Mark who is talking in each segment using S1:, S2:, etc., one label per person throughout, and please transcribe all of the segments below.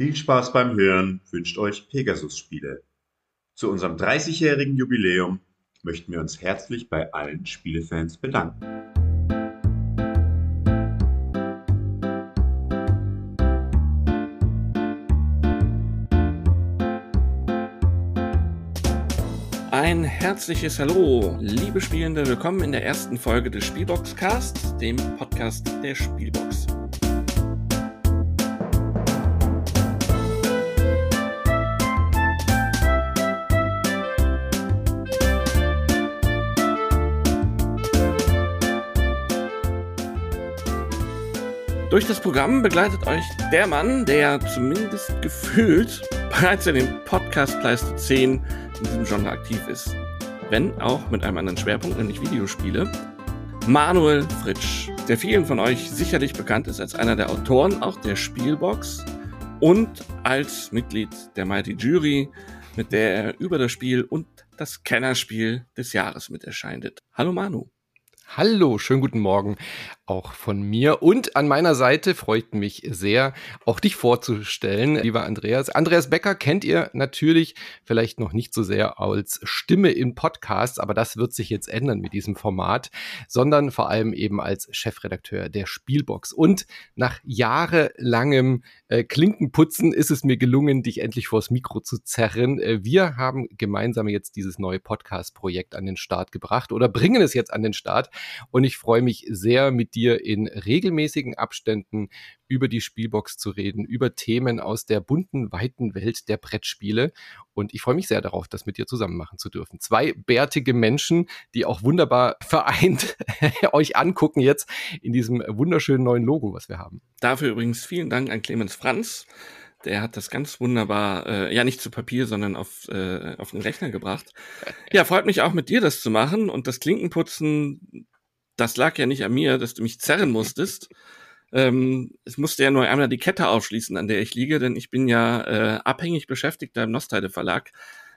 S1: Viel Spaß beim Hören wünscht euch Pegasus Spiele. Zu unserem 30-jährigen Jubiläum möchten wir uns herzlich bei allen Spielefans bedanken.
S2: Ein herzliches Hallo, liebe Spielende, willkommen in der ersten Folge des Spielbox-Casts, dem Podcast der Spielbox. Durch das Programm begleitet euch der Mann, der zumindest gefühlt bereits in dem Podcast Pleistozän in diesem Genre aktiv ist. Wenn auch mit einem anderen Schwerpunkt, nämlich Videospiele. Manuel Fritsch, der vielen von euch sicherlich bekannt ist als einer der Autoren auch der Spielbox und als Mitglied der Mighty Jury, mit der er über das Spiel und das Kennerspiel des Jahres mit erscheinet. Hallo Manu.
S3: Hallo, schönen guten Morgen auch von mir. Und an meiner Seite freut mich sehr, auch dich vorzustellen, lieber Andreas. Andreas Becker kennt ihr natürlich vielleicht noch nicht so sehr als Stimme in Podcasts, aber das wird sich jetzt ändern mit diesem Format, sondern vor allem eben als Chefredakteur der Spielbox. Und nach jahrelangem äh, Klinkenputzen ist es mir gelungen, dich endlich vors Mikro zu zerren. Äh, wir haben gemeinsam jetzt dieses neue Podcast-Projekt an den Start gebracht oder bringen es jetzt an den Start. Und ich freue mich sehr, mit dir in regelmäßigen Abständen über die Spielbox zu reden, über Themen aus der bunten, weiten Welt der Brettspiele. Und ich freue mich sehr darauf, das mit dir zusammen machen zu dürfen. Zwei bärtige Menschen, die auch wunderbar vereint euch angucken jetzt in diesem wunderschönen neuen Logo, was wir haben.
S2: Dafür übrigens vielen Dank an Clemens Franz. Der hat das ganz wunderbar, äh, ja nicht zu Papier, sondern auf, äh, auf den Rechner gebracht. Ja, freut mich auch mit dir das zu machen und das Klinkenputzen das lag ja nicht an mir, dass du mich zerren musstest. Ähm, es musste ja nur einmal die Kette aufschließen, an der ich liege, denn ich bin ja äh, abhängig Beschäftigter im Nostheide Verlag,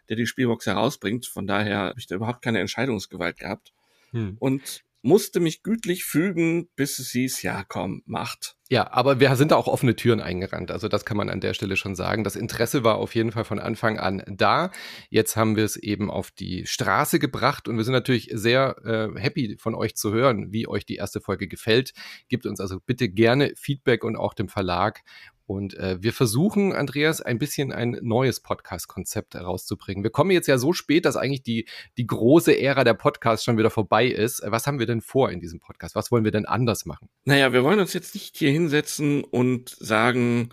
S2: der die Spielbox herausbringt. Von daher habe ich da überhaupt keine Entscheidungsgewalt gehabt. Hm. Und musste mich gütlich fügen, bis es hieß, ja komm, macht.
S3: Ja, aber wir sind da auch offene Türen eingerannt. Also das kann man an der Stelle schon sagen. Das Interesse war auf jeden Fall von Anfang an da. Jetzt haben wir es eben auf die Straße gebracht und wir sind natürlich sehr äh, happy von euch zu hören, wie euch die erste Folge gefällt. Gebt uns also bitte gerne Feedback und auch dem Verlag und äh, wir versuchen, Andreas, ein bisschen ein neues Podcast-Konzept herauszubringen. Wir kommen jetzt ja so spät, dass eigentlich die, die große Ära der Podcasts schon wieder vorbei ist. Was haben wir denn vor in diesem Podcast? Was wollen wir denn anders machen?
S2: Naja, wir wollen uns jetzt nicht hier hinsetzen und sagen,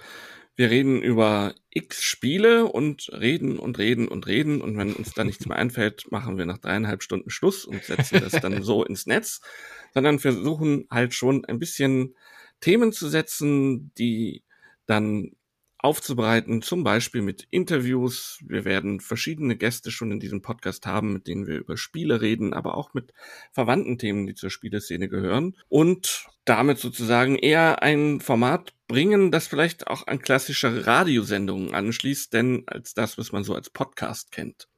S2: wir reden über x Spiele und reden und reden und reden. Und wenn uns da nichts mehr einfällt, machen wir nach dreieinhalb Stunden Schluss und setzen das dann so ins Netz. Sondern versuchen halt schon ein bisschen Themen zu setzen, die dann aufzubereiten, zum Beispiel mit Interviews. Wir werden verschiedene Gäste schon in diesem Podcast haben, mit denen wir über Spiele reden, aber auch mit verwandten Themen, die zur Spieleszene gehören. Und damit sozusagen eher ein Format bringen, das vielleicht auch an klassische Radiosendungen anschließt, denn als das, was man so als Podcast kennt.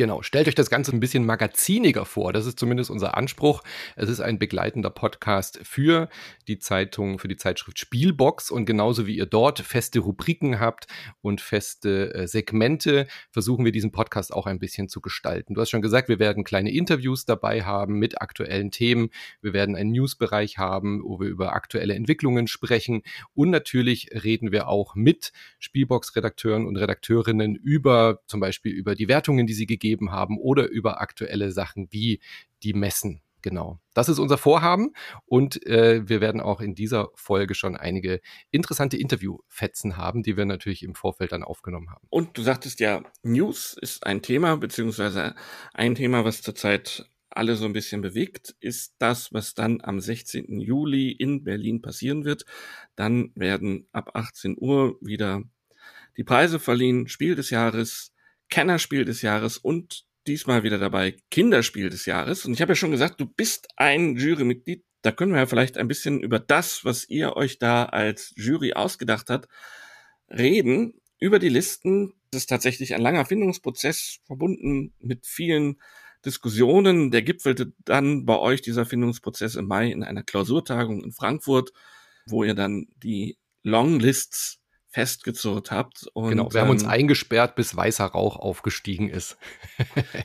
S3: Genau, stellt euch das Ganze ein bisschen magaziniger vor. Das ist zumindest unser Anspruch. Es ist ein begleitender Podcast für die Zeitung, für die Zeitschrift Spielbox. Und genauso wie ihr dort feste Rubriken habt und feste äh, Segmente, versuchen wir diesen Podcast auch ein bisschen zu gestalten. Du hast schon gesagt, wir werden kleine Interviews dabei haben mit aktuellen Themen. Wir werden einen Newsbereich haben, wo wir über aktuelle Entwicklungen sprechen. Und natürlich reden wir auch mit Spielbox-Redakteuren und Redakteurinnen über zum Beispiel über die Wertungen, die sie gegeben gegeben haben oder über aktuelle Sachen wie die Messen. Genau. Das ist unser Vorhaben und äh, wir werden auch in dieser Folge schon einige interessante Interviewfetzen haben, die wir natürlich im Vorfeld dann aufgenommen haben.
S2: Und du sagtest ja, News ist ein Thema, beziehungsweise ein Thema, was zurzeit alle so ein bisschen bewegt, ist das, was dann am 16. Juli in Berlin passieren wird. Dann werden ab 18 Uhr wieder die Preise verliehen, Spiel des Jahres, Kennerspiel des Jahres und diesmal wieder dabei Kinderspiel des Jahres. Und ich habe ja schon gesagt, du bist ein Jurymitglied. Da können wir ja vielleicht ein bisschen über das, was ihr euch da als Jury ausgedacht habt, reden. Über die Listen. Das ist tatsächlich ein langer Findungsprozess verbunden mit vielen Diskussionen. Der gipfelte dann bei euch dieser Findungsprozess im Mai in einer Klausurtagung in Frankfurt, wo ihr dann die Longlists festgezurrt habt.
S3: Und, genau, wir haben uns ähm, eingesperrt, bis weißer Rauch aufgestiegen ist.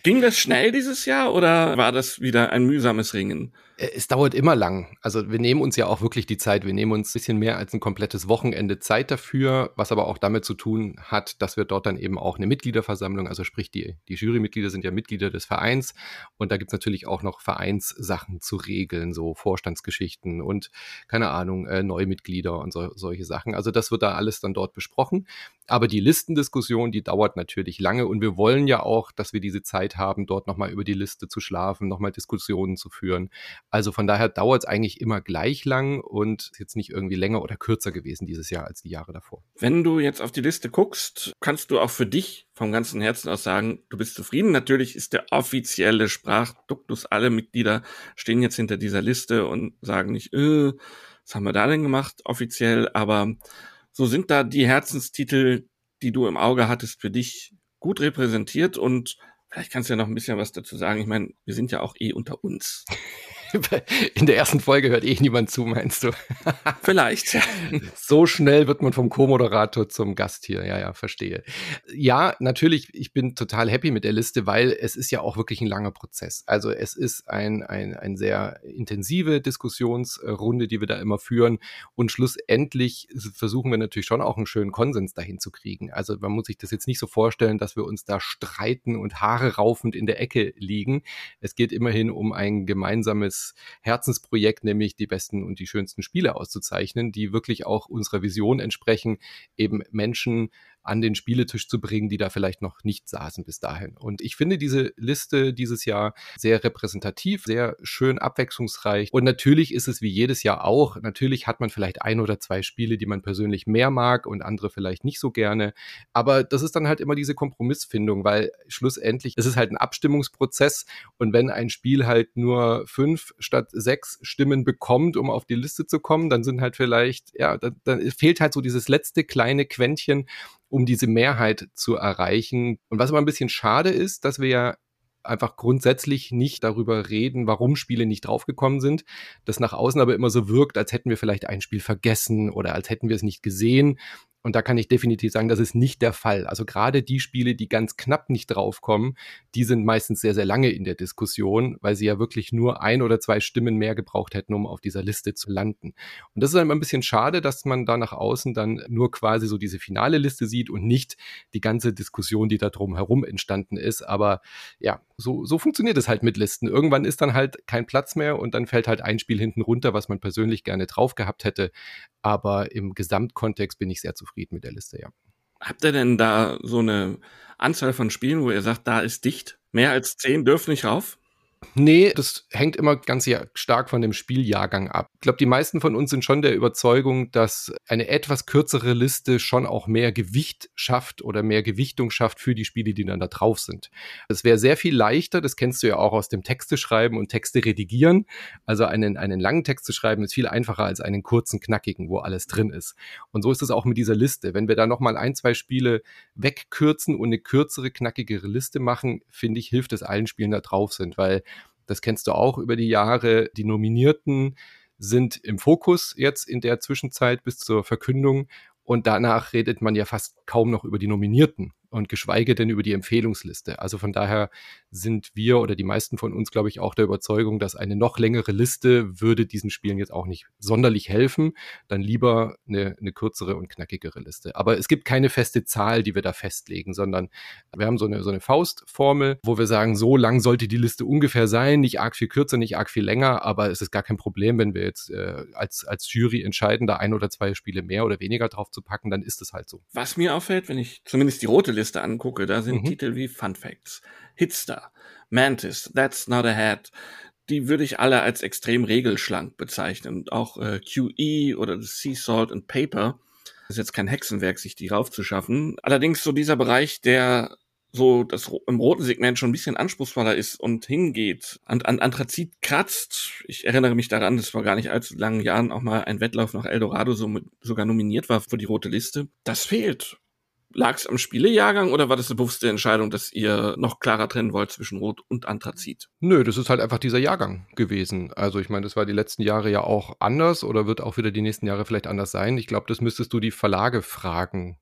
S2: ging das schnell dieses Jahr oder war das wieder ein mühsames Ringen?
S3: Äh, es dauert immer lang. Also wir nehmen uns ja auch wirklich die Zeit. Wir nehmen uns ein bisschen mehr als ein komplettes Wochenende Zeit dafür, was aber auch damit zu tun hat, dass wir dort dann eben auch eine Mitgliederversammlung, also sprich die, die Jurymitglieder sind ja Mitglieder des Vereins und da gibt's natürlich auch noch Vereinssachen zu regeln, so Vorstandsgeschichten und keine Ahnung, äh, Neumitglieder und so, solche Sachen. Also das wird da alles dann dort besprochen. Aber die Listendiskussion, die dauert natürlich lange und wir wollen ja auch, dass wir diese Zeit haben, dort nochmal über die Liste zu schlafen, nochmal Diskussionen zu führen. Also von daher dauert es eigentlich immer gleich lang und ist jetzt nicht irgendwie länger oder kürzer gewesen dieses Jahr als die Jahre davor.
S2: Wenn du jetzt auf die Liste guckst, kannst du auch für dich vom ganzen Herzen aus sagen, du bist zufrieden. Natürlich ist der offizielle Sprachduktus, alle Mitglieder stehen jetzt hinter dieser Liste und sagen nicht, äh, was haben wir da denn gemacht offiziell, aber so sind da die Herzenstitel, die du im Auge hattest, für dich gut repräsentiert und vielleicht kannst du ja noch ein bisschen was dazu sagen. Ich meine, wir sind ja auch eh unter uns.
S3: In der ersten Folge hört eh niemand zu, meinst du?
S2: Vielleicht.
S3: so schnell wird man vom Co-Moderator zum Gast hier. Ja, ja, verstehe. Ja, natürlich, ich bin total happy mit der Liste, weil es ist ja auch wirklich ein langer Prozess. Also es ist ein, ein, ein sehr intensive Diskussionsrunde, die wir da immer führen. Und schlussendlich versuchen wir natürlich schon auch einen schönen Konsens dahin zu kriegen. Also man muss sich das jetzt nicht so vorstellen, dass wir uns da streiten und Haare raufend in der Ecke liegen. Es geht immerhin um ein gemeinsames Herzensprojekt, nämlich die besten und die schönsten Spiele auszuzeichnen, die wirklich auch unserer Vision entsprechen, eben Menschen an den Spieletisch zu bringen, die da vielleicht noch nicht saßen bis dahin. Und ich finde diese Liste dieses Jahr sehr repräsentativ, sehr schön abwechslungsreich. Und natürlich ist es wie jedes Jahr auch, natürlich hat man vielleicht ein oder zwei Spiele, die man persönlich mehr mag und andere vielleicht nicht so gerne. Aber das ist dann halt immer diese Kompromissfindung, weil schlussendlich ist es halt ein Abstimmungsprozess. Und wenn ein Spiel halt nur fünf statt sechs Stimmen bekommt, um auf die Liste zu kommen, dann sind halt vielleicht, ja, dann, dann fehlt halt so dieses letzte kleine Quäntchen, um diese Mehrheit zu erreichen. Und was aber ein bisschen schade ist, dass wir ja einfach grundsätzlich nicht darüber reden, warum Spiele nicht draufgekommen sind, das nach außen aber immer so wirkt, als hätten wir vielleicht ein Spiel vergessen oder als hätten wir es nicht gesehen. Und da kann ich definitiv sagen, das ist nicht der Fall. Also gerade die Spiele, die ganz knapp nicht draufkommen, die sind meistens sehr, sehr lange in der Diskussion, weil sie ja wirklich nur ein oder zwei Stimmen mehr gebraucht hätten, um auf dieser Liste zu landen. Und das ist dann immer ein bisschen schade, dass man da nach außen dann nur quasi so diese finale Liste sieht und nicht die ganze Diskussion, die da drum herum entstanden ist. Aber ja, so, so funktioniert es halt mit Listen. Irgendwann ist dann halt kein Platz mehr und dann fällt halt ein Spiel hinten runter, was man persönlich gerne drauf gehabt hätte. Aber im Gesamtkontext bin ich sehr zufrieden zufrieden mit der Liste, ja.
S2: Habt ihr denn da so eine Anzahl von Spielen, wo ihr sagt, da ist dicht? Mehr als zehn dürfen nicht rauf?
S3: Nee, das hängt immer ganz stark von dem Spieljahrgang ab. Ich glaube, die meisten von uns sind schon der Überzeugung, dass eine etwas kürzere Liste schon auch mehr Gewicht schafft oder mehr Gewichtung schafft für die Spiele, die dann da drauf sind. Es wäre sehr viel leichter, das kennst du ja auch aus dem Texte schreiben und Texte redigieren. Also einen, einen langen Text zu schreiben ist viel einfacher als einen kurzen, knackigen, wo alles drin ist. Und so ist es auch mit dieser Liste. Wenn wir da nochmal ein, zwei Spiele wegkürzen und eine kürzere, knackigere Liste machen, finde ich, hilft es allen Spielen da drauf sind, weil das kennst du auch über die Jahre. Die Nominierten sind im Fokus jetzt in der Zwischenzeit bis zur Verkündung und danach redet man ja fast kaum noch über die Nominierten und geschweige denn über die Empfehlungsliste. Also von daher sind wir oder die meisten von uns, glaube ich, auch der Überzeugung, dass eine noch längere Liste würde diesen Spielen jetzt auch nicht sonderlich helfen. Dann lieber eine, eine kürzere und knackigere Liste. Aber es gibt keine feste Zahl, die wir da festlegen, sondern wir haben so eine, so eine Faustformel, wo wir sagen, so lang sollte die Liste ungefähr sein, nicht arg viel kürzer, nicht arg viel länger, aber es ist gar kein Problem, wenn wir jetzt äh, als, als Jury entscheiden, da ein oder zwei Spiele mehr oder weniger drauf zu packen, dann ist es halt so.
S2: Was mir auffällt, wenn ich zumindest die rote Liste angucke, da sind mhm. Titel wie Fun Facts, Hitster, Mantis, That's Not a Hat. Die würde ich alle als extrem regelschlank bezeichnen. Und auch äh, QE oder Sea Salt and Paper ist jetzt kein Hexenwerk, sich die raufzuschaffen. Allerdings so dieser Bereich, der so das im roten Segment schon ein bisschen anspruchsvoller ist und hingeht, an, an Anthrazit kratzt. Ich erinnere mich daran, dass vor gar nicht allzu langen Jahren auch mal ein Wettlauf nach Eldorado so mit, sogar nominiert war für die rote Liste. Das fehlt Lag es am Spielejahrgang oder war das eine bewusste Entscheidung, dass ihr noch klarer trennen wollt zwischen Rot und Anthrazit?
S3: Nö, das ist halt einfach dieser Jahrgang gewesen. Also ich meine, das war die letzten Jahre ja auch anders oder wird auch wieder die nächsten Jahre vielleicht anders sein. Ich glaube, das müsstest du die Verlage fragen.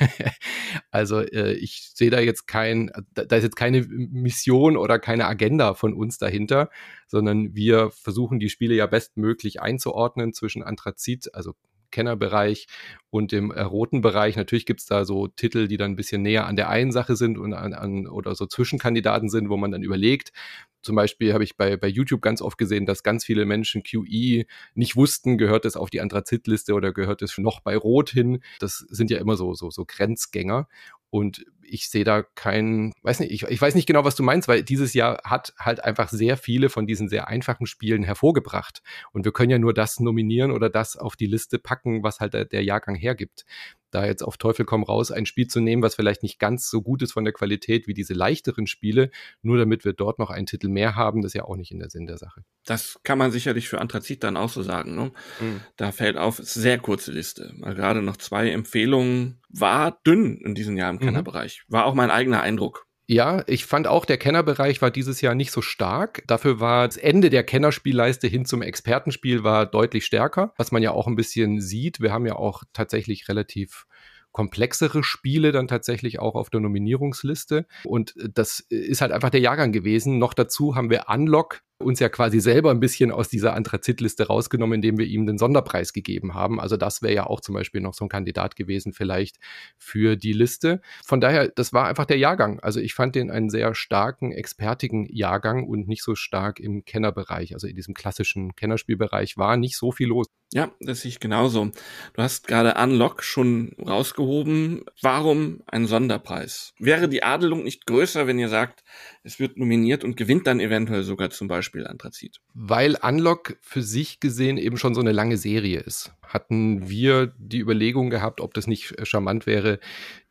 S3: also äh, ich sehe da jetzt kein, da ist jetzt keine Mission oder keine Agenda von uns dahinter, sondern wir versuchen die Spiele ja bestmöglich einzuordnen zwischen Anthrazit, also Kennerbereich und dem äh, roten Bereich. Natürlich gibt's da so Titel, die dann ein bisschen näher an der einen Sache sind und an, an oder so Zwischenkandidaten sind, wo man dann überlegt. Zum Beispiel habe ich bei, bei YouTube ganz oft gesehen, dass ganz viele Menschen QE nicht wussten, gehört es auf die Anthrazit-Liste oder gehört es noch bei Rot hin. Das sind ja immer so, so, so Grenzgänger. Und ich sehe da keinen, weiß nicht, ich, ich weiß nicht genau, was du meinst, weil dieses Jahr hat halt einfach sehr viele von diesen sehr einfachen Spielen hervorgebracht. Und wir können ja nur das nominieren oder das auf die Liste packen, was halt der, der Jahrgang hergibt da jetzt auf Teufel komm raus ein Spiel zu nehmen, was vielleicht nicht ganz so gut ist von der Qualität wie diese leichteren Spiele, nur damit wir dort noch einen Titel mehr haben, das ist ja auch nicht in der Sinn der Sache.
S2: Das kann man sicherlich für Anthrazit dann auch so sagen. Ne? Mhm. Da fällt auf, sehr kurze Liste, weil gerade noch zwei Empfehlungen war dünn in diesem Jahr im mhm. War auch mein eigener Eindruck.
S3: Ja, ich fand auch, der Kennerbereich war dieses Jahr nicht so stark. Dafür war das Ende der Kennerspielleiste hin zum Expertenspiel war deutlich stärker, was man ja auch ein bisschen sieht. Wir haben ja auch tatsächlich relativ komplexere Spiele dann tatsächlich auch auf der Nominierungsliste. Und das ist halt einfach der Jahrgang gewesen. Noch dazu haben wir Unlock uns ja quasi selber ein bisschen aus dieser Anthrazit-Liste rausgenommen, indem wir ihm den Sonderpreis gegeben haben. Also das wäre ja auch zum Beispiel noch so ein Kandidat gewesen vielleicht für die Liste. Von daher, das war einfach der Jahrgang. Also ich fand den einen sehr starken, expertigen Jahrgang und nicht so stark im Kennerbereich. Also in diesem klassischen Kennerspielbereich war nicht so viel los.
S2: Ja, das sehe ich genauso. Du hast gerade Unlock schon rausgehoben. Warum ein Sonderpreis? Wäre die Adelung nicht größer, wenn ihr sagt, es wird nominiert und gewinnt dann eventuell sogar zum Beispiel Anthrazit?
S3: Weil Unlock für sich gesehen eben schon so eine lange Serie ist. Hatten wir die Überlegung gehabt, ob das nicht charmant wäre,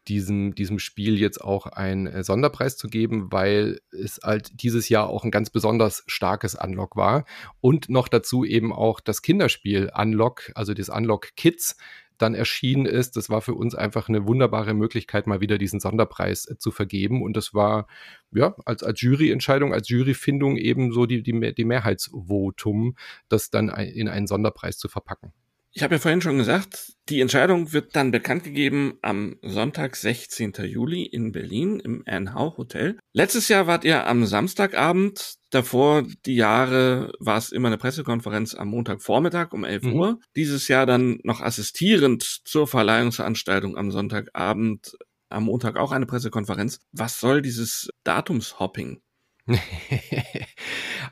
S3: diesem, diesem Spiel jetzt auch einen äh, Sonderpreis zu geben, weil es halt dieses Jahr auch ein ganz besonders starkes Unlock war. Und noch dazu eben auch das Kinderspiel Unlock, also das Unlock Kids, dann erschienen ist. Das war für uns einfach eine wunderbare Möglichkeit, mal wieder diesen Sonderpreis äh, zu vergeben. Und das war, ja, als, als Juryentscheidung, als Juryfindung eben so die, die, die Mehrheitsvotum, das dann in einen Sonderpreis zu verpacken.
S2: Ich habe ja vorhin schon gesagt, die Entscheidung wird dann bekannt gegeben am Sonntag, 16. Juli in Berlin im Anhau Hotel. Letztes Jahr wart ihr am Samstagabend. Davor die Jahre war es immer eine Pressekonferenz am Montagvormittag um 11 mhm. Uhr. Dieses Jahr dann noch assistierend zur Verleihungsveranstaltung am Sonntagabend, am Montag auch eine Pressekonferenz. Was soll dieses Datumshopping?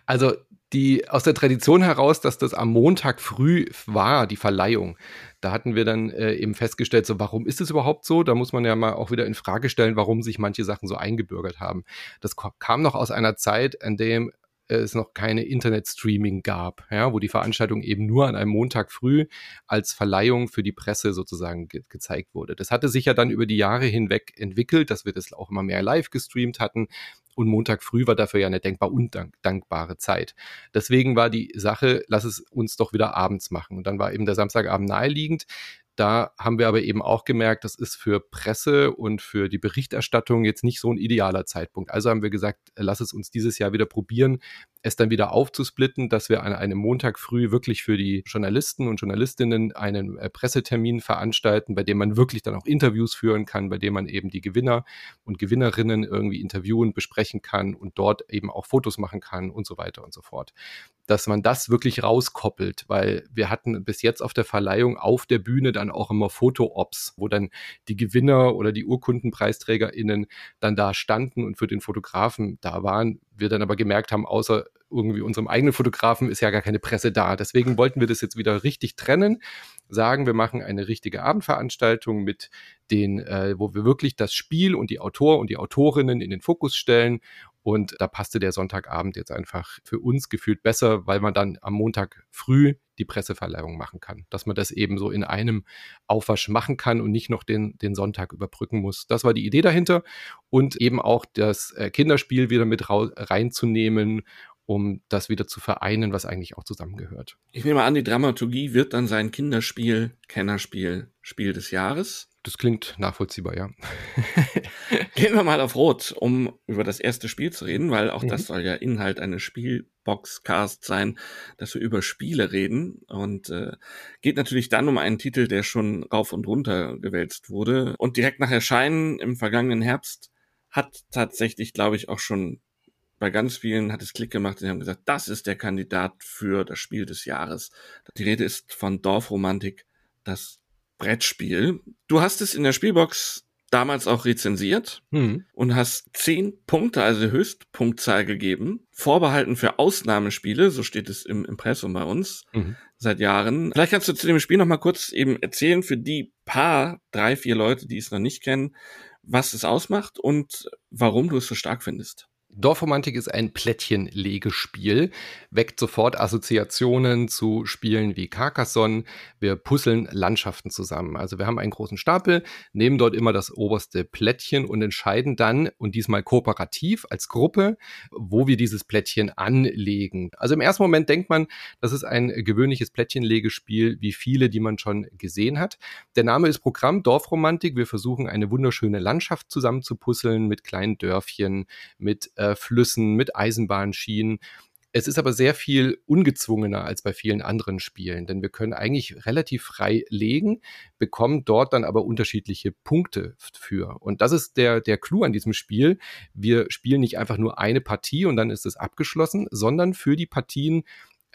S3: also die aus der Tradition heraus, dass das am Montag früh war, die Verleihung. Da hatten wir dann äh, eben festgestellt, so warum ist es überhaupt so? Da muss man ja mal auch wieder in Frage stellen, warum sich manche Sachen so eingebürgert haben. Das kam noch aus einer Zeit, in dem es noch keine Internetstreaming gab, ja, wo die Veranstaltung eben nur an einem Montag früh als Verleihung für die Presse sozusagen ge gezeigt wurde. Das hatte sich ja dann über die Jahre hinweg entwickelt, dass wir das auch immer mehr live gestreamt hatten. Und Montag früh war dafür ja eine denkbar undankbare Zeit. Deswegen war die Sache, lass es uns doch wieder abends machen. Und dann war eben der Samstagabend naheliegend. Da haben wir aber eben auch gemerkt, das ist für Presse und für die Berichterstattung jetzt nicht so ein idealer Zeitpunkt. Also haben wir gesagt, lass es uns dieses Jahr wieder probieren, es dann wieder aufzusplitten, dass wir an einem Montag früh wirklich für die Journalisten und Journalistinnen einen äh, Pressetermin veranstalten, bei dem man wirklich dann auch Interviews führen kann, bei dem man eben die Gewinner und Gewinnerinnen irgendwie interviewen, besprechen kann und dort eben auch Fotos machen kann und so weiter und so fort. Dass man das wirklich rauskoppelt, weil wir hatten bis jetzt auf der Verleihung auf der Bühne dann auch immer Foto-Ops, wo dann die Gewinner oder die UrkundenpreisträgerInnen dann da standen und für den Fotografen da waren. Wir dann aber gemerkt haben, außer irgendwie unserem eigenen Fotografen ist ja gar keine Presse da. Deswegen wollten wir das jetzt wieder richtig trennen, sagen, wir machen eine richtige Abendveranstaltung mit den, äh, wo wir wirklich das Spiel und die Autor und die Autorinnen in den Fokus stellen. Und da passte der Sonntagabend jetzt einfach für uns gefühlt besser, weil man dann am Montag früh die Presseverleihung machen kann. Dass man das eben so in einem Aufwasch machen kann und nicht noch den, den Sonntag überbrücken muss. Das war die Idee dahinter. Und eben auch das äh, Kinderspiel wieder mit reinzunehmen um das wieder zu vereinen, was eigentlich auch zusammengehört.
S2: Ich nehme an, die Dramaturgie wird dann sein Kinderspiel, Kennerspiel, Spiel des Jahres.
S3: Das klingt nachvollziehbar, ja.
S2: Gehen wir mal auf Rot, um über das erste Spiel zu reden, weil auch mhm. das soll ja Inhalt eines Spielboxcast sein, dass wir über Spiele reden. Und äh, geht natürlich dann um einen Titel, der schon rauf und runter gewälzt wurde. Und direkt nach Erscheinen im vergangenen Herbst hat tatsächlich, glaube ich, auch schon bei ganz vielen hat es Klick gemacht und haben gesagt, das ist der Kandidat für das Spiel des Jahres. Die Rede ist von Dorfromantik, das Brettspiel. Du hast es in der Spielbox damals auch rezensiert hm. und hast zehn Punkte, also Höchstpunktzahl gegeben, vorbehalten für Ausnahmespiele, so steht es im Impressum bei uns mhm. seit Jahren. Vielleicht kannst du zu dem Spiel noch mal kurz eben erzählen für die paar, drei, vier Leute, die es noch nicht kennen, was es ausmacht und warum du es so stark findest.
S3: Dorfromantik ist ein Plättchenlegespiel, weckt sofort Assoziationen zu Spielen wie Carcassonne. Wir puzzeln Landschaften zusammen. Also wir haben einen großen Stapel, nehmen dort immer das oberste Plättchen und entscheiden dann, und diesmal kooperativ als Gruppe, wo wir dieses Plättchen anlegen. Also im ersten Moment denkt man, das ist ein gewöhnliches Plättchenlegespiel, wie viele, die man schon gesehen hat. Der Name ist Programm Dorfromantik. Wir versuchen eine wunderschöne Landschaft zusammen zu puzzeln mit kleinen Dörfchen, mit äh, äh, Flüssen, mit Eisenbahnschienen. Es ist aber sehr viel ungezwungener als bei vielen anderen Spielen, denn wir können eigentlich relativ frei legen, bekommen dort dann aber unterschiedliche Punkte für. Und das ist der, der Clou an diesem Spiel. Wir spielen nicht einfach nur eine Partie und dann ist es abgeschlossen, sondern für die Partien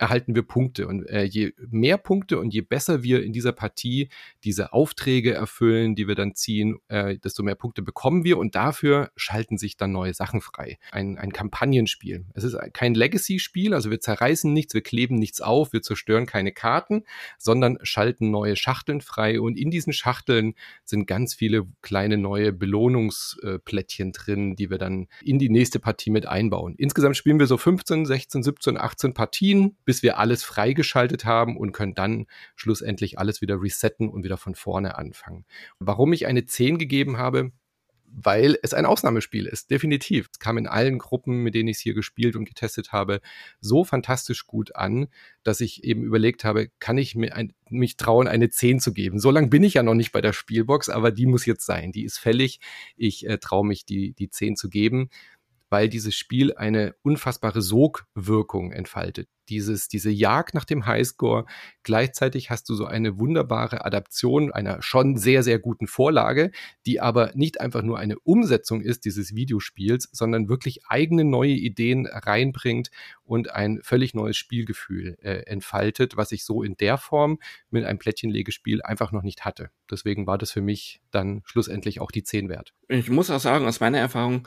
S3: erhalten wir Punkte. Und äh, je mehr Punkte und je besser wir in dieser Partie diese Aufträge erfüllen, die wir dann ziehen, äh, desto mehr Punkte bekommen wir und dafür schalten sich dann neue Sachen frei. Ein, ein Kampagnenspiel. Es ist kein Legacy-Spiel, also wir zerreißen nichts, wir kleben nichts auf, wir zerstören keine Karten, sondern schalten neue Schachteln frei und in diesen Schachteln sind ganz viele kleine neue Belohnungsplättchen drin, die wir dann in die nächste Partie mit einbauen. Insgesamt spielen wir so 15, 16, 17, 18 Partien bis wir alles freigeschaltet haben und können dann schlussendlich alles wieder resetten und wieder von vorne anfangen. Warum ich eine 10 gegeben habe, weil es ein Ausnahmespiel ist, definitiv. Es kam in allen Gruppen, mit denen ich es hier gespielt und getestet habe, so fantastisch gut an, dass ich eben überlegt habe, kann ich mir ein, mich trauen, eine 10 zu geben. So lange bin ich ja noch nicht bei der Spielbox, aber die muss jetzt sein. Die ist fällig. Ich äh, traue mich, die, die 10 zu geben, weil dieses Spiel eine unfassbare Sogwirkung entfaltet dieses, diese Jagd nach dem Highscore. Gleichzeitig hast du so eine wunderbare Adaption einer schon sehr, sehr guten Vorlage, die aber nicht einfach nur eine Umsetzung ist dieses Videospiels, sondern wirklich eigene neue Ideen reinbringt und ein völlig neues Spielgefühl äh, entfaltet, was ich so in der Form mit einem Plättchenlegespiel einfach noch nicht hatte. Deswegen war das für mich dann schlussendlich auch die 10 wert.
S2: Ich muss auch sagen, aus meiner Erfahrung,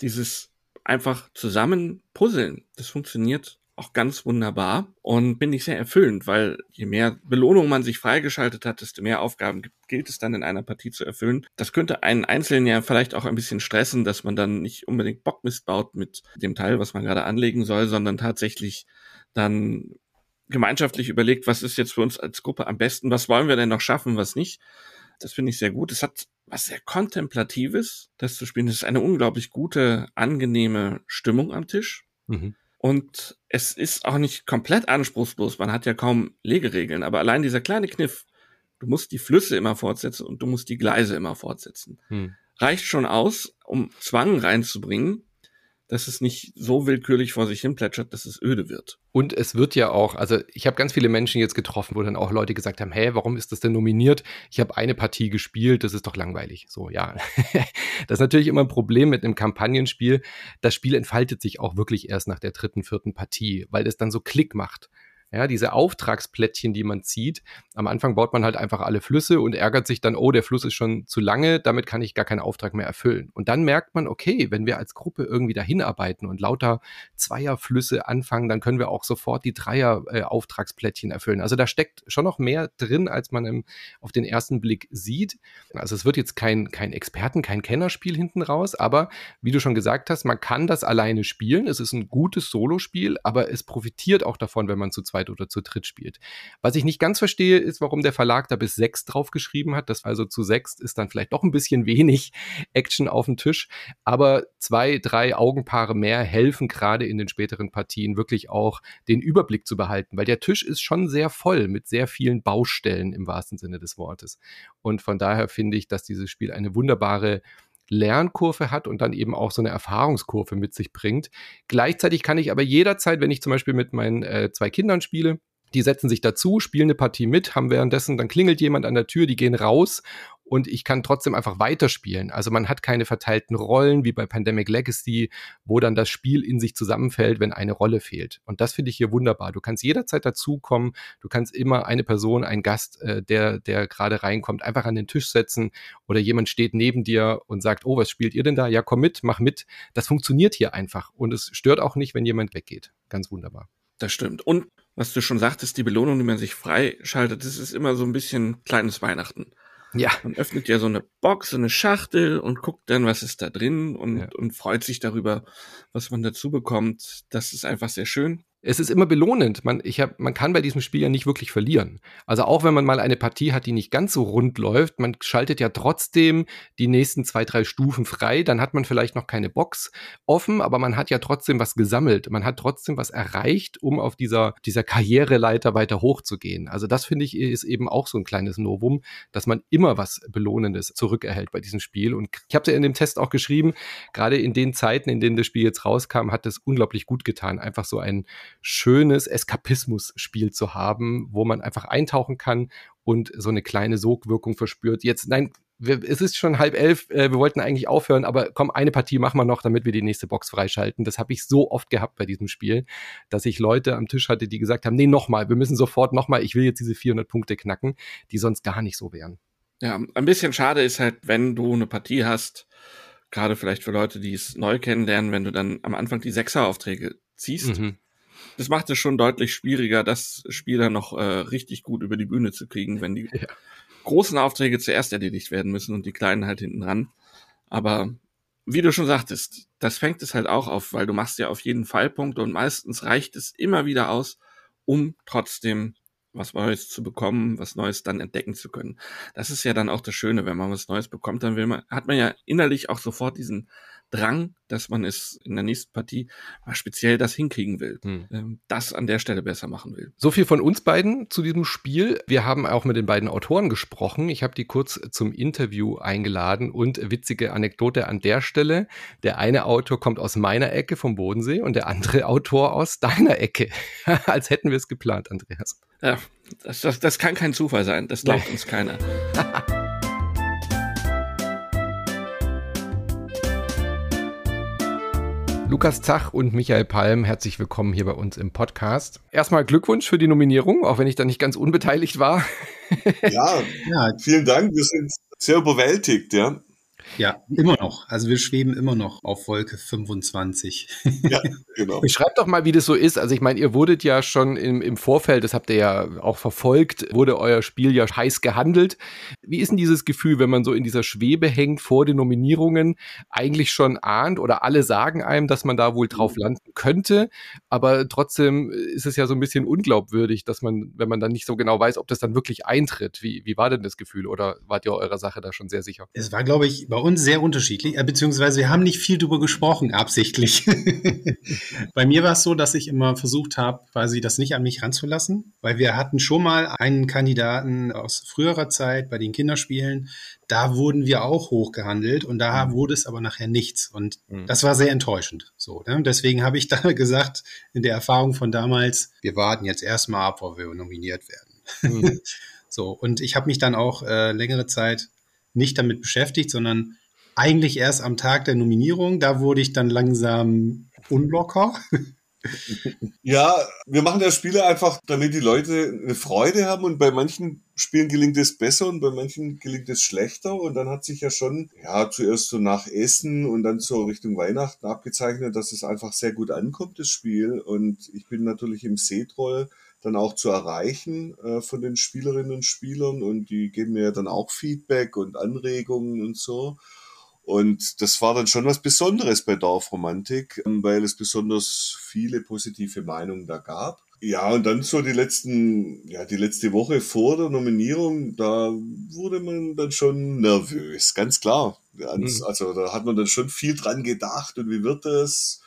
S2: dieses einfach zusammen puzzeln, das funktioniert auch ganz wunderbar und bin ich sehr erfüllend, weil je mehr Belohnung man sich freigeschaltet hat, desto mehr Aufgaben gilt es dann in einer Partie zu erfüllen. Das könnte einen Einzelnen ja vielleicht auch ein bisschen stressen, dass man dann nicht unbedingt Bockmist baut mit dem Teil, was man gerade anlegen soll, sondern tatsächlich dann gemeinschaftlich überlegt, was ist jetzt für uns als Gruppe am besten, was wollen wir denn noch schaffen, was nicht. Das finde ich sehr gut. Es hat was sehr Kontemplatives, das zu spielen. Es ist eine unglaublich gute, angenehme Stimmung am Tisch. Mhm. Und es ist auch nicht komplett anspruchslos. Man hat ja kaum Legeregeln, aber allein dieser kleine Kniff, du musst die Flüsse immer fortsetzen und du musst die Gleise immer fortsetzen. Hm. Reicht schon aus, um Zwang reinzubringen, dass es nicht so willkürlich vor sich hin plätschert, dass es öde wird.
S3: Und es wird ja auch, also ich habe ganz viele Menschen jetzt getroffen, wo dann auch Leute gesagt haben, hä, warum ist das denn nominiert? Ich habe eine Partie gespielt, das ist doch langweilig. So, ja. das ist natürlich immer ein Problem mit einem Kampagnenspiel. Das Spiel entfaltet sich auch wirklich erst nach der dritten, vierten Partie, weil es dann so Klick macht. Ja, diese Auftragsplättchen, die man zieht. Am Anfang baut man halt einfach alle Flüsse und ärgert sich dann, oh, der Fluss ist schon zu lange, damit kann ich gar keinen Auftrag mehr erfüllen. Und dann merkt man, okay, wenn wir als Gruppe irgendwie dahin arbeiten und lauter Zweierflüsse anfangen, dann können wir auch sofort die Dreier-Auftragsplättchen äh, erfüllen. Also da steckt schon noch mehr drin, als man im, auf den ersten Blick sieht. Also es wird jetzt kein, kein Experten-, kein Kennerspiel hinten raus, aber wie du schon gesagt hast, man kann das alleine spielen. Es ist ein gutes Solospiel, aber es profitiert auch davon, wenn man zu zweit zweit oder zu dritt spielt. Was ich nicht ganz verstehe, ist, warum der Verlag da bis sechs draufgeschrieben hat. Das also zu sechs ist dann vielleicht doch ein bisschen wenig Action auf dem Tisch. Aber zwei, drei Augenpaare mehr helfen gerade in den späteren Partien wirklich auch den Überblick zu behalten, weil der Tisch ist schon sehr voll mit sehr vielen Baustellen im wahrsten Sinne des Wortes. Und von daher finde ich, dass dieses Spiel eine wunderbare Lernkurve hat und dann eben auch so eine Erfahrungskurve mit sich bringt. Gleichzeitig kann ich aber jederzeit, wenn ich zum Beispiel mit meinen äh, zwei Kindern spiele, die setzen sich dazu, spielen eine Partie mit, haben währenddessen, dann klingelt jemand an der Tür, die gehen raus und ich kann trotzdem einfach weiterspielen. Also man hat keine verteilten Rollen wie bei Pandemic Legacy, wo dann das Spiel in sich zusammenfällt, wenn eine Rolle fehlt. Und das finde ich hier wunderbar. Du kannst jederzeit dazukommen, du kannst immer eine Person, ein Gast, äh, der, der gerade reinkommt, einfach an den Tisch setzen oder jemand steht neben dir und sagt, oh, was spielt ihr denn da? Ja, komm mit, mach mit. Das funktioniert hier einfach und es stört auch nicht, wenn jemand weggeht. Ganz wunderbar.
S2: Das stimmt. Und was du schon sagtest, die Belohnung, die man sich freischaltet, das ist immer so ein bisschen kleines Weihnachten. Ja. Man öffnet ja so eine Box, so eine Schachtel und guckt dann, was ist da drin und, ja. und freut sich darüber, was man dazu bekommt. Das ist einfach sehr schön
S3: es ist immer belohnend. Man, ich hab, man kann bei diesem Spiel ja nicht wirklich verlieren. Also auch wenn man mal eine Partie hat, die nicht ganz so rund läuft, man schaltet ja trotzdem die nächsten zwei, drei Stufen frei. Dann hat man vielleicht noch keine Box offen, aber man hat ja trotzdem was gesammelt. Man hat trotzdem was erreicht, um auf dieser, dieser Karriereleiter weiter hochzugehen. Also das finde ich ist eben auch so ein kleines Novum, dass man immer was Belohnendes zurückerhält bei diesem Spiel. Und ich habe ja in dem Test auch geschrieben, gerade in den Zeiten, in denen das Spiel jetzt rauskam, hat es unglaublich gut getan. Einfach so ein schönes Eskapismus-Spiel zu haben, wo man einfach eintauchen kann und so eine kleine Sogwirkung verspürt. Jetzt, nein, wir, es ist schon halb elf, äh, wir wollten eigentlich aufhören, aber komm, eine Partie machen wir noch, damit wir die nächste Box freischalten. Das habe ich so oft gehabt bei diesem Spiel, dass ich Leute am Tisch hatte, die gesagt haben, nee, nochmal, wir müssen sofort nochmal, ich will jetzt diese 400 Punkte knacken, die sonst gar nicht so wären.
S2: Ja, ein bisschen schade ist halt, wenn du eine Partie hast, gerade vielleicht für Leute, die es neu kennenlernen, wenn du dann am Anfang die Sechser-Aufträge ziehst, mhm das macht es schon deutlich schwieriger, das Spiel dann noch äh, richtig gut über die Bühne zu kriegen, wenn die ja. großen Aufträge zuerst erledigt werden müssen und die kleinen halt hinten ran. Aber wie du schon sagtest, das fängt es halt auch auf, weil du machst ja auf jeden Fall Punkte und meistens reicht es immer wieder aus, um trotzdem was Neues zu bekommen, was Neues dann entdecken zu können. Das ist ja dann auch das Schöne, wenn man was Neues bekommt, dann will man, hat man ja innerlich auch sofort diesen Drang, dass man es in der nächsten Partie mal speziell das hinkriegen will, hm. Ähm, das an der Stelle besser machen will.
S3: So viel von uns beiden zu diesem Spiel. Wir haben auch mit den beiden Autoren gesprochen. Ich habe die kurz zum Interview eingeladen und witzige Anekdote an der Stelle. Der eine Autor kommt aus meiner Ecke vom Bodensee und der andere Autor aus deiner Ecke. Als hätten wir es geplant, Andreas.
S2: Ja, das, das, das kann kein Zufall sein. Das glaubt uns keiner.
S3: Lukas Zach und Michael Palm, herzlich willkommen hier bei uns im Podcast. Erstmal Glückwunsch für die Nominierung, auch wenn ich da nicht ganz unbeteiligt war.
S4: ja, ja, vielen Dank. Wir sind sehr überwältigt, ja.
S5: Ja, immer noch. Also wir schweben immer noch auf Wolke 25.
S3: Ja, genau. Beschreibt doch mal, wie das so ist. Also ich meine, ihr wurdet ja schon im, im Vorfeld, das habt ihr ja auch verfolgt, wurde euer Spiel ja heiß gehandelt. Wie ist denn dieses Gefühl, wenn man so in dieser Schwebe hängt vor den Nominierungen, eigentlich schon ahnt oder alle sagen einem, dass man da wohl drauf landen könnte, aber trotzdem ist es ja so ein bisschen unglaubwürdig, dass man, wenn man dann nicht so genau weiß, ob das dann wirklich eintritt. Wie, wie war denn das Gefühl oder wart ihr eurer Sache da schon sehr sicher?
S5: Es war, glaube ich, bei uns sehr unterschiedlich, äh, beziehungsweise wir haben nicht viel drüber gesprochen, absichtlich. Bei mir war es so, dass ich immer versucht habe, quasi das nicht an mich ranzulassen, weil wir hatten schon mal einen Kandidaten aus früherer Zeit bei den Kinderspielen, da wurden wir auch hochgehandelt und da mhm. wurde es aber nachher nichts. Und mhm. das war sehr enttäuschend. So, ne? Deswegen habe ich da gesagt, in der Erfahrung von damals, wir warten jetzt erstmal ab, wo wir nominiert werden. Mhm. so, und ich habe mich dann auch äh, längere Zeit nicht damit beschäftigt, sondern eigentlich erst am Tag der Nominierung. Da wurde ich dann langsam unlocker.
S4: Ja, wir machen ja Spiele einfach, damit die Leute eine Freude haben und bei manchen Spielen gelingt es besser und bei manchen gelingt es schlechter und dann hat sich ja schon, ja, zuerst so nach Essen und dann so Richtung Weihnachten abgezeichnet, dass es einfach sehr gut ankommt, das Spiel und ich bin natürlich im Seetroll dann auch zu erreichen äh, von den Spielerinnen und Spielern und die geben mir dann auch Feedback und Anregungen und so. Und das war dann schon was Besonderes bei Dorfromantik, ähm, weil es besonders viele positive Meinungen da gab. Ja, und dann so die letzten, ja, die letzte Woche vor der Nominierung, da wurde man dann schon nervös, ganz klar. Mhm. Also da hat man dann schon viel dran gedacht und wie wird das?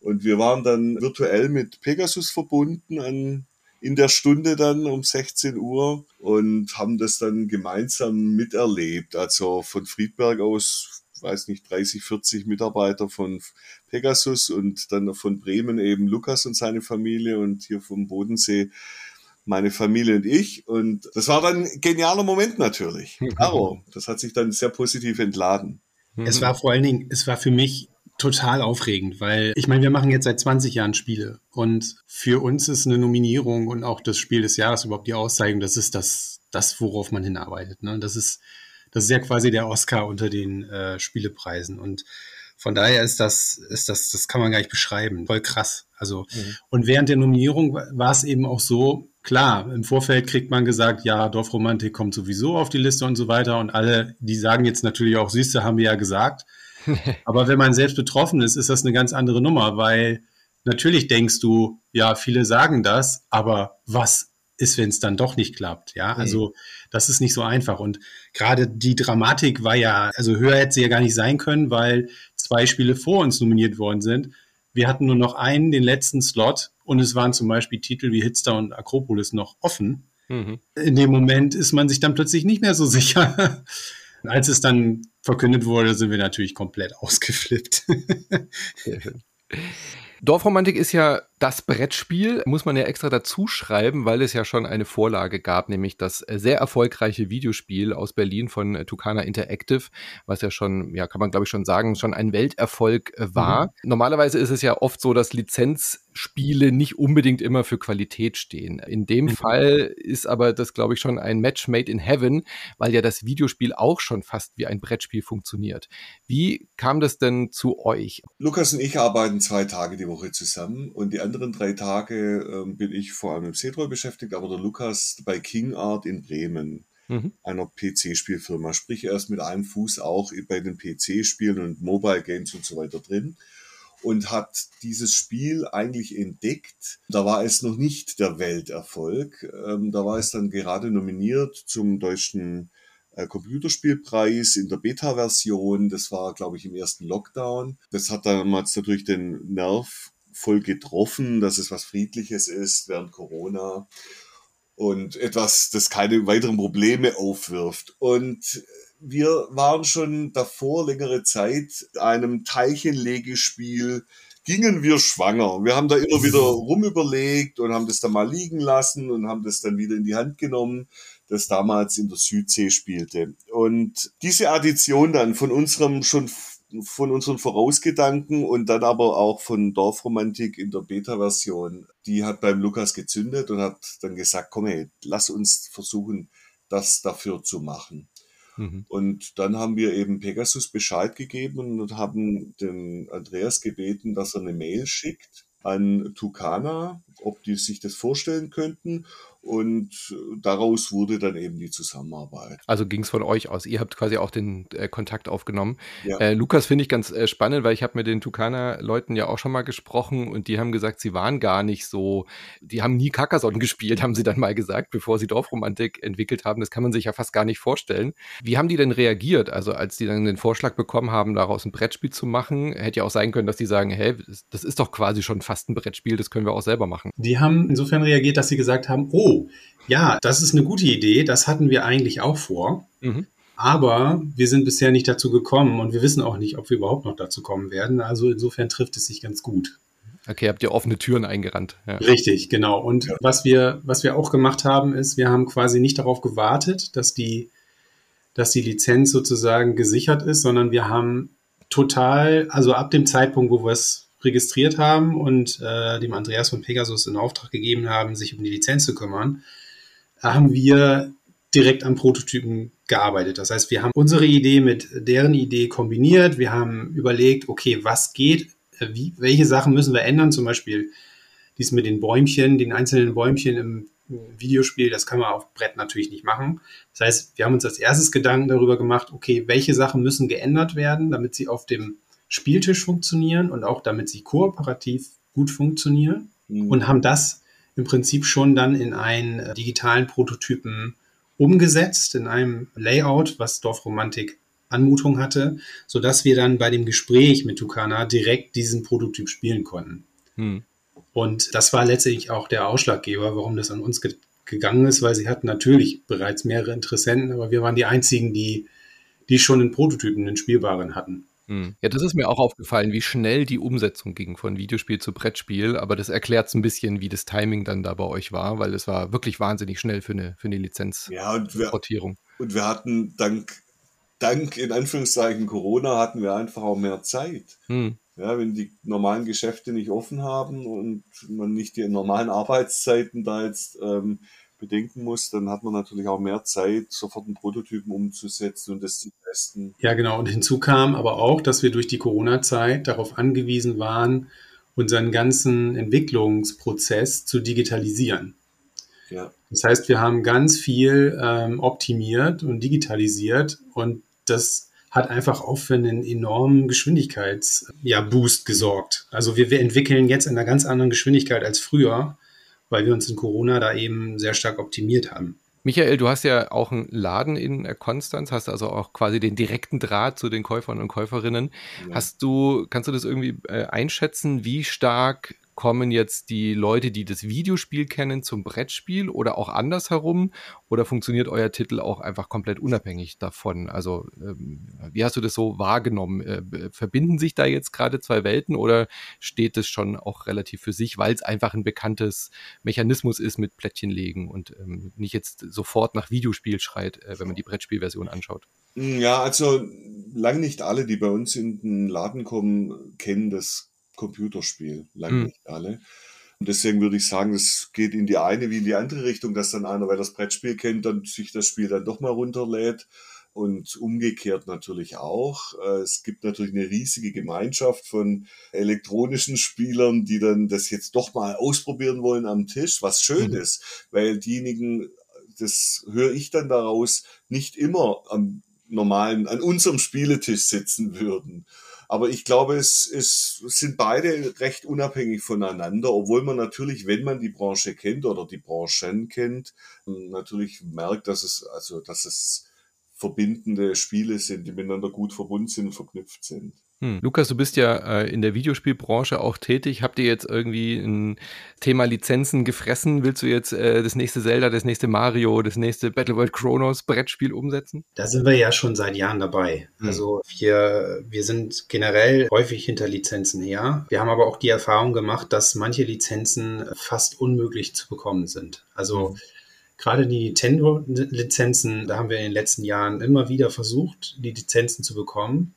S4: Und wir waren dann virtuell mit Pegasus verbunden an, in der Stunde dann um 16 Uhr und haben das dann gemeinsam miterlebt. Also von Friedberg aus weiß nicht, 30, 40 Mitarbeiter von Pegasus und dann von Bremen eben Lukas und seine Familie und hier vom Bodensee meine Familie und ich. Und das war dann ein genialer Moment natürlich. Aber das hat sich dann sehr positiv entladen.
S5: Es war vor allen Dingen, es war für mich total aufregend, weil ich meine, wir machen jetzt seit 20 Jahren Spiele und für uns ist eine Nominierung und auch das Spiel des Jahres überhaupt die Auszeichnung, das ist das, das worauf man hinarbeitet. Ne? Das ist das ist ja quasi der Oscar unter den äh, Spielepreisen. Und von daher ist das, ist das, das kann man gar nicht beschreiben. Voll krass. Also, mhm. und während der Nominierung war es eben auch so, klar, im Vorfeld kriegt man gesagt, ja, Dorfromantik kommt sowieso auf die Liste und so weiter. Und alle, die sagen jetzt natürlich auch, süße, haben wir ja gesagt. Aber wenn man selbst betroffen ist, ist das eine ganz andere Nummer, weil natürlich denkst du, ja, viele sagen das, aber was ist, wenn es dann doch nicht klappt. Ja, mhm. also das ist nicht so einfach. Und gerade die Dramatik war ja, also höher hätte sie ja gar nicht sein können, weil zwei Spiele vor uns nominiert worden sind. Wir hatten nur noch einen, den letzten Slot, und es waren zum Beispiel Titel wie Hitster und Akropolis noch offen. Mhm. In dem Moment ist man sich dann plötzlich nicht mehr so sicher. Als es dann verkündet wurde, sind wir natürlich komplett ausgeflippt.
S3: Dorfromantik ist ja das Brettspiel, muss man ja extra dazu schreiben, weil es ja schon eine Vorlage gab, nämlich das sehr erfolgreiche Videospiel aus Berlin von Tucana Interactive, was ja schon, ja, kann man glaube ich schon sagen, schon ein Welterfolg äh, war. Mhm. Normalerweise ist es ja oft so, dass Lizenzspiele nicht unbedingt immer für Qualität stehen. In dem mhm. Fall ist aber das, glaube ich, schon ein Match made in heaven, weil ja das Videospiel auch schon fast wie ein Brettspiel funktioniert. Wie kam das denn zu euch?
S4: Lukas und ich arbeiten zwei Tage die Woche zusammen und die anderen drei Tage ähm, bin ich vor allem im C-Troll beschäftigt, aber der Lukas bei King Art in Bremen, mhm. einer PC-Spielfirma, sprich er ist mit einem Fuß auch bei den PC-Spielen und Mobile Games und so weiter drin und hat dieses Spiel eigentlich entdeckt. Da war es noch nicht der Welterfolg. Ähm, da war es dann gerade nominiert zum deutschen Computerspielpreis in der Beta-Version. Das war, glaube ich, im ersten Lockdown. Das hat damals natürlich den Nerv voll getroffen, dass es was Friedliches ist während Corona und etwas, das keine weiteren Probleme aufwirft. Und wir waren schon davor längere Zeit einem Teilchenlegespiel gingen wir schwanger. Wir haben da immer wieder rumüberlegt und haben das dann mal liegen lassen und haben das dann wieder in die Hand genommen, das damals in der Südsee spielte. Und diese Addition dann von unserem schon von unseren Vorausgedanken und dann aber auch von Dorfromantik in der Beta-Version. Die hat beim Lukas gezündet und hat dann gesagt, komm hey, lass uns versuchen, das dafür zu machen. Mhm. Und dann haben wir eben Pegasus Bescheid gegeben und haben den Andreas gebeten, dass er eine Mail schickt an Tucana, ob die sich das vorstellen könnten. Und daraus wurde dann eben die Zusammenarbeit.
S3: Also ging es von euch aus. Ihr habt quasi auch den äh, Kontakt aufgenommen. Ja. Äh, Lukas finde ich ganz äh, spannend, weil ich habe mit den Tukana-Leuten ja auch schon mal gesprochen und die haben gesagt, sie waren gar nicht so, die haben nie Carcassonne gespielt, haben sie dann mal gesagt, bevor sie Dorfromantik entwickelt haben. Das kann man sich ja fast gar nicht vorstellen. Wie haben die denn reagiert? Also als die dann den Vorschlag bekommen haben, daraus ein Brettspiel zu machen, hätte ja auch sein können, dass die sagen, hey, das ist doch quasi schon fast ein Brettspiel, das können wir auch selber machen.
S5: Die haben insofern reagiert, dass sie gesagt haben, oh, ja, das ist eine gute Idee, das hatten wir eigentlich auch vor. Mhm. Aber wir sind bisher nicht dazu gekommen und wir wissen auch nicht, ob wir überhaupt noch dazu kommen werden. Also insofern trifft es sich ganz gut.
S3: Okay, habt ihr offene Türen eingerannt.
S5: Ja. Richtig, genau. Und ja. was wir, was wir auch gemacht haben, ist, wir haben quasi nicht darauf gewartet, dass die, dass die Lizenz sozusagen gesichert ist, sondern wir haben total, also ab dem Zeitpunkt, wo wir es registriert haben und äh, dem Andreas von Pegasus in Auftrag gegeben haben, sich um die Lizenz zu kümmern, haben wir direkt am Prototypen gearbeitet. Das heißt, wir haben unsere Idee mit deren Idee kombiniert. Wir haben überlegt, okay, was geht, wie, welche Sachen müssen wir ändern? Zum Beispiel dies mit den Bäumchen, den einzelnen Bäumchen im, Videospiel, das kann man auf Brett natürlich nicht machen. Das heißt, wir haben uns als erstes Gedanken darüber gemacht, okay, welche Sachen müssen geändert werden, damit sie auf dem Spieltisch funktionieren und auch damit sie kooperativ gut funktionieren mhm. und haben das im Prinzip schon dann in einen äh, digitalen Prototypen umgesetzt, in einem Layout, was Dorfromantik Anmutung hatte, sodass wir dann bei dem Gespräch mit Tukana direkt diesen Prototyp spielen konnten. Mhm. Und das war letztendlich auch der Ausschlaggeber, warum das an uns ge gegangen ist, weil sie hatten natürlich bereits mehrere Interessenten, aber wir waren die einzigen, die, die schon einen Prototypen, einen spielbaren hatten.
S3: Hm. Ja, das ist mir auch aufgefallen, wie schnell die Umsetzung ging von Videospiel zu Brettspiel. Aber das erklärt ein bisschen, wie das Timing dann da bei euch war, weil es war wirklich wahnsinnig schnell für eine, für eine Lizenzportierung.
S4: Ja, und, und wir hatten dank, dank in Anführungszeichen Corona hatten wir einfach auch mehr Zeit. Hm. Ja, wenn die normalen Geschäfte nicht offen haben und man nicht die normalen Arbeitszeiten da jetzt ähm, bedenken muss, dann hat man natürlich auch mehr Zeit, sofort einen Prototypen umzusetzen und das zu testen.
S5: Ja, genau. Und hinzu kam aber auch, dass wir durch die Corona-Zeit darauf angewiesen waren, unseren ganzen Entwicklungsprozess zu digitalisieren. Ja. Das heißt, wir haben ganz viel ähm, optimiert und digitalisiert und das hat einfach auch für einen enormen Geschwindigkeitsboost ja, gesorgt. Also wir, wir entwickeln jetzt in einer ganz anderen Geschwindigkeit als früher, weil wir uns in Corona da eben sehr stark optimiert haben.
S3: Michael, du hast ja auch einen Laden in Konstanz, hast also auch quasi den direkten Draht zu den Käufern und Käuferinnen. Ja. Hast du, kannst du das irgendwie äh, einschätzen, wie stark kommen jetzt die Leute, die das Videospiel kennen, zum Brettspiel oder auch andersherum? Oder funktioniert euer Titel auch einfach komplett unabhängig davon? Also, ähm, wie hast du das so wahrgenommen? Äh, verbinden sich da jetzt gerade zwei Welten oder steht es schon auch relativ für sich, weil es einfach ein bekanntes Mechanismus ist mit Plättchen legen und ähm, nicht jetzt sofort nach Videospiel schreit, äh, wenn man die Brettspielversion anschaut?
S4: Ja, also lang nicht alle, die bei uns in den Laden kommen, kennen das Computerspiel, lange mhm. nicht alle. Und deswegen würde ich sagen, es geht in die eine wie in die andere Richtung, dass dann einer, weil das Brettspiel kennt, dann sich das Spiel dann doch mal runterlädt. Und umgekehrt natürlich auch. Äh, es gibt natürlich eine riesige Gemeinschaft von elektronischen Spielern, die dann das jetzt doch mal ausprobieren wollen am Tisch, was schön mhm. ist, weil diejenigen, das höre ich dann daraus, nicht immer am normalen, an unserem Spieletisch sitzen würden. Aber ich glaube, es, es sind beide recht unabhängig voneinander, obwohl man natürlich, wenn man die Branche kennt oder die Branchen kennt, natürlich merkt, dass es, also, dass es verbindende Spiele sind, die miteinander gut verbunden sind verknüpft sind.
S3: Hm. Lukas, du bist ja äh, in der Videospielbranche auch tätig. Habt ihr jetzt irgendwie ein Thema Lizenzen gefressen? Willst du jetzt äh, das nächste Zelda, das nächste Mario, das nächste Battle World Chronos Brettspiel umsetzen?
S5: Da sind wir ja schon seit Jahren dabei. Hm. Also wir, wir sind generell häufig hinter Lizenzen her. Wir haben aber auch die Erfahrung gemacht, dass manche Lizenzen fast unmöglich zu bekommen sind. Also hm. Gerade die Nintendo-Lizenzen, da haben wir in den letzten Jahren immer wieder versucht, die Lizenzen zu bekommen.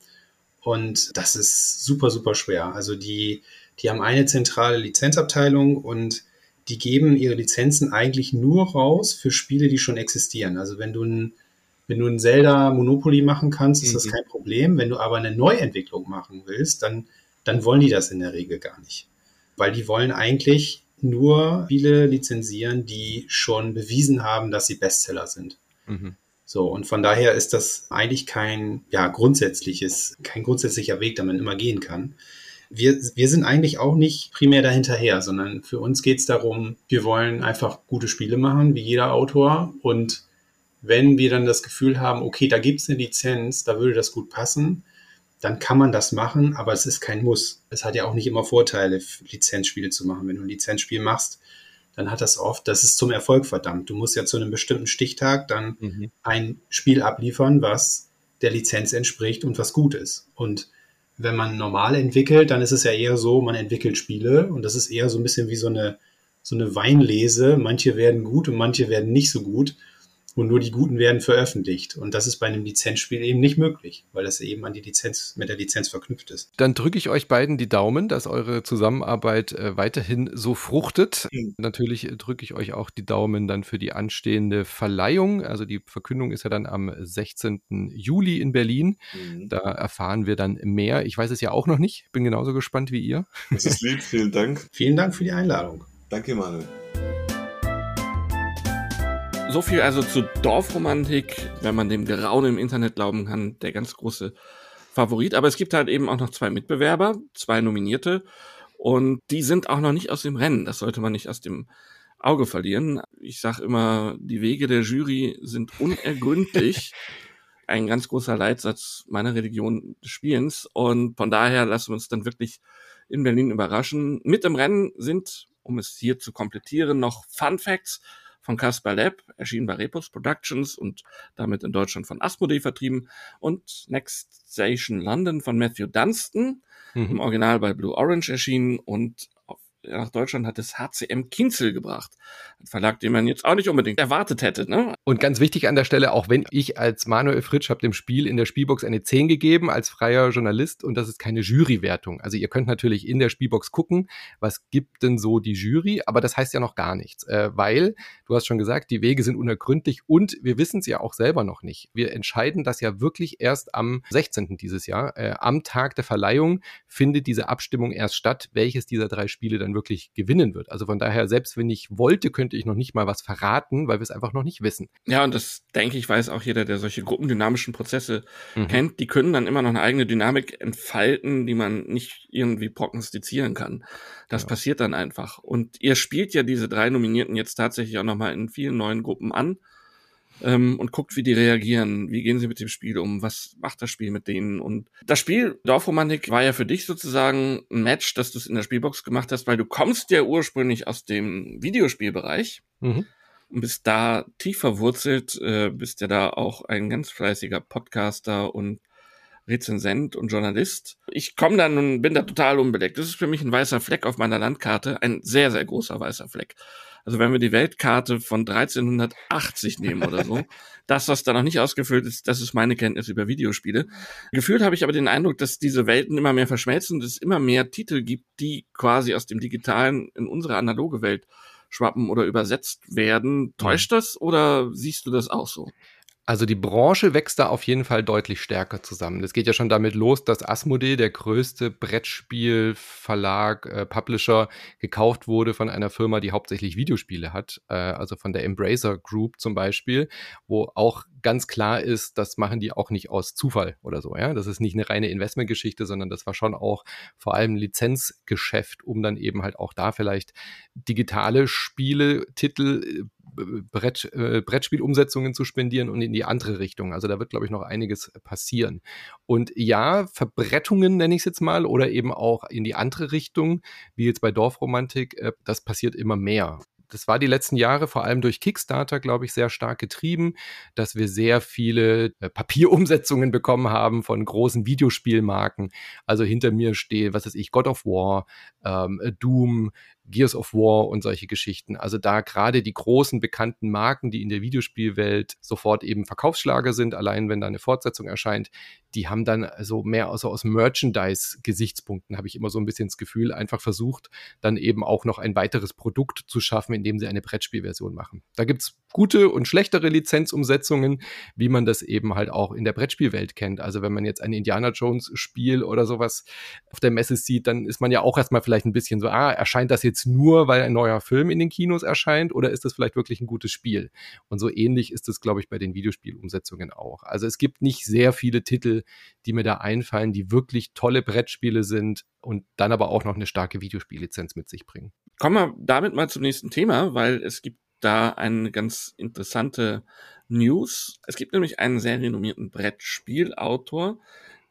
S5: Und das ist super, super schwer. Also die, die haben eine zentrale Lizenzabteilung und die geben ihre Lizenzen eigentlich nur raus für Spiele, die schon existieren. Also wenn du ein, wenn du ein Zelda Monopoly machen kannst, ist mhm. das kein Problem. Wenn du aber eine Neuentwicklung machen willst, dann, dann wollen die das in der Regel gar nicht. Weil die wollen eigentlich nur Spiele lizenzieren, die schon bewiesen haben, dass sie Bestseller sind. Mhm. So, und von daher ist das eigentlich kein, ja, grundsätzliches, kein grundsätzlicher Weg, den man immer gehen kann. Wir, wir sind eigentlich auch nicht primär dahinterher, sondern für uns geht es darum, wir wollen einfach gute Spiele machen, wie jeder Autor. Und wenn wir dann das Gefühl haben, okay, da gibt es eine Lizenz, da würde das gut passen, dann kann man das machen, aber es ist kein Muss. Es hat ja auch nicht immer Vorteile, Lizenzspiele zu machen. Wenn du ein Lizenzspiel machst, dann hat das oft, das ist zum Erfolg verdammt. Du musst ja zu einem bestimmten Stichtag dann mhm. ein Spiel abliefern, was der Lizenz entspricht und was gut ist. Und wenn man normal entwickelt, dann ist es ja eher so, man entwickelt Spiele und das ist eher so ein bisschen wie so eine, so eine Weinlese. Manche werden gut und manche werden nicht so gut und nur die guten werden veröffentlicht. Und das ist bei einem Lizenzspiel eben nicht möglich, weil das eben an die Lizenz, mit der Lizenz verknüpft ist.
S3: Dann drücke ich euch beiden die Daumen, dass eure Zusammenarbeit äh, weiterhin so fruchtet. Mhm. Natürlich drücke ich euch auch die Daumen dann für die anstehende Verleihung. Also die Verkündung ist ja dann am 16. Juli in Berlin. Mhm. Da erfahren wir dann mehr. Ich weiß es ja auch noch nicht. Bin genauso gespannt wie ihr.
S4: Das ist lieb. Vielen Dank.
S5: Vielen Dank für die Einladung.
S4: Danke, Manuel.
S2: So viel also zu Dorfromantik, wenn man dem Geraune im Internet glauben kann, der ganz große Favorit. Aber es gibt halt eben auch noch zwei Mitbewerber, zwei Nominierte. Und die sind auch noch nicht aus dem Rennen. Das sollte man nicht aus dem Auge verlieren. Ich sage immer, die Wege der Jury sind unergründlich. Ein ganz großer Leitsatz meiner Religion des Spielens. Und von daher lassen wir uns dann wirklich in Berlin überraschen. Mit im Rennen sind, um es hier zu komplettieren, noch Fun Facts von Caspar Lab, erschienen bei Repos Productions und damit in Deutschland von Asmodee vertrieben und Next Station London von Matthew Dunstan, mhm. im Original bei Blue Orange erschienen und nach Deutschland hat es HCM Kinzel gebracht. Ein Verlag, den man jetzt auch nicht unbedingt erwartet hätte. Ne?
S3: Und ganz wichtig an der Stelle, auch wenn ich als Manuel Fritsch habe dem Spiel in der Spielbox eine 10 gegeben als freier Journalist und das ist keine Jurywertung. Also ihr könnt natürlich in der Spielbox gucken, was gibt denn so die Jury, aber das heißt ja noch gar nichts, äh, weil du hast schon gesagt, die Wege sind unergründlich und wir wissen es ja auch selber noch nicht. Wir entscheiden das ja wirklich erst am 16. dieses Jahr. Äh, am Tag der Verleihung findet diese Abstimmung erst statt, welches dieser drei Spiele dann wirklich gewinnen wird. Also von daher, selbst wenn ich wollte, könnte ich noch nicht mal was verraten, weil wir es einfach noch nicht wissen.
S2: Ja, und das denke ich, weiß auch jeder, der solche gruppendynamischen Prozesse mhm. kennt. Die können dann immer noch eine eigene Dynamik entfalten, die man nicht irgendwie prognostizieren kann. Das ja. passiert dann einfach. Und ihr spielt ja diese drei Nominierten jetzt tatsächlich auch nochmal in vielen neuen Gruppen an ähm, und guckt, wie die reagieren, wie gehen sie mit dem Spiel um, was macht das Spiel mit denen. Und das Spiel Dorfromantik war ja für dich sozusagen ein Match, dass du es in der Spielbox gemacht hast, weil du kommst ja ursprünglich aus dem Videospielbereich. Mhm und bist da tief verwurzelt, äh, bist ja da auch ein ganz fleißiger Podcaster und Rezensent und Journalist. Ich komme dann und bin da total unbedeckt. Das ist für mich ein weißer Fleck auf meiner Landkarte, ein sehr, sehr großer weißer Fleck. Also wenn wir die Weltkarte von 1380 nehmen oder so, das, was da noch nicht ausgefüllt ist, das ist meine Kenntnis über Videospiele. Gefühlt habe ich aber den Eindruck, dass diese Welten immer mehr verschmelzen und es immer mehr Titel gibt, die quasi aus dem Digitalen in unsere analoge Welt schwappen oder übersetzt werden. Täuscht das oder siehst du das auch so?
S3: Also die Branche wächst da auf jeden Fall deutlich stärker zusammen. Das geht ja schon damit los, dass Asmodee, der größte Brettspielverlag, äh, Publisher, gekauft wurde von einer Firma, die hauptsächlich Videospiele hat, äh, also von der Embracer Group zum Beispiel, wo auch ganz klar ist, das machen die auch nicht aus Zufall oder so. Ja, das ist nicht eine reine Investmentgeschichte, sondern das war schon auch vor allem Lizenzgeschäft, um dann eben halt auch da vielleicht digitale Spiele, Titel Brett, äh, Brettspielumsetzungen zu spendieren und in die andere Richtung. Also da wird, glaube ich, noch einiges passieren. Und ja, Verbrettungen nenne ich es jetzt mal oder eben auch in die andere Richtung, wie jetzt bei Dorfromantik, äh, das passiert immer mehr das war die letzten Jahre vor allem durch Kickstarter, glaube ich, sehr stark getrieben, dass wir sehr viele äh, Papierumsetzungen bekommen haben von großen Videospielmarken. Also hinter mir stehen, was weiß ich, God of War, ähm, Doom, Gears of War und solche Geschichten. Also da gerade die großen bekannten Marken, die in der Videospielwelt sofort eben Verkaufsschlager sind, allein wenn da eine Fortsetzung erscheint, die haben dann also mehr also aus Merchandise-Gesichtspunkten, habe ich immer so ein bisschen das Gefühl, einfach versucht, dann eben auch noch ein weiteres Produkt zu schaffen, indem sie eine Brettspielversion machen. Da gibt's gute und schlechtere Lizenzumsetzungen, wie man das eben halt auch in der Brettspielwelt kennt. Also wenn man jetzt ein Indiana Jones Spiel oder sowas auf der Messe sieht, dann ist man ja auch erstmal vielleicht ein bisschen so, ah, erscheint das jetzt nur, weil ein neuer Film in den Kinos erscheint oder ist das vielleicht wirklich ein gutes Spiel? Und so ähnlich ist es, glaube ich, bei den Videospielumsetzungen auch. Also es gibt nicht sehr viele Titel, die mir da einfallen, die wirklich tolle Brettspiele sind und dann aber auch noch eine starke Videospiellizenz mit sich bringen.
S2: Kommen wir damit mal zum nächsten Thema, weil es gibt da eine ganz interessante News. Es gibt nämlich einen sehr renommierten Brettspielautor,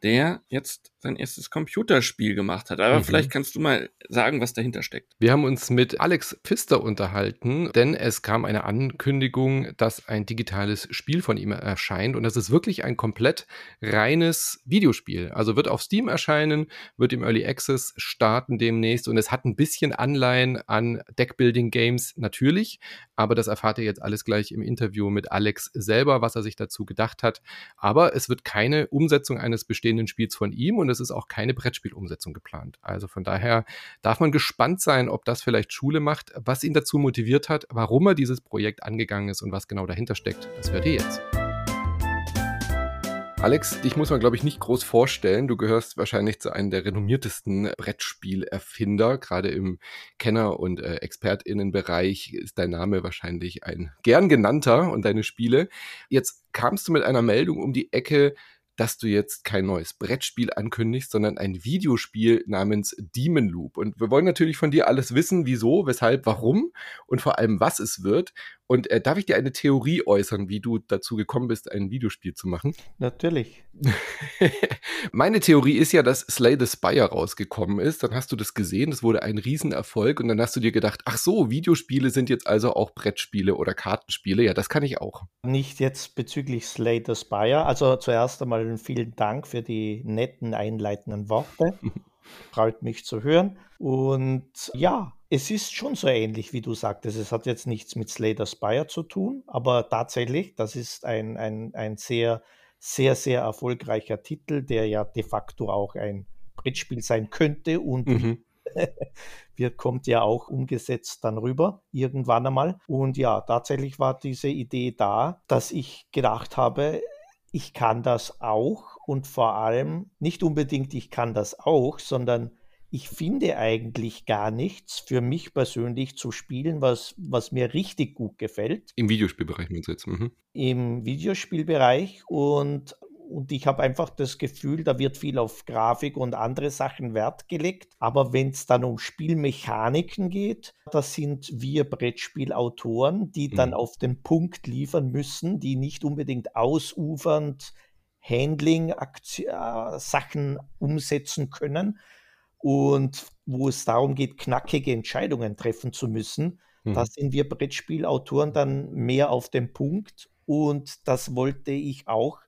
S2: der jetzt sein erstes Computerspiel gemacht hat. Aber mhm. vielleicht kannst du mal sagen, was dahinter steckt.
S3: Wir haben uns mit Alex Pfister unterhalten, denn es kam eine Ankündigung, dass ein digitales Spiel von ihm erscheint und das ist wirklich ein komplett reines Videospiel. Also wird auf Steam erscheinen, wird im Early Access starten demnächst und es hat ein bisschen Anleihen an Deckbuilding Games natürlich, aber das erfahrt ihr jetzt alles gleich im Interview mit Alex selber, was er sich dazu gedacht hat. Aber es wird keine Umsetzung eines bestehenden Spiels von ihm und es ist auch keine Brettspielumsetzung geplant. Also von daher darf man gespannt sein, ob das vielleicht Schule macht, was ihn dazu motiviert hat, warum er dieses Projekt angegangen ist und was genau dahinter steckt. Das hört ihr jetzt. Alex, dich muss man, glaube ich, nicht groß vorstellen. Du gehörst wahrscheinlich zu einem der renommiertesten Brettspielerfinder. Gerade im Kenner- und äh, ExpertInnenbereich ist dein Name wahrscheinlich ein gern genannter und deine Spiele. Jetzt kamst du mit einer Meldung um die Ecke, dass du jetzt kein neues Brettspiel ankündigst, sondern ein Videospiel namens Demon Loop. Und wir wollen natürlich von dir alles wissen, wieso, weshalb, warum und vor allem, was es wird. Und äh, darf ich dir eine Theorie äußern, wie du dazu gekommen bist, ein Videospiel zu machen?
S6: Natürlich.
S3: Meine Theorie ist ja, dass Slay the Spire rausgekommen ist. Dann hast du das gesehen, das wurde ein Riesenerfolg und dann hast du dir gedacht, ach so, Videospiele sind jetzt also auch Brettspiele oder Kartenspiele. Ja, das kann ich auch.
S6: Nicht jetzt bezüglich Slay the Spire. Also zuerst einmal vielen Dank für die netten einleitenden Worte. Freut mich zu hören. Und ja, es ist schon so ähnlich, wie du sagtest. Es hat jetzt nichts mit Slater Spire zu tun, aber tatsächlich, das ist ein, ein, ein sehr, sehr, sehr erfolgreicher Titel, der ja de facto auch ein Brettspiel sein könnte und mhm. wird, kommt ja auch umgesetzt dann rüber, irgendwann einmal. Und ja, tatsächlich war diese Idee da, dass ich gedacht habe, ich kann das auch und vor allem nicht unbedingt ich kann das auch, sondern ich finde eigentlich gar nichts für mich persönlich zu spielen, was, was mir richtig gut gefällt.
S3: Im Videospielbereich meinst du jetzt?
S6: Mhm. Im Videospielbereich und und ich habe einfach das Gefühl, da wird viel auf Grafik und andere Sachen Wert gelegt. Aber wenn es dann um Spielmechaniken geht, da sind wir Brettspielautoren, die dann mhm. auf den Punkt liefern müssen, die nicht unbedingt ausufernd Handling-Sachen äh, umsetzen können und wo es darum geht, knackige Entscheidungen treffen zu müssen. Mhm. Da sind wir Brettspielautoren dann mehr auf dem Punkt und das wollte ich auch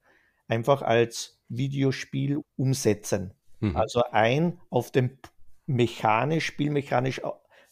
S6: einfach als Videospiel umsetzen. Mhm. Also ein auf dem mechanisch, spielmechanisch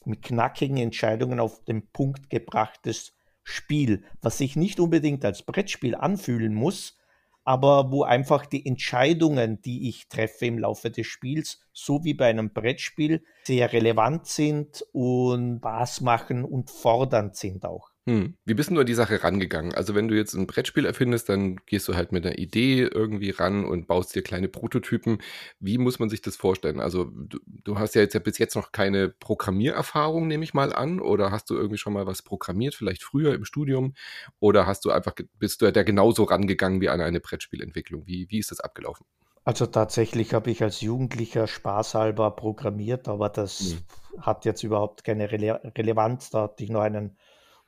S6: mit knackigen Entscheidungen auf den Punkt gebrachtes Spiel, was sich nicht unbedingt als Brettspiel anfühlen muss, aber wo einfach die Entscheidungen, die ich treffe im Laufe des Spiels, so wie bei einem Brettspiel, sehr relevant sind und Spaß machen und fordernd sind auch.
S3: Hm. Wie bist du an die Sache rangegangen? Also wenn du jetzt ein Brettspiel erfindest, dann gehst du halt mit einer Idee irgendwie ran und baust dir kleine Prototypen. Wie muss man sich das vorstellen? Also du, du hast ja jetzt ja bis jetzt noch keine Programmiererfahrung, nehme ich mal an, oder hast du irgendwie schon mal was programmiert, vielleicht früher im Studium, oder hast du einfach bist du da genauso rangegangen wie an eine Brettspielentwicklung? Wie, wie ist das abgelaufen?
S6: Also tatsächlich habe ich als Jugendlicher spaßhalber programmiert, aber das hm. hat jetzt überhaupt keine Rele Relevanz. Da hatte ich noch einen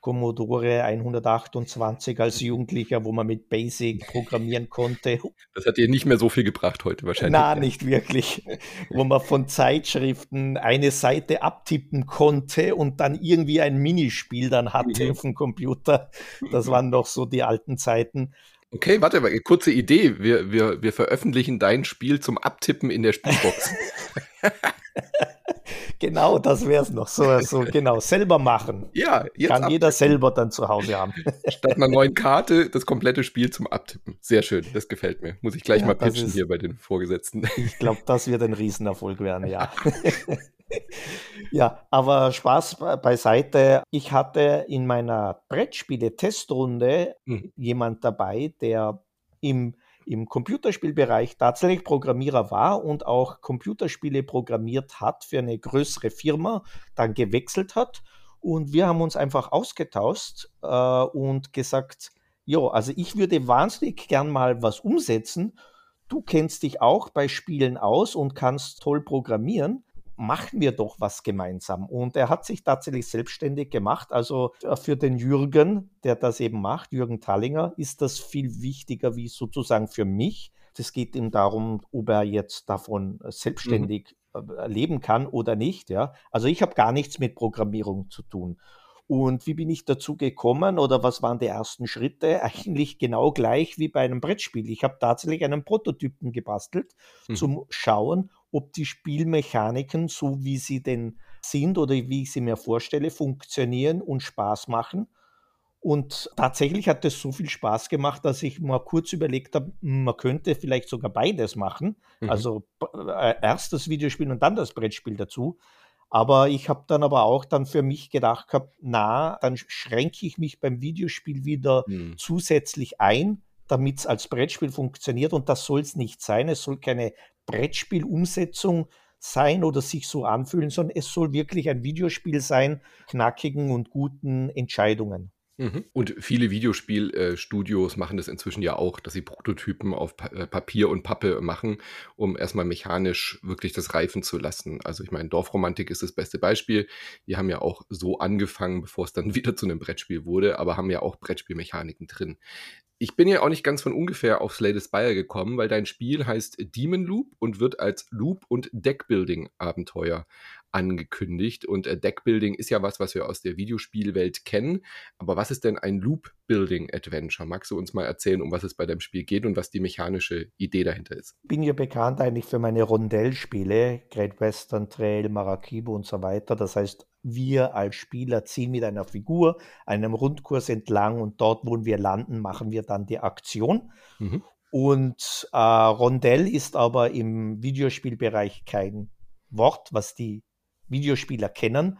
S6: Commodore 128 als Jugendlicher, wo man mit Basic programmieren konnte.
S3: Das hat dir nicht mehr so viel gebracht heute wahrscheinlich.
S6: Na, nicht wirklich. wo man von Zeitschriften eine Seite abtippen konnte und dann irgendwie ein Minispiel dann hatte mhm. auf dem Computer. Das waren noch so die alten Zeiten.
S3: Okay, warte mal, kurze Idee. Wir, wir, wir veröffentlichen dein Spiel zum Abtippen in der Spielbox.
S6: genau, das wäre es noch. So, so, genau, selber machen.
S3: Ja,
S6: jetzt Kann jeder selber dann zu Hause haben.
S3: Statt einer neuen Karte das komplette Spiel zum Abtippen. Sehr schön, das gefällt mir. Muss ich gleich ja, mal pitchen ist, hier bei den Vorgesetzten.
S6: Ich glaube, das wird ein Riesenerfolg werden, ja. ja, aber Spaß beiseite. Ich hatte in meiner Brettspiele-Testrunde mhm. jemand dabei, der im im Computerspielbereich tatsächlich Programmierer war und auch Computerspiele programmiert hat für eine größere Firma, dann gewechselt hat. Und wir haben uns einfach ausgetauscht äh, und gesagt, ja, also ich würde wahnsinnig gern mal was umsetzen. Du kennst dich auch bei Spielen aus und kannst toll programmieren machen wir doch was gemeinsam. Und er hat sich tatsächlich selbstständig gemacht. Also äh, für den Jürgen, der das eben macht, Jürgen Tallinger, ist das viel wichtiger wie sozusagen für mich. Es geht ihm darum, ob er jetzt davon äh, selbstständig mhm. leben kann oder nicht. Ja. Also ich habe gar nichts mit Programmierung zu tun. Und wie bin ich dazu gekommen oder was waren die ersten Schritte? Eigentlich genau gleich wie bei einem Brettspiel. Ich habe tatsächlich einen Prototypen gebastelt mhm. zum Schauen, ob die Spielmechaniken, so wie sie denn sind oder wie ich sie mir vorstelle, funktionieren und Spaß machen. Und tatsächlich hat es so viel Spaß gemacht, dass ich mal kurz überlegt habe, man könnte vielleicht sogar beides machen. Mhm. Also äh, erst das Videospiel und dann das Brettspiel dazu. Aber ich habe dann aber auch dann für mich gedacht gehabt, na, dann schränke ich mich beim Videospiel wieder mhm. zusätzlich ein, damit es als Brettspiel funktioniert. Und das soll es nicht sein. Es soll keine Brettspielumsetzung sein oder sich so anfühlen, sondern es soll wirklich ein Videospiel sein, knackigen und guten Entscheidungen.
S3: Mhm. Und viele Videospielstudios machen das inzwischen ja auch, dass sie Prototypen auf äh, Papier und Pappe machen, um erstmal mechanisch wirklich das reifen zu lassen. Also ich meine, Dorfromantik ist das beste Beispiel. Die haben ja auch so angefangen, bevor es dann wieder zu einem Brettspiel wurde, aber haben ja auch Brettspielmechaniken drin. Ich bin ja auch nicht ganz von ungefähr auf Slay the Spire gekommen, weil dein Spiel heißt Demon Loop und wird als Loop- und Deckbuilding-Abenteuer angekündigt. Und äh, Deckbuilding ist ja was, was wir aus der Videospielwelt kennen. Aber was ist denn ein Loop-Building-Adventure? Magst du uns mal erzählen, um was es bei deinem Spiel geht und was die mechanische Idee dahinter ist?
S6: Ich bin ja bekannt eigentlich für meine Rondellspiele, Great Western Trail, Maracaibo und so weiter. Das heißt, wir als Spieler ziehen mit einer Figur einem Rundkurs entlang und dort, wo wir landen, machen wir dann die Aktion. Mhm. Und äh, Rondell ist aber im Videospielbereich kein Wort, was die Videospieler kennen,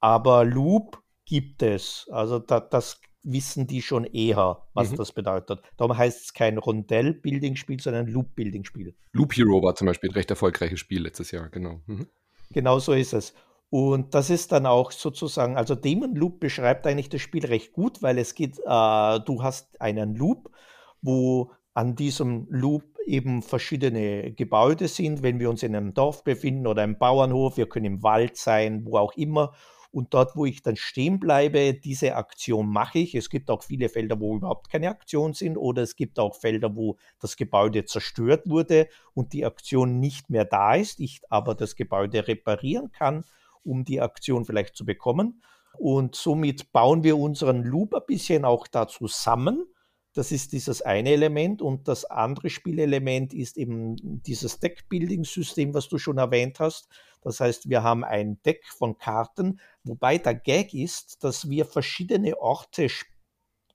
S6: aber Loop gibt es. Also da, das wissen die schon eher, was mhm. das bedeutet. Darum heißt es kein Rondell-Building-Spiel, sondern Loop-Building-Spiel.
S3: Loop Hero war zum Beispiel ein recht erfolgreiches Spiel letztes Jahr, genau. Mhm.
S6: Genau so ist es. Und das ist dann auch sozusagen, also Demon Loop beschreibt eigentlich das Spiel recht gut, weil es geht, äh, du hast einen Loop, wo an diesem Loop eben verschiedene Gebäude sind, wenn wir uns in einem Dorf befinden oder einem Bauernhof, wir können im Wald sein, wo auch immer. Und dort, wo ich dann stehen bleibe, diese Aktion mache ich. Es gibt auch viele Felder, wo überhaupt keine Aktion sind oder es gibt auch Felder, wo das Gebäude zerstört wurde und die Aktion nicht mehr da ist, ich aber das Gebäude reparieren kann um die Aktion vielleicht zu bekommen. Und somit bauen wir unseren Loop ein bisschen auch da zusammen. Das ist dieses eine Element. Und das andere Spielelement ist eben dieses Deck-Building-System, was du schon erwähnt hast. Das heißt, wir haben ein Deck von Karten, wobei der Gag ist, dass wir verschiedene Orte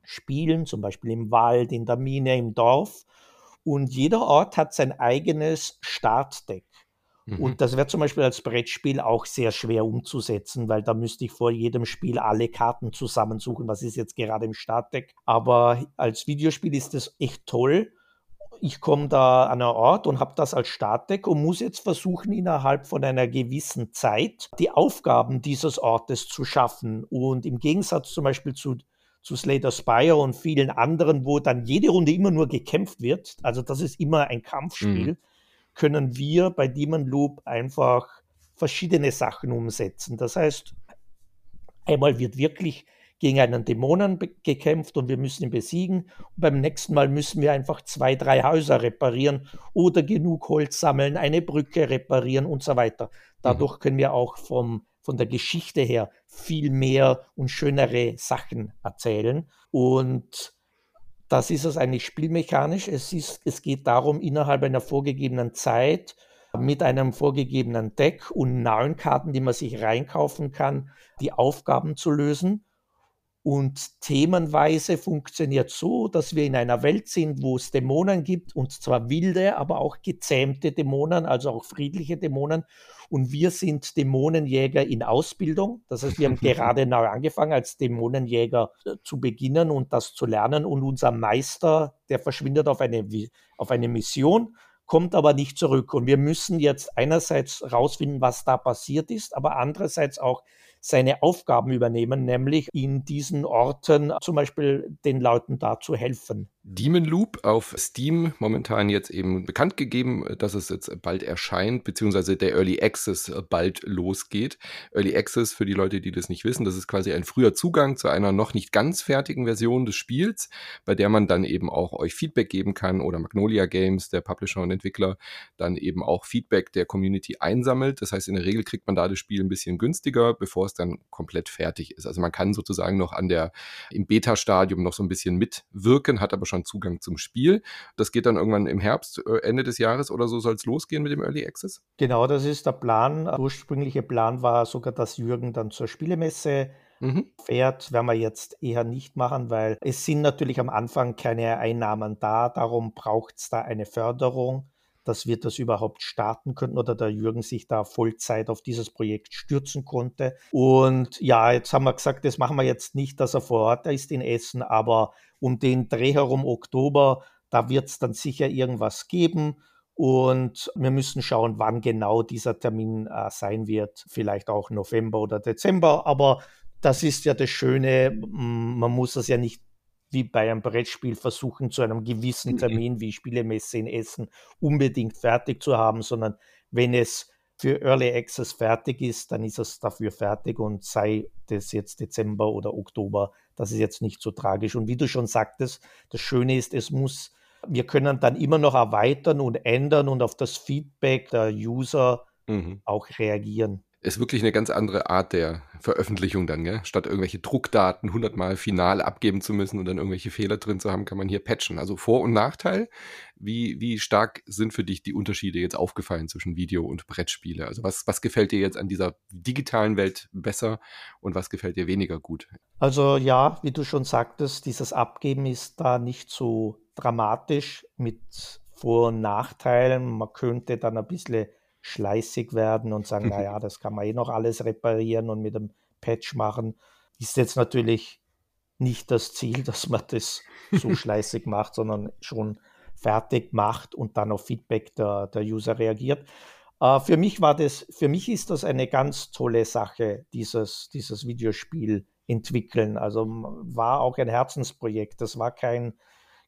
S6: spielen, zum Beispiel im Wald, in der Mine, im Dorf. Und jeder Ort hat sein eigenes Startdeck. Mhm. Und das wäre zum Beispiel als Brettspiel auch sehr schwer umzusetzen, weil da müsste ich vor jedem Spiel alle Karten zusammensuchen, was ist jetzt gerade im Startdeck. Aber als Videospiel ist das echt toll. Ich komme da an einen Ort und habe das als Startdeck und muss jetzt versuchen, innerhalb von einer gewissen Zeit die Aufgaben dieses Ortes zu schaffen. Und im Gegensatz zum Beispiel zu zu Slater Spire und vielen anderen, wo dann jede Runde immer nur gekämpft wird. Also das ist immer ein Kampfspiel. Mhm können wir bei Demon Loop einfach verschiedene Sachen umsetzen. Das heißt, einmal wird wirklich gegen einen Dämonen gekämpft und wir müssen ihn besiegen. Und beim nächsten Mal müssen wir einfach zwei, drei Häuser reparieren oder genug Holz sammeln, eine Brücke reparieren und so weiter. Dadurch mhm. können wir auch vom, von der Geschichte her viel mehr und schönere Sachen erzählen. Und das ist es eigentlich spielmechanisch. Es, ist, es geht darum, innerhalb einer vorgegebenen Zeit mit einem vorgegebenen Deck und neuen Karten, die man sich reinkaufen kann, die Aufgaben zu lösen. Und themenweise funktioniert so, dass wir in einer Welt sind, wo es Dämonen gibt, und zwar wilde, aber auch gezähmte Dämonen, also auch friedliche Dämonen. Und wir sind Dämonenjäger in Ausbildung. Das heißt, wir haben gerade neu angefangen, als Dämonenjäger äh, zu beginnen und das zu lernen. Und unser Meister, der verschwindet auf eine, auf eine Mission kommt aber nicht zurück. Und wir müssen jetzt einerseits rausfinden, was da passiert ist, aber andererseits auch seine Aufgaben übernehmen, nämlich in diesen Orten zum Beispiel den Leuten da zu helfen.
S3: Demon Loop auf Steam momentan jetzt eben bekannt gegeben, dass es jetzt bald erscheint, beziehungsweise der Early Access bald losgeht. Early Access, für die Leute, die das nicht wissen, das ist quasi ein früher Zugang zu einer noch nicht ganz fertigen Version des Spiels, bei der man dann eben auch euch Feedback geben kann oder Magnolia Games, der Publisher und Entwickler, dann eben auch Feedback der Community einsammelt. Das heißt, in der Regel kriegt man da das Spiel ein bisschen günstiger, bevor es dann komplett fertig ist. Also man kann sozusagen noch an der, im Beta-Stadium noch so ein bisschen mitwirken, hat aber schon Zugang zum Spiel. Das geht dann irgendwann im Herbst, äh, Ende des Jahres oder so soll es losgehen mit dem Early Access?
S6: Genau, das ist der Plan. Der ursprüngliche Plan war sogar, dass Jürgen dann zur Spielemesse Mhm. fährt, werden wir jetzt eher nicht machen, weil es sind natürlich am Anfang keine Einnahmen da, darum braucht es da eine Förderung dass wir das überhaupt starten könnten oder der Jürgen sich da Vollzeit auf dieses Projekt stürzen konnte. Und ja, jetzt haben wir gesagt, das machen wir jetzt nicht, dass er vor Ort ist in Essen, aber um den Dreh herum Oktober, da wird es dann sicher irgendwas geben. Und wir müssen schauen, wann genau dieser Termin äh, sein wird. Vielleicht auch November oder Dezember. Aber das ist ja das Schöne. Man muss es ja nicht wie bei einem Brettspiel versuchen, zu einem gewissen mhm. Termin wie Spielemesse in Essen unbedingt fertig zu haben, sondern wenn es für Early Access fertig ist, dann ist es dafür fertig und sei das jetzt Dezember oder Oktober, das ist jetzt nicht so tragisch. Und wie du schon sagtest, das Schöne ist, es muss, wir können dann immer noch erweitern und ändern und auf das Feedback der User mhm. auch reagieren
S3: ist wirklich eine ganz andere Art der Veröffentlichung dann, gell? Statt irgendwelche Druckdaten hundertmal final abgeben zu müssen und dann irgendwelche Fehler drin zu haben, kann man hier patchen. Also Vor- und Nachteil. Wie, wie stark sind für dich die Unterschiede jetzt aufgefallen zwischen Video und Brettspiele? Also was, was gefällt dir jetzt an dieser digitalen Welt besser und was gefällt dir weniger gut?
S6: Also ja, wie du schon sagtest, dieses Abgeben ist da nicht so dramatisch mit Vor- und Nachteilen. Man könnte dann ein bisschen schleißig werden und sagen, naja, das kann man eh noch alles reparieren und mit einem Patch machen. Ist jetzt natürlich nicht das Ziel, dass man das so schleißig macht, sondern schon fertig macht und dann auf Feedback der, der User reagiert. Uh, für mich war das, für mich ist das eine ganz tolle Sache, dieses, dieses Videospiel entwickeln. Also war auch ein Herzensprojekt. Das war kein,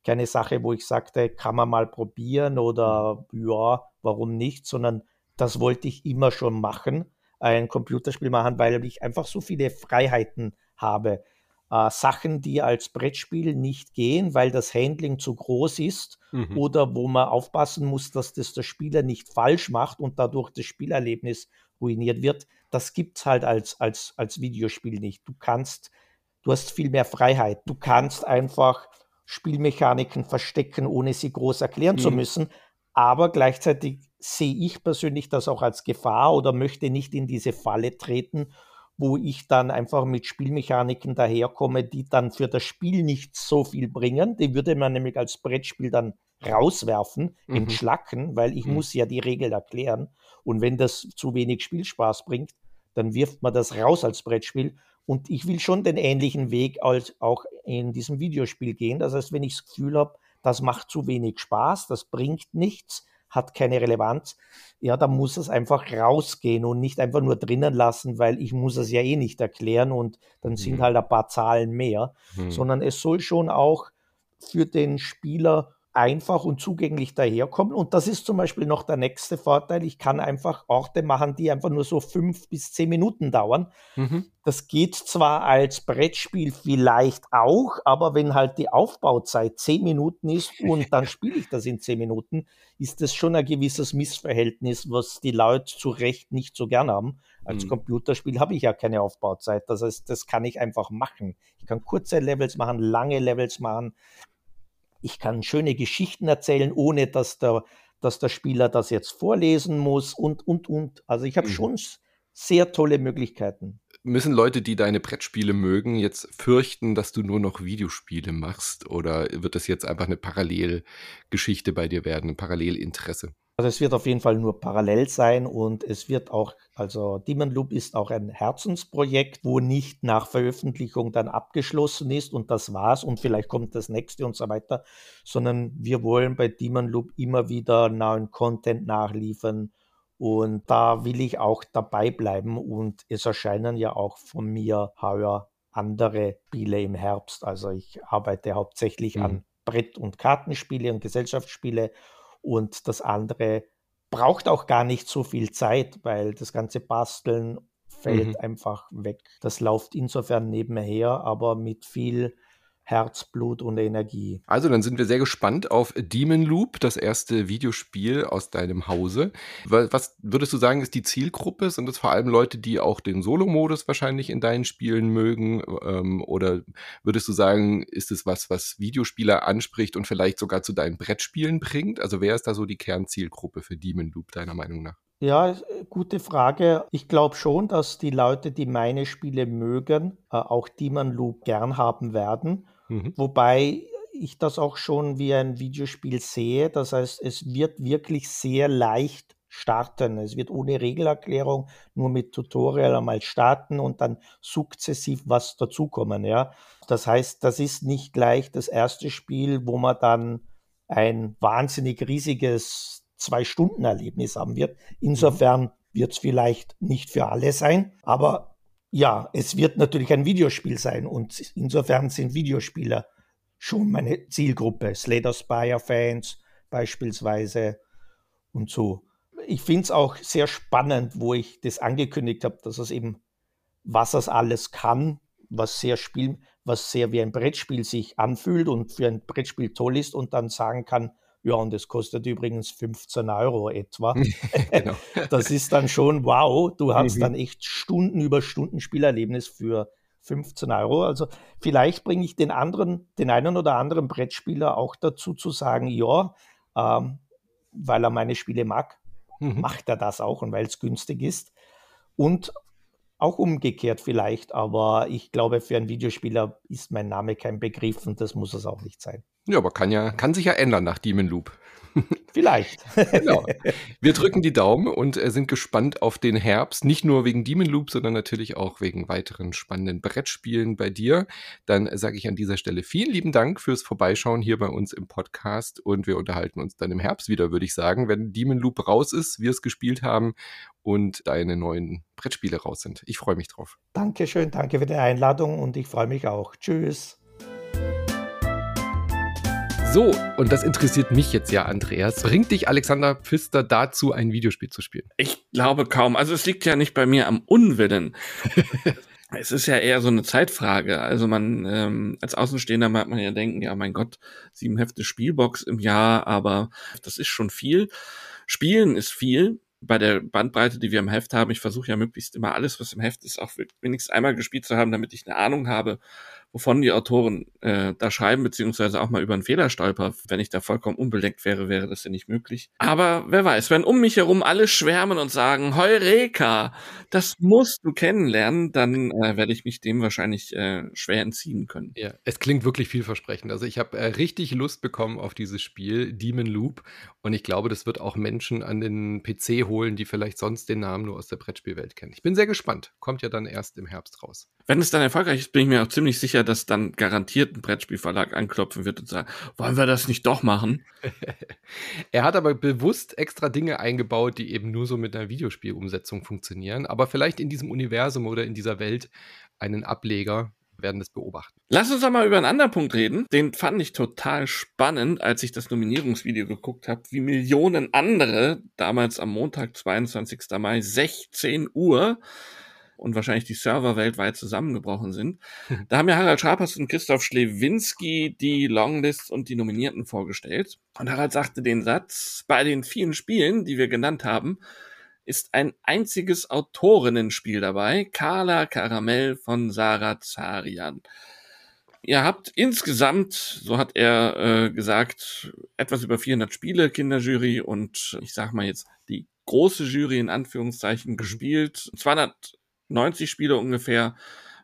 S6: keine Sache, wo ich sagte, kann man mal probieren oder ja, warum nicht, sondern das wollte ich immer schon machen, ein Computerspiel machen, weil ich einfach so viele Freiheiten habe. Äh, Sachen, die als Brettspiel nicht gehen, weil das Handling zu groß ist mhm. oder wo man aufpassen muss, dass das der Spieler nicht falsch macht und dadurch das Spielerlebnis ruiniert wird, das gibt es halt als, als, als Videospiel nicht. Du kannst, du hast viel mehr Freiheit. Du kannst einfach Spielmechaniken verstecken, ohne sie groß erklären mhm. zu müssen. Aber gleichzeitig sehe ich persönlich das auch als Gefahr oder möchte nicht in diese Falle treten, wo ich dann einfach mit Spielmechaniken daherkomme, die dann für das Spiel nicht so viel bringen. Die würde man nämlich als Brettspiel dann rauswerfen, mhm. entschlacken, weil ich mhm. muss ja die Regel erklären. Und wenn das zu wenig Spielspaß bringt, dann wirft man das raus als Brettspiel. Und ich will schon den ähnlichen Weg als auch in diesem Videospiel gehen. Das heißt, wenn ich das Gefühl habe, das macht zu wenig Spaß, das bringt nichts, hat keine Relevanz, ja, dann muss es einfach rausgehen und nicht einfach nur drinnen lassen, weil ich muss es ja eh nicht erklären und dann mhm. sind halt ein paar Zahlen mehr, mhm. sondern es soll schon auch für den Spieler einfach und zugänglich daherkommen. Und das ist zum Beispiel noch der nächste Vorteil. Ich kann einfach Orte machen, die einfach nur so fünf bis zehn Minuten dauern. Mhm. Das geht zwar als Brettspiel vielleicht auch, aber wenn halt die Aufbauzeit zehn Minuten ist und dann spiele ich das in zehn Minuten, ist das schon ein gewisses Missverhältnis, was die Leute zu Recht nicht so gern haben. Als mhm. Computerspiel habe ich ja keine Aufbauzeit. Das heißt, das kann ich einfach machen. Ich kann kurze Levels machen, lange Levels machen ich kann schöne Geschichten erzählen, ohne dass der, dass der Spieler das jetzt vorlesen muss und, und, und. Also ich habe mhm. schon sehr tolle Möglichkeiten.
S3: Müssen Leute, die deine Brettspiele mögen, jetzt fürchten, dass du nur noch Videospiele machst? Oder wird das jetzt einfach eine Parallelgeschichte bei dir werden, ein Parallelinteresse?
S6: Also es wird auf jeden Fall nur parallel sein und es wird auch, also Demon Loop ist auch ein Herzensprojekt, wo nicht nach Veröffentlichung dann abgeschlossen ist und das war's und vielleicht kommt das nächste und so weiter, sondern wir wollen bei Demon Loop immer wieder neuen Content nachliefern und da will ich auch dabei bleiben und es erscheinen ja auch von mir heuer andere Spiele im Herbst. Also ich arbeite hauptsächlich mhm. an Brett- und Kartenspiele und Gesellschaftsspiele und das andere braucht auch gar nicht so viel Zeit, weil das ganze Basteln fällt mhm. einfach weg. Das läuft insofern nebenher, aber mit viel Herzblut und Energie.
S3: Also, dann sind wir sehr gespannt auf Demon Loop, das erste Videospiel aus deinem Hause. Was würdest du sagen, ist die Zielgruppe? Sind das vor allem Leute, die auch den Solo-Modus wahrscheinlich in deinen Spielen mögen? Ähm, oder würdest du sagen, ist es was, was Videospieler anspricht und vielleicht sogar zu deinen Brettspielen bringt? Also, wer ist da so die Kernzielgruppe für Demon Loop, deiner Meinung nach?
S6: Ja, gute Frage. Ich glaube schon, dass die Leute, die meine Spiele mögen, äh, auch Demon Loop gern haben werden. Mhm. Wobei ich das auch schon wie ein Videospiel sehe. Das heißt, es wird wirklich sehr leicht starten. Es wird ohne Regelerklärung nur mit Tutorial einmal starten und dann sukzessiv was dazukommen. Ja, das heißt, das ist nicht gleich das erste Spiel, wo man dann ein wahnsinnig riesiges Zwei-Stunden-Erlebnis haben wird. Insofern wird es vielleicht nicht für alle sein, aber ja, es wird natürlich ein Videospiel sein und insofern sind Videospieler schon meine Zielgruppe. Slater Spire-Fans beispielsweise und so. Ich finde es auch sehr spannend, wo ich das angekündigt habe, dass es eben, was es alles kann, was sehr Spiel, was sehr wie ein Brettspiel sich anfühlt und für ein Brettspiel toll ist und dann sagen kann, ja, und es kostet übrigens 15 Euro etwa. genau. das ist dann schon wow. Du hast mhm. dann echt Stunden über Stunden Spielerlebnis für 15 Euro. Also vielleicht bringe ich den anderen, den einen oder anderen Brettspieler auch dazu zu sagen, ja, ähm, weil er meine Spiele mag, mhm. macht er das auch und weil es günstig ist. Und auch umgekehrt vielleicht, aber ich glaube, für einen Videospieler ist mein Name kein Begriff und das muss es auch nicht sein.
S3: Ja, aber kann ja, kann sich ja ändern nach Demon Loop.
S6: Vielleicht.
S3: genau. Wir drücken die Daumen und äh, sind gespannt auf den Herbst. Nicht nur wegen Demon Loop, sondern natürlich auch wegen weiteren spannenden Brettspielen bei dir. Dann sage ich an dieser Stelle vielen lieben Dank fürs Vorbeischauen hier bei uns im Podcast und wir unterhalten uns dann im Herbst wieder, würde ich sagen, wenn Demon Loop raus ist, wir es gespielt haben und deine neuen Brettspiele raus sind. Ich freue mich drauf.
S6: Dankeschön, danke für die Einladung und ich freue mich auch. Tschüss.
S3: So, und das interessiert mich jetzt ja, Andreas. Bringt dich Alexander Pfister dazu, ein Videospiel zu spielen?
S2: Ich glaube kaum. Also es liegt ja nicht bei mir am Unwillen. es ist ja eher so eine Zeitfrage. Also man, ähm, als Außenstehender mag man ja denken, ja mein Gott, sieben Hefte Spielbox im Jahr, aber das ist schon viel. Spielen ist viel. Bei der Bandbreite, die wir im Heft haben, ich versuche ja möglichst immer alles, was im Heft ist, auch wenigstens einmal gespielt zu haben, damit ich eine Ahnung habe, wovon die Autoren äh, da schreiben, beziehungsweise auch mal über einen Fehler stolper. Wenn ich da vollkommen unbeleckt wäre, wäre das ja nicht möglich. Aber wer weiß, wenn um mich herum alle schwärmen und sagen, Heureka, das musst du kennenlernen, dann äh, werde ich mich dem wahrscheinlich äh, schwer entziehen können.
S3: Ja, es klingt wirklich vielversprechend. Also ich habe äh, richtig Lust bekommen auf dieses Spiel, Demon Loop. Und ich glaube, das wird auch Menschen an den PC holen, die vielleicht sonst den Namen nur aus der Brettspielwelt kennen. Ich bin sehr gespannt. Kommt ja dann erst im Herbst raus.
S2: Wenn es dann erfolgreich ist, bin ich mir auch ziemlich sicher, dass dann garantiert ein Brettspielverlag anklopfen wird und sagen, wollen wir das nicht doch machen?
S3: er hat aber bewusst extra Dinge eingebaut, die eben nur so mit einer Videospielumsetzung funktionieren, aber vielleicht in diesem Universum oder in dieser Welt einen Ableger werden das beobachten.
S2: Lass uns doch mal über einen anderen Punkt reden. Den fand ich total spannend, als ich das Nominierungsvideo geguckt habe, wie Millionen andere damals am Montag, 22. Mai, 16 Uhr und wahrscheinlich die Server weltweit zusammengebrochen sind. Da haben ja Harald Schrapers und Christoph Schlewinski die Longlists und die Nominierten vorgestellt. Und Harald sagte den Satz, bei den vielen Spielen, die wir genannt haben, ist ein einziges Autorinnenspiel dabei, Carla Karamell von Sarah Zarian. Ihr habt insgesamt, so hat er äh, gesagt, etwas über 400 Spiele, Kinderjury und ich sag mal jetzt die große Jury in Anführungszeichen gespielt. 200 90 Spiele ungefähr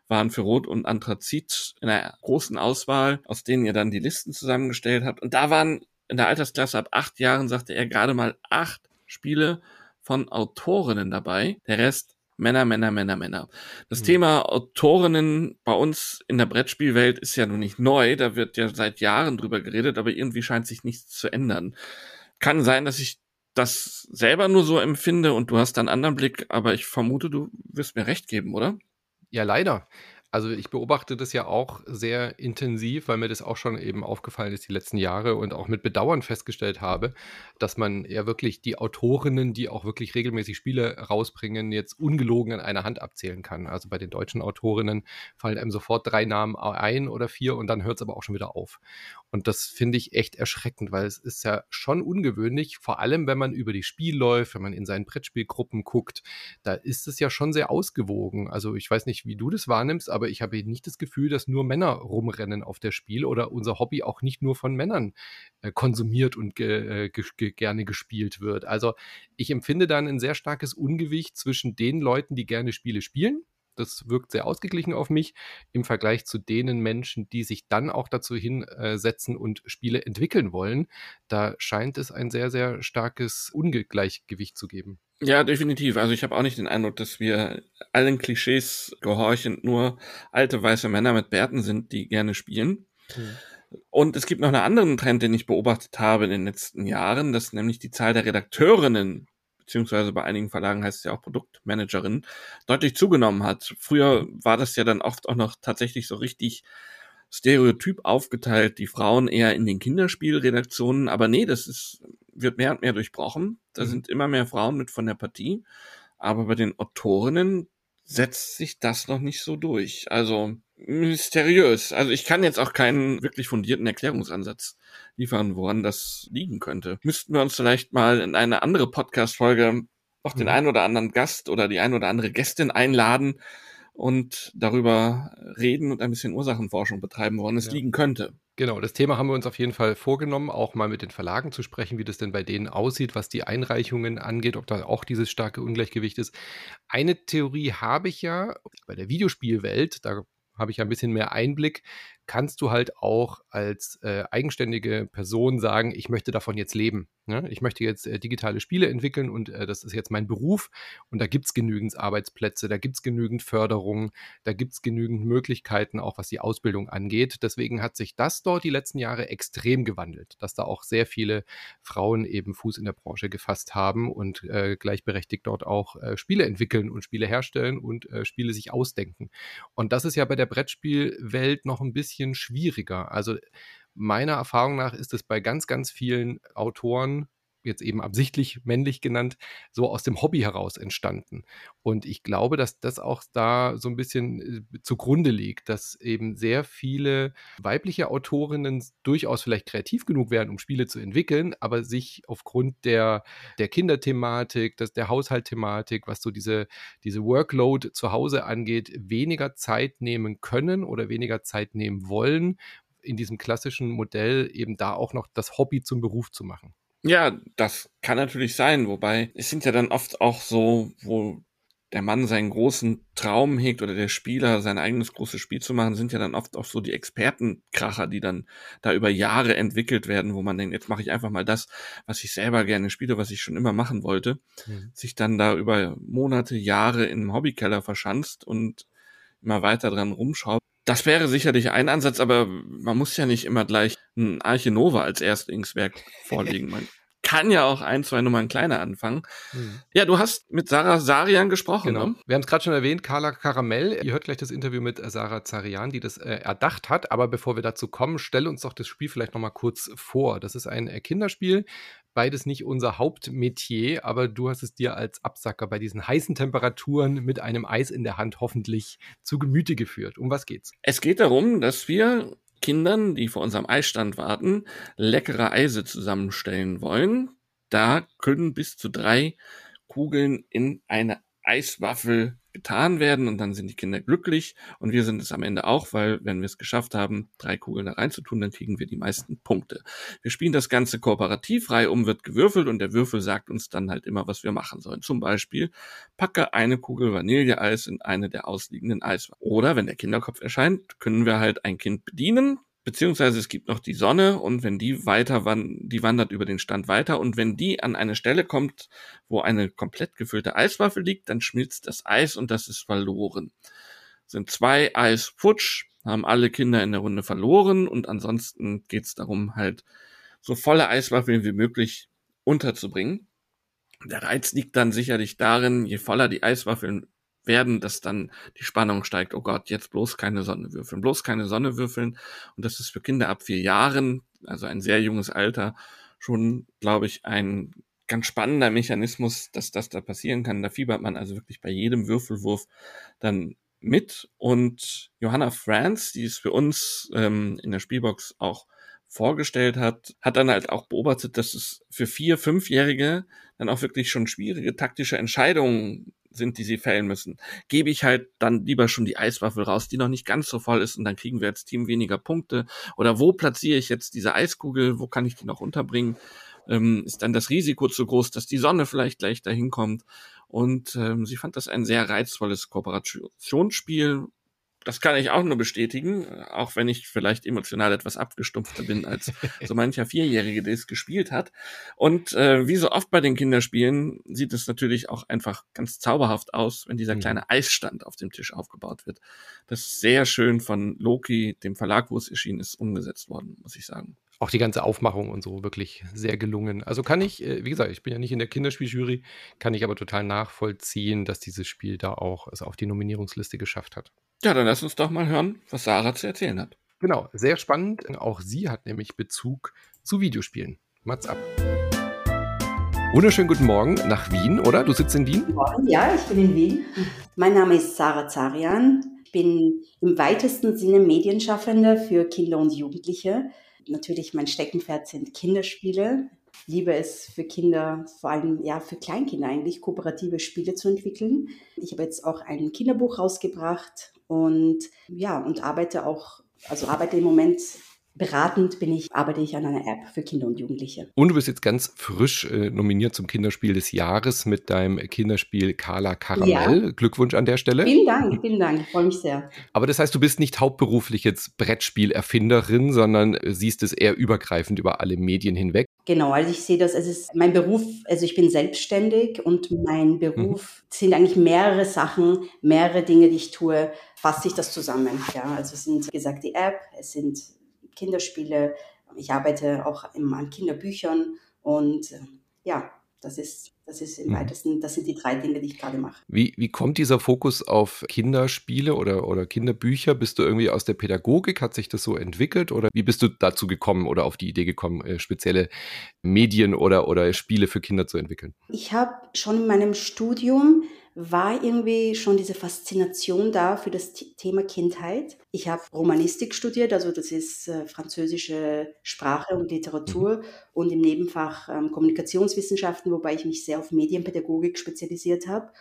S2: waren für Rot und Anthrazit in einer großen Auswahl, aus denen ihr dann die Listen zusammengestellt habt. Und da waren in der Altersklasse ab acht Jahren, sagte er, gerade mal acht Spiele von Autorinnen dabei. Der Rest Männer, Männer, Männer, Männer. Das mhm. Thema Autorinnen bei uns in der Brettspielwelt ist ja nun nicht neu. Da wird ja seit Jahren drüber geredet, aber irgendwie scheint sich nichts zu ändern. Kann sein, dass ich das selber nur so empfinde und du hast einen anderen Blick, aber ich vermute, du wirst mir recht geben, oder?
S3: Ja, leider. Also ich beobachte das ja auch sehr intensiv, weil mir das auch schon eben aufgefallen ist die letzten Jahre und auch mit Bedauern festgestellt habe, dass man ja wirklich die Autorinnen, die auch wirklich regelmäßig Spiele rausbringen, jetzt ungelogen an einer Hand abzählen kann. Also bei den deutschen Autorinnen fallen einem sofort drei Namen ein oder vier und dann hört es aber auch schon wieder auf. Und das finde ich echt erschreckend, weil es ist ja schon ungewöhnlich, vor allem wenn man über die Spiel läuft, wenn man in seinen Brettspielgruppen guckt, da ist es ja schon sehr ausgewogen. Also ich weiß nicht, wie du das wahrnimmst, aber ich habe nicht das Gefühl, dass nur Männer rumrennen auf der Spiel oder unser Hobby auch nicht nur von Männern äh, konsumiert und ge, äh, ge, gerne gespielt wird. Also ich empfinde dann ein sehr starkes Ungewicht zwischen den Leuten, die gerne Spiele spielen das wirkt sehr ausgeglichen auf mich im Vergleich zu denen Menschen, die sich dann auch dazu hinsetzen und Spiele entwickeln wollen. Da scheint es ein sehr, sehr starkes Ungleichgewicht zu geben.
S2: Ja, definitiv. Also ich habe auch nicht den Eindruck, dass wir allen Klischees gehorchend nur alte weiße Männer mit Bärten sind, die gerne spielen. Mhm. Und es gibt noch einen anderen Trend, den ich beobachtet habe in den letzten Jahren, dass nämlich die Zahl der Redakteurinnen, beziehungsweise bei einigen Verlagen heißt es ja auch Produktmanagerinnen, deutlich zugenommen hat. Früher war das ja dann oft auch noch tatsächlich so richtig stereotyp aufgeteilt, die Frauen eher in den Kinderspielredaktionen, aber nee, das ist, wird mehr und mehr durchbrochen. Da mhm. sind immer mehr Frauen mit von der Partie. Aber bei den Autorinnen setzt sich das noch nicht so durch. Also mysteriös. Also ich kann jetzt auch keinen wirklich fundierten Erklärungsansatz liefern, woran das liegen könnte. Müssten wir uns vielleicht mal in eine andere Podcast-Folge noch den mhm. einen oder anderen Gast oder die ein oder andere Gästin einladen und darüber reden und ein bisschen Ursachenforschung betreiben, woran es ja. liegen könnte.
S3: Genau, das Thema haben wir uns auf jeden Fall vorgenommen, auch mal mit den Verlagen zu sprechen, wie das denn bei denen aussieht, was die Einreichungen angeht, ob da auch dieses starke Ungleichgewicht ist. Eine Theorie habe ich ja bei der Videospielwelt, da habe ich ein bisschen mehr Einblick, kannst du halt auch als äh, eigenständige Person sagen, ich möchte davon jetzt leben. Ne? Ich möchte jetzt äh, digitale Spiele entwickeln und äh, das ist jetzt mein Beruf und da gibt es genügend Arbeitsplätze, da gibt es genügend Förderung, da gibt es genügend Möglichkeiten, auch was die Ausbildung angeht. Deswegen hat sich das dort die letzten Jahre extrem gewandelt, dass da auch sehr viele Frauen eben Fuß in der Branche gefasst haben und äh, gleichberechtigt dort auch äh, Spiele entwickeln und Spiele herstellen und äh, Spiele sich ausdenken. Und das ist ja bei der Brettspielwelt noch ein bisschen bisschen schwieriger. Also meiner Erfahrung nach ist es bei ganz, ganz vielen Autoren, jetzt eben absichtlich männlich genannt, so aus dem Hobby heraus entstanden. Und ich glaube, dass das auch da so ein bisschen äh, zugrunde liegt, dass eben sehr viele weibliche Autorinnen durchaus vielleicht kreativ genug wären, um Spiele zu entwickeln, aber sich aufgrund der, der Kinderthematik, das, der Haushaltthematik, was so diese, diese Workload zu Hause angeht, weniger Zeit nehmen können oder weniger Zeit nehmen wollen, in diesem klassischen Modell eben da auch noch das Hobby zum Beruf zu machen.
S2: Ja, das kann natürlich sein, wobei es sind ja dann oft auch so, wo der Mann seinen großen Traum hegt oder der Spieler sein eigenes großes Spiel zu machen, sind ja dann oft auch so die Expertenkracher, die dann da über Jahre entwickelt werden, wo man denkt, jetzt mache ich einfach mal das, was ich selber gerne spiele, was ich schon immer machen wollte, mhm. sich dann da über Monate, Jahre in einem Hobbykeller verschanzt und immer weiter dran rumschraubt. Das wäre sicherlich ein Ansatz, aber man muss ja nicht immer gleich ein Arche Nova als Erstlingswerk vorlegen. Man kann ja auch ein, zwei Nummern kleiner anfangen. Mhm. Ja, du hast mit Sarah Sarian gesprochen. Genau. Ne?
S3: Wir haben es gerade schon erwähnt, Carla Karamell. Ihr hört gleich das Interview mit Sarah Zarian, die das äh, erdacht hat. Aber bevor wir dazu kommen, stell uns doch das Spiel vielleicht nochmal kurz vor. Das ist ein äh, Kinderspiel. Beides nicht unser Hauptmetier, aber du hast es dir als Absacker bei diesen heißen Temperaturen mit einem Eis in der Hand hoffentlich zu Gemüte geführt. Um was geht's?
S2: Es geht darum, dass wir Kindern, die vor unserem Eisstand warten, leckere Eise zusammenstellen wollen. Da können bis zu drei Kugeln in eine Eiswaffel getan werden und dann sind die Kinder glücklich und wir sind es am Ende auch, weil wenn wir es geschafft haben, drei Kugeln da reinzutun, dann kriegen wir die meisten Punkte. Wir spielen das Ganze kooperativ, um wird gewürfelt und der Würfel sagt uns dann halt immer, was wir machen sollen. Zum Beispiel, packe eine Kugel Vanilleeis in eine der ausliegenden Eiswaffen. Oder wenn der Kinderkopf erscheint, können wir halt ein Kind bedienen, beziehungsweise es gibt noch die Sonne und wenn die weiter wand die wandert über den Stand weiter und wenn die an eine Stelle kommt, wo eine komplett gefüllte Eiswaffe liegt, dann schmilzt das Eis und das ist verloren. Sind zwei Eis futsch, haben alle Kinder in der Runde verloren und ansonsten geht's darum halt so volle Eiswaffeln wie möglich unterzubringen. Der Reiz liegt dann sicherlich darin, je voller die Eiswaffeln werden, dass dann die Spannung steigt, oh Gott, jetzt bloß keine Sonne würfeln, bloß keine Sonne würfeln. Und das ist für Kinder ab vier Jahren, also ein sehr junges Alter, schon, glaube ich, ein ganz spannender Mechanismus, dass das da passieren kann. Da fiebert man also wirklich bei jedem Würfelwurf dann mit. Und Johanna Franz, die es für uns ähm, in der Spielbox auch vorgestellt hat, hat dann halt auch beobachtet, dass es für vier, fünfjährige dann auch wirklich schon schwierige taktische Entscheidungen sind, die sie fällen müssen, gebe ich halt dann lieber schon die Eiswaffel raus, die noch nicht ganz so voll ist und dann kriegen wir als Team weniger Punkte. Oder wo platziere ich jetzt diese Eiskugel? Wo kann ich die noch unterbringen? Ähm, ist dann das Risiko zu groß, dass die Sonne vielleicht gleich dahin kommt? Und ähm, sie fand das ein sehr reizvolles Kooperationsspiel, das kann ich auch nur bestätigen, auch wenn ich vielleicht emotional etwas abgestumpfter bin als so mancher Vierjährige, der es gespielt hat. Und äh, wie so oft bei den Kinderspielen sieht es natürlich auch einfach ganz zauberhaft aus, wenn dieser mhm. kleine Eisstand auf dem Tisch aufgebaut wird. Das ist sehr schön von Loki, dem Verlag, wo es erschienen ist, umgesetzt worden, muss ich sagen
S3: auch die ganze Aufmachung und so wirklich sehr gelungen. Also kann ich, äh, wie gesagt, ich bin ja nicht in der Kinderspieljury, kann ich aber total nachvollziehen, dass dieses Spiel da auch es auf die Nominierungsliste geschafft hat.
S2: Ja, dann lass uns doch mal hören, was Sarah zu erzählen hat.
S3: Genau, sehr spannend. Auch sie hat nämlich Bezug zu Videospielen. Mats ab. Wunderschönen guten Morgen nach Wien, oder? Du sitzt in Wien?
S7: Guten Morgen, ja, ich bin in Wien. Mein Name ist Sarah Zarian. Ich bin im weitesten Sinne Medienschaffende für Kinder und Jugendliche natürlich mein Steckenpferd sind Kinderspiele. Ich liebe es für Kinder, vor allem ja für Kleinkinder eigentlich, kooperative Spiele zu entwickeln. Ich habe jetzt auch ein Kinderbuch rausgebracht und ja, und arbeite auch, also arbeite im Moment beratend bin ich, arbeite ich an einer App für Kinder und Jugendliche.
S3: Und du bist jetzt ganz frisch äh, nominiert zum Kinderspiel des Jahres mit deinem Kinderspiel Carla Karamell. Ja. Glückwunsch an der Stelle.
S7: Vielen Dank, vielen Dank, ich freue mich sehr.
S3: Aber das heißt, du bist nicht hauptberuflich jetzt Brettspielerfinderin, sondern siehst es eher übergreifend über alle Medien hinweg.
S7: Genau, also ich sehe das, es ist mein Beruf, also ich bin selbstständig und mein Beruf mhm. sind eigentlich mehrere Sachen, mehrere Dinge, die ich tue, fasst sich das zusammen. Ja, also es sind, wie gesagt, die App, es sind Kinderspiele. Ich arbeite auch an Kinderbüchern und äh, ja, das ist, das ist im mhm. weitesten, das sind die drei Dinge, die ich gerade mache.
S3: Wie, wie kommt dieser Fokus auf Kinderspiele oder, oder Kinderbücher? Bist du irgendwie aus der Pädagogik? Hat sich das so entwickelt? Oder wie bist du dazu gekommen oder auf die Idee gekommen, äh, spezielle Medien oder, oder Spiele für Kinder zu entwickeln?
S7: Ich habe schon in meinem Studium war irgendwie schon diese Faszination da für das Thema Kindheit. Ich habe Romanistik studiert, also das ist äh, französische Sprache und Literatur mhm. und im Nebenfach ähm, Kommunikationswissenschaften, wobei ich mich sehr auf Medienpädagogik spezialisiert habe.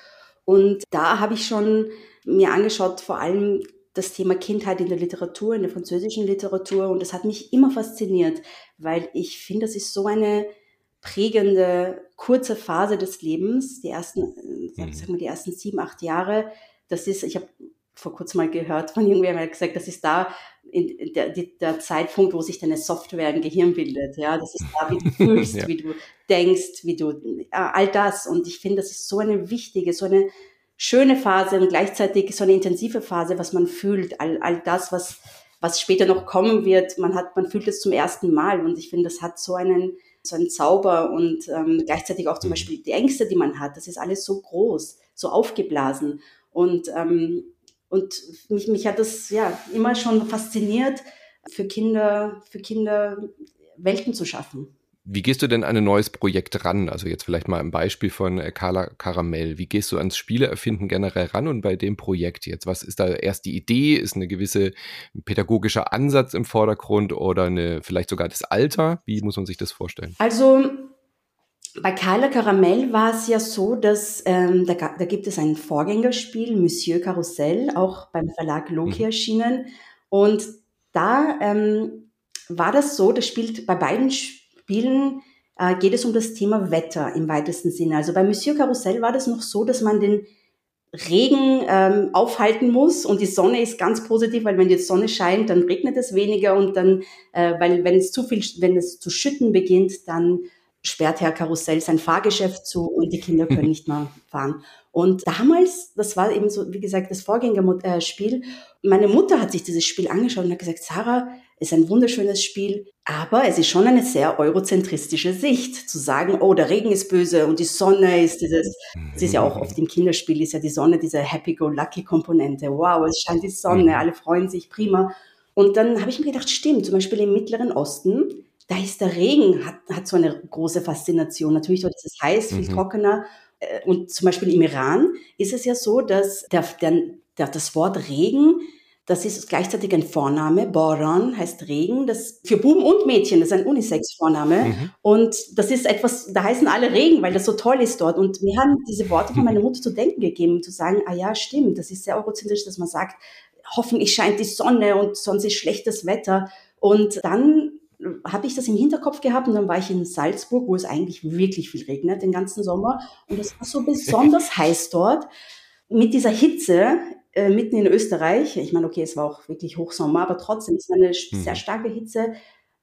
S7: Und da habe ich schon mir angeschaut, vor allem das Thema Kindheit in der Literatur, in der französischen Literatur. Und das hat mich immer fasziniert, weil ich finde, das ist so eine prägende, kurze Phase des Lebens, die ersten, äh, mhm. sag mal, die ersten sieben, acht Jahre. Das ist, ich habe vor kurzem mal gehört von irgendwer hat gesagt, das ist da in der, der, Zeitpunkt, wo sich deine Software im Gehirn bildet. Ja, das ist da, wie du fühlst, ja. wie du denkst, wie du all das. Und ich finde, das ist so eine wichtige, so eine schöne Phase und gleichzeitig so eine intensive Phase, was man fühlt, all, all das, was was später noch kommen wird. Man hat, man fühlt es zum ersten Mal und ich finde, das hat so einen so ein Zauber und ähm, gleichzeitig auch zum mhm. Beispiel die Ängste, die man hat, das ist alles so groß, so aufgeblasen. Und, ähm, und mich, mich hat das ja immer schon fasziniert, für Kinder, für Kinder Welten zu schaffen.
S3: Wie gehst du denn an ein neues Projekt ran? Also jetzt vielleicht mal ein Beispiel von äh, Carla Karamell. Wie gehst du ans Spieleerfinden generell ran und bei dem Projekt jetzt? Was ist da erst die Idee? Ist eine gewisse pädagogischer Ansatz im Vordergrund oder eine, vielleicht sogar das Alter? Wie muss man sich das vorstellen?
S7: Also bei Carla Karamell war es ja so, dass ähm, da, da, gibt es ein Vorgängerspiel, Monsieur Carousel, auch beim Verlag Loki mhm. erschienen. Und da ähm, war das so, das spielt bei beiden Spielen Spielen äh, geht es um das Thema Wetter im weitesten Sinne. Also bei Monsieur Carousel war das noch so, dass man den Regen ähm, aufhalten muss und die Sonne ist ganz positiv, weil wenn die Sonne scheint, dann regnet es weniger und dann, äh, weil wenn es zu viel, wenn es zu schütten beginnt, dann sperrt Herr Karussell sein Fahrgeschäft zu und die Kinder können nicht mehr fahren. Und damals, das war eben so, wie gesagt, das Vorgängerspiel. Meine Mutter hat sich dieses Spiel angeschaut und hat gesagt, Sarah, ist ein wunderschönes Spiel, aber es ist schon eine sehr eurozentristische Sicht, zu sagen, oh, der Regen ist böse und die Sonne ist dieses, es ist ja auch oft im Kinderspiel, ist ja die Sonne diese Happy-Go-Lucky-Komponente. Wow, es scheint die Sonne, mhm. alle freuen sich, prima. Und dann habe ich mir gedacht, stimmt, zum Beispiel im Mittleren Osten, da ist der Regen, hat, hat so eine große Faszination. Natürlich dort ist es heiß, viel mhm. trockener. Äh, und zum Beispiel im Iran ist es ja so, dass der, der, der, das Wort Regen das ist gleichzeitig ein Vorname. Boron heißt Regen. Das für Buben und Mädchen, das ist ein Unisex-Vorname. Mhm. Und das ist etwas, da heißen alle Regen, weil das so toll ist dort. Und mir haben diese Worte von meiner Mutter zu denken gegeben, zu sagen, ah ja, stimmt, das ist sehr eurozentrisch, dass man sagt, hoffentlich scheint die Sonne und sonst ist schlechtes Wetter. Und dann habe ich das im Hinterkopf gehabt und dann war ich in Salzburg, wo es eigentlich wirklich viel regnet den ganzen Sommer. Und es war so besonders heiß dort mit dieser Hitze äh, mitten in Österreich. Ich meine, okay, es war auch wirklich Hochsommer, aber trotzdem ist eine mhm. sehr starke Hitze.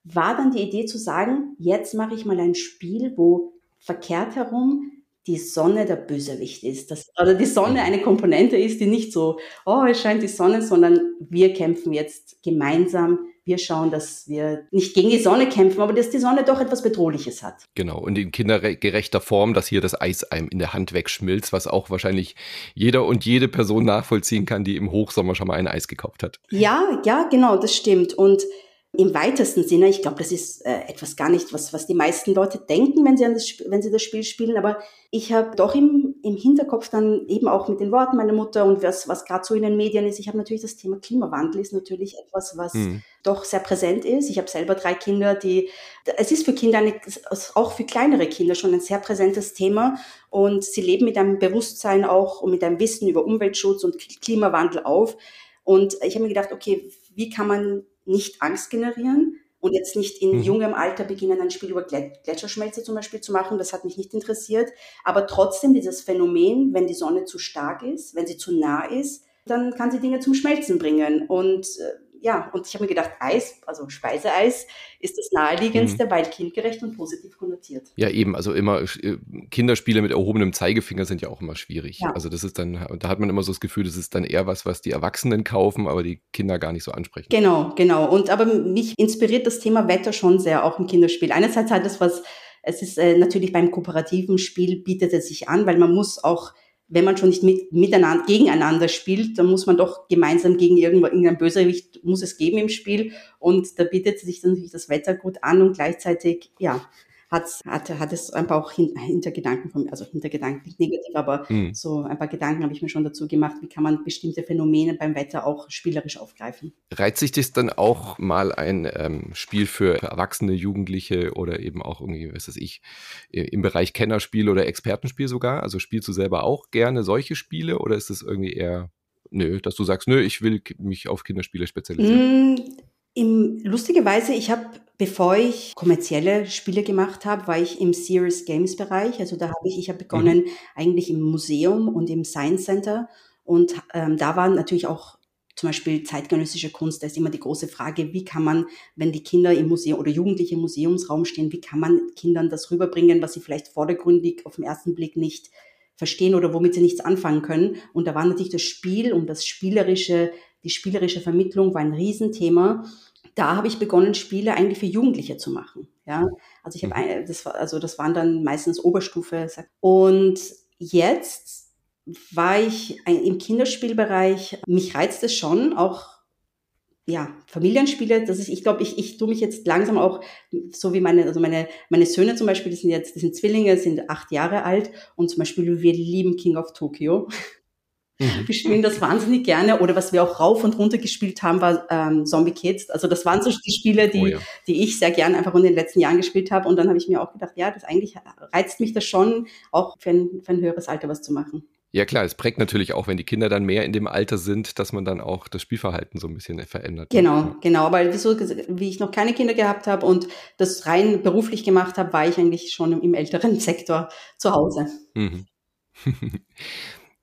S7: War dann die Idee zu sagen, jetzt mache ich mal ein Spiel, wo verkehrt herum die Sonne der Bösewicht ist. Das, oder die Sonne eine Komponente ist, die nicht so, oh, es scheint die Sonne, sondern wir kämpfen jetzt gemeinsam. Wir schauen, dass wir nicht gegen die Sonne kämpfen, aber dass die Sonne doch etwas Bedrohliches hat.
S3: Genau, und in kindergerechter Form, dass hier das Eis einem in der Hand wegschmilzt, was auch wahrscheinlich jeder und jede Person nachvollziehen kann, die im Hochsommer schon mal ein Eis gekauft hat.
S7: Ja, ja, genau, das stimmt. Und im weitesten Sinne, ich glaube, das ist äh, etwas gar nicht, was, was die meisten Leute denken, wenn sie, an das, wenn sie das Spiel spielen, aber ich habe doch im, im Hinterkopf dann eben auch mit den Worten meiner Mutter und was, was gerade so in den Medien ist, ich habe natürlich das Thema Klimawandel ist natürlich etwas, was mhm. doch sehr präsent ist. Ich habe selber drei Kinder, die, es ist für Kinder, eine, auch für kleinere Kinder schon ein sehr präsentes Thema und sie leben mit einem Bewusstsein auch und mit einem Wissen über Umweltschutz und Klimawandel auf. Und ich habe mir gedacht, okay, wie kann man nicht Angst generieren und jetzt nicht in mhm. jungem Alter beginnen, ein Spiel über Gletscherschmelze zum Beispiel zu machen. Das hat mich nicht interessiert. Aber trotzdem dieses Phänomen, wenn die Sonne zu stark ist, wenn sie zu nah ist, dann kann sie Dinge zum Schmelzen bringen. Und äh, ja, und ich habe mir gedacht, Eis, also Speiseeis, ist das naheliegendste, mhm. weil kindgerecht und positiv konnotiert.
S3: Ja, eben, also immer äh, Kinderspiele mit erhobenem Zeigefinger sind ja auch immer schwierig. Ja. Also das ist dann, da hat man immer so das Gefühl, das ist dann eher was, was die Erwachsenen kaufen, aber die Kinder gar nicht so ansprechen.
S7: Genau, genau. Und aber mich inspiriert das Thema Wetter schon sehr, auch im Kinderspiel. Einerseits hat es was, es ist äh, natürlich beim kooperativen Spiel bietet es sich an, weil man muss auch wenn man schon nicht mit, miteinander, gegeneinander spielt, dann muss man doch gemeinsam gegen irgendein Bösewicht, muss es geben im Spiel. Und da bietet sich natürlich das Wetter gut an und gleichzeitig, ja, hat, hat, hat es ein paar auch Hintergedanken von mir, also Hintergedanken nicht negativ, aber mhm. so ein paar Gedanken habe ich mir schon dazu gemacht, wie kann man bestimmte Phänomene beim Wetter auch spielerisch aufgreifen.
S3: Reizt sich das dann auch mal ein ähm, Spiel für Erwachsene, Jugendliche oder eben auch irgendwie, was weiß ich, im Bereich Kennerspiel oder Expertenspiel sogar? Also spielst du selber auch gerne solche Spiele oder ist es irgendwie eher nö, dass du sagst, nö, ich will mich auf Kinderspiele spezialisieren?
S7: Mm, im, lustigerweise, ich habe, bevor ich kommerzielle Spiele gemacht habe, war ich im Serious Games Bereich. Also da habe ich, ich habe begonnen mhm. eigentlich im Museum und im Science Center. Und ähm, da waren natürlich auch zum Beispiel zeitgenössische Kunst, da ist immer die große Frage, wie kann man, wenn die Kinder im Museum oder Jugendliche im Museumsraum stehen, wie kann man Kindern das rüberbringen, was sie vielleicht vordergründig auf den ersten Blick nicht verstehen oder womit sie nichts anfangen können. Und da war natürlich das Spiel und das spielerische die spielerische Vermittlung war ein Riesenthema. Da habe ich begonnen, Spiele eigentlich für Jugendliche zu machen. Ja, also ich habe, mhm. das war, also das waren dann meistens Oberstufe. Und jetzt war ich im Kinderspielbereich. Mich reizt es schon, auch ja, Familienspiele, das ist, ich glaube, ich, ich tue mich jetzt langsam auch, so wie meine, also meine, meine Söhne zum Beispiel, die sind jetzt, die sind Zwillinge, sind acht Jahre alt und zum Beispiel wir lieben King of Tokyo. Mhm. Wir spielen das wahnsinnig gerne. Oder was wir auch rauf und runter gespielt haben, war ähm, Zombie Kids. Also das waren so die Spiele, die, oh ja. die ich sehr gerne einfach in den letzten Jahren gespielt habe. Und dann habe ich mir auch gedacht, ja, das eigentlich reizt mich das schon, auch für ein, für ein höheres Alter was zu machen.
S3: Ja klar, es prägt natürlich auch, wenn die Kinder dann mehr in dem Alter sind, dass man dann auch das Spielverhalten so ein bisschen verändert.
S7: Genau, genau. Aber wieso, wie ich noch keine Kinder gehabt habe und das rein beruflich gemacht habe, war ich eigentlich schon im, im älteren Sektor zu Hause. Mhm.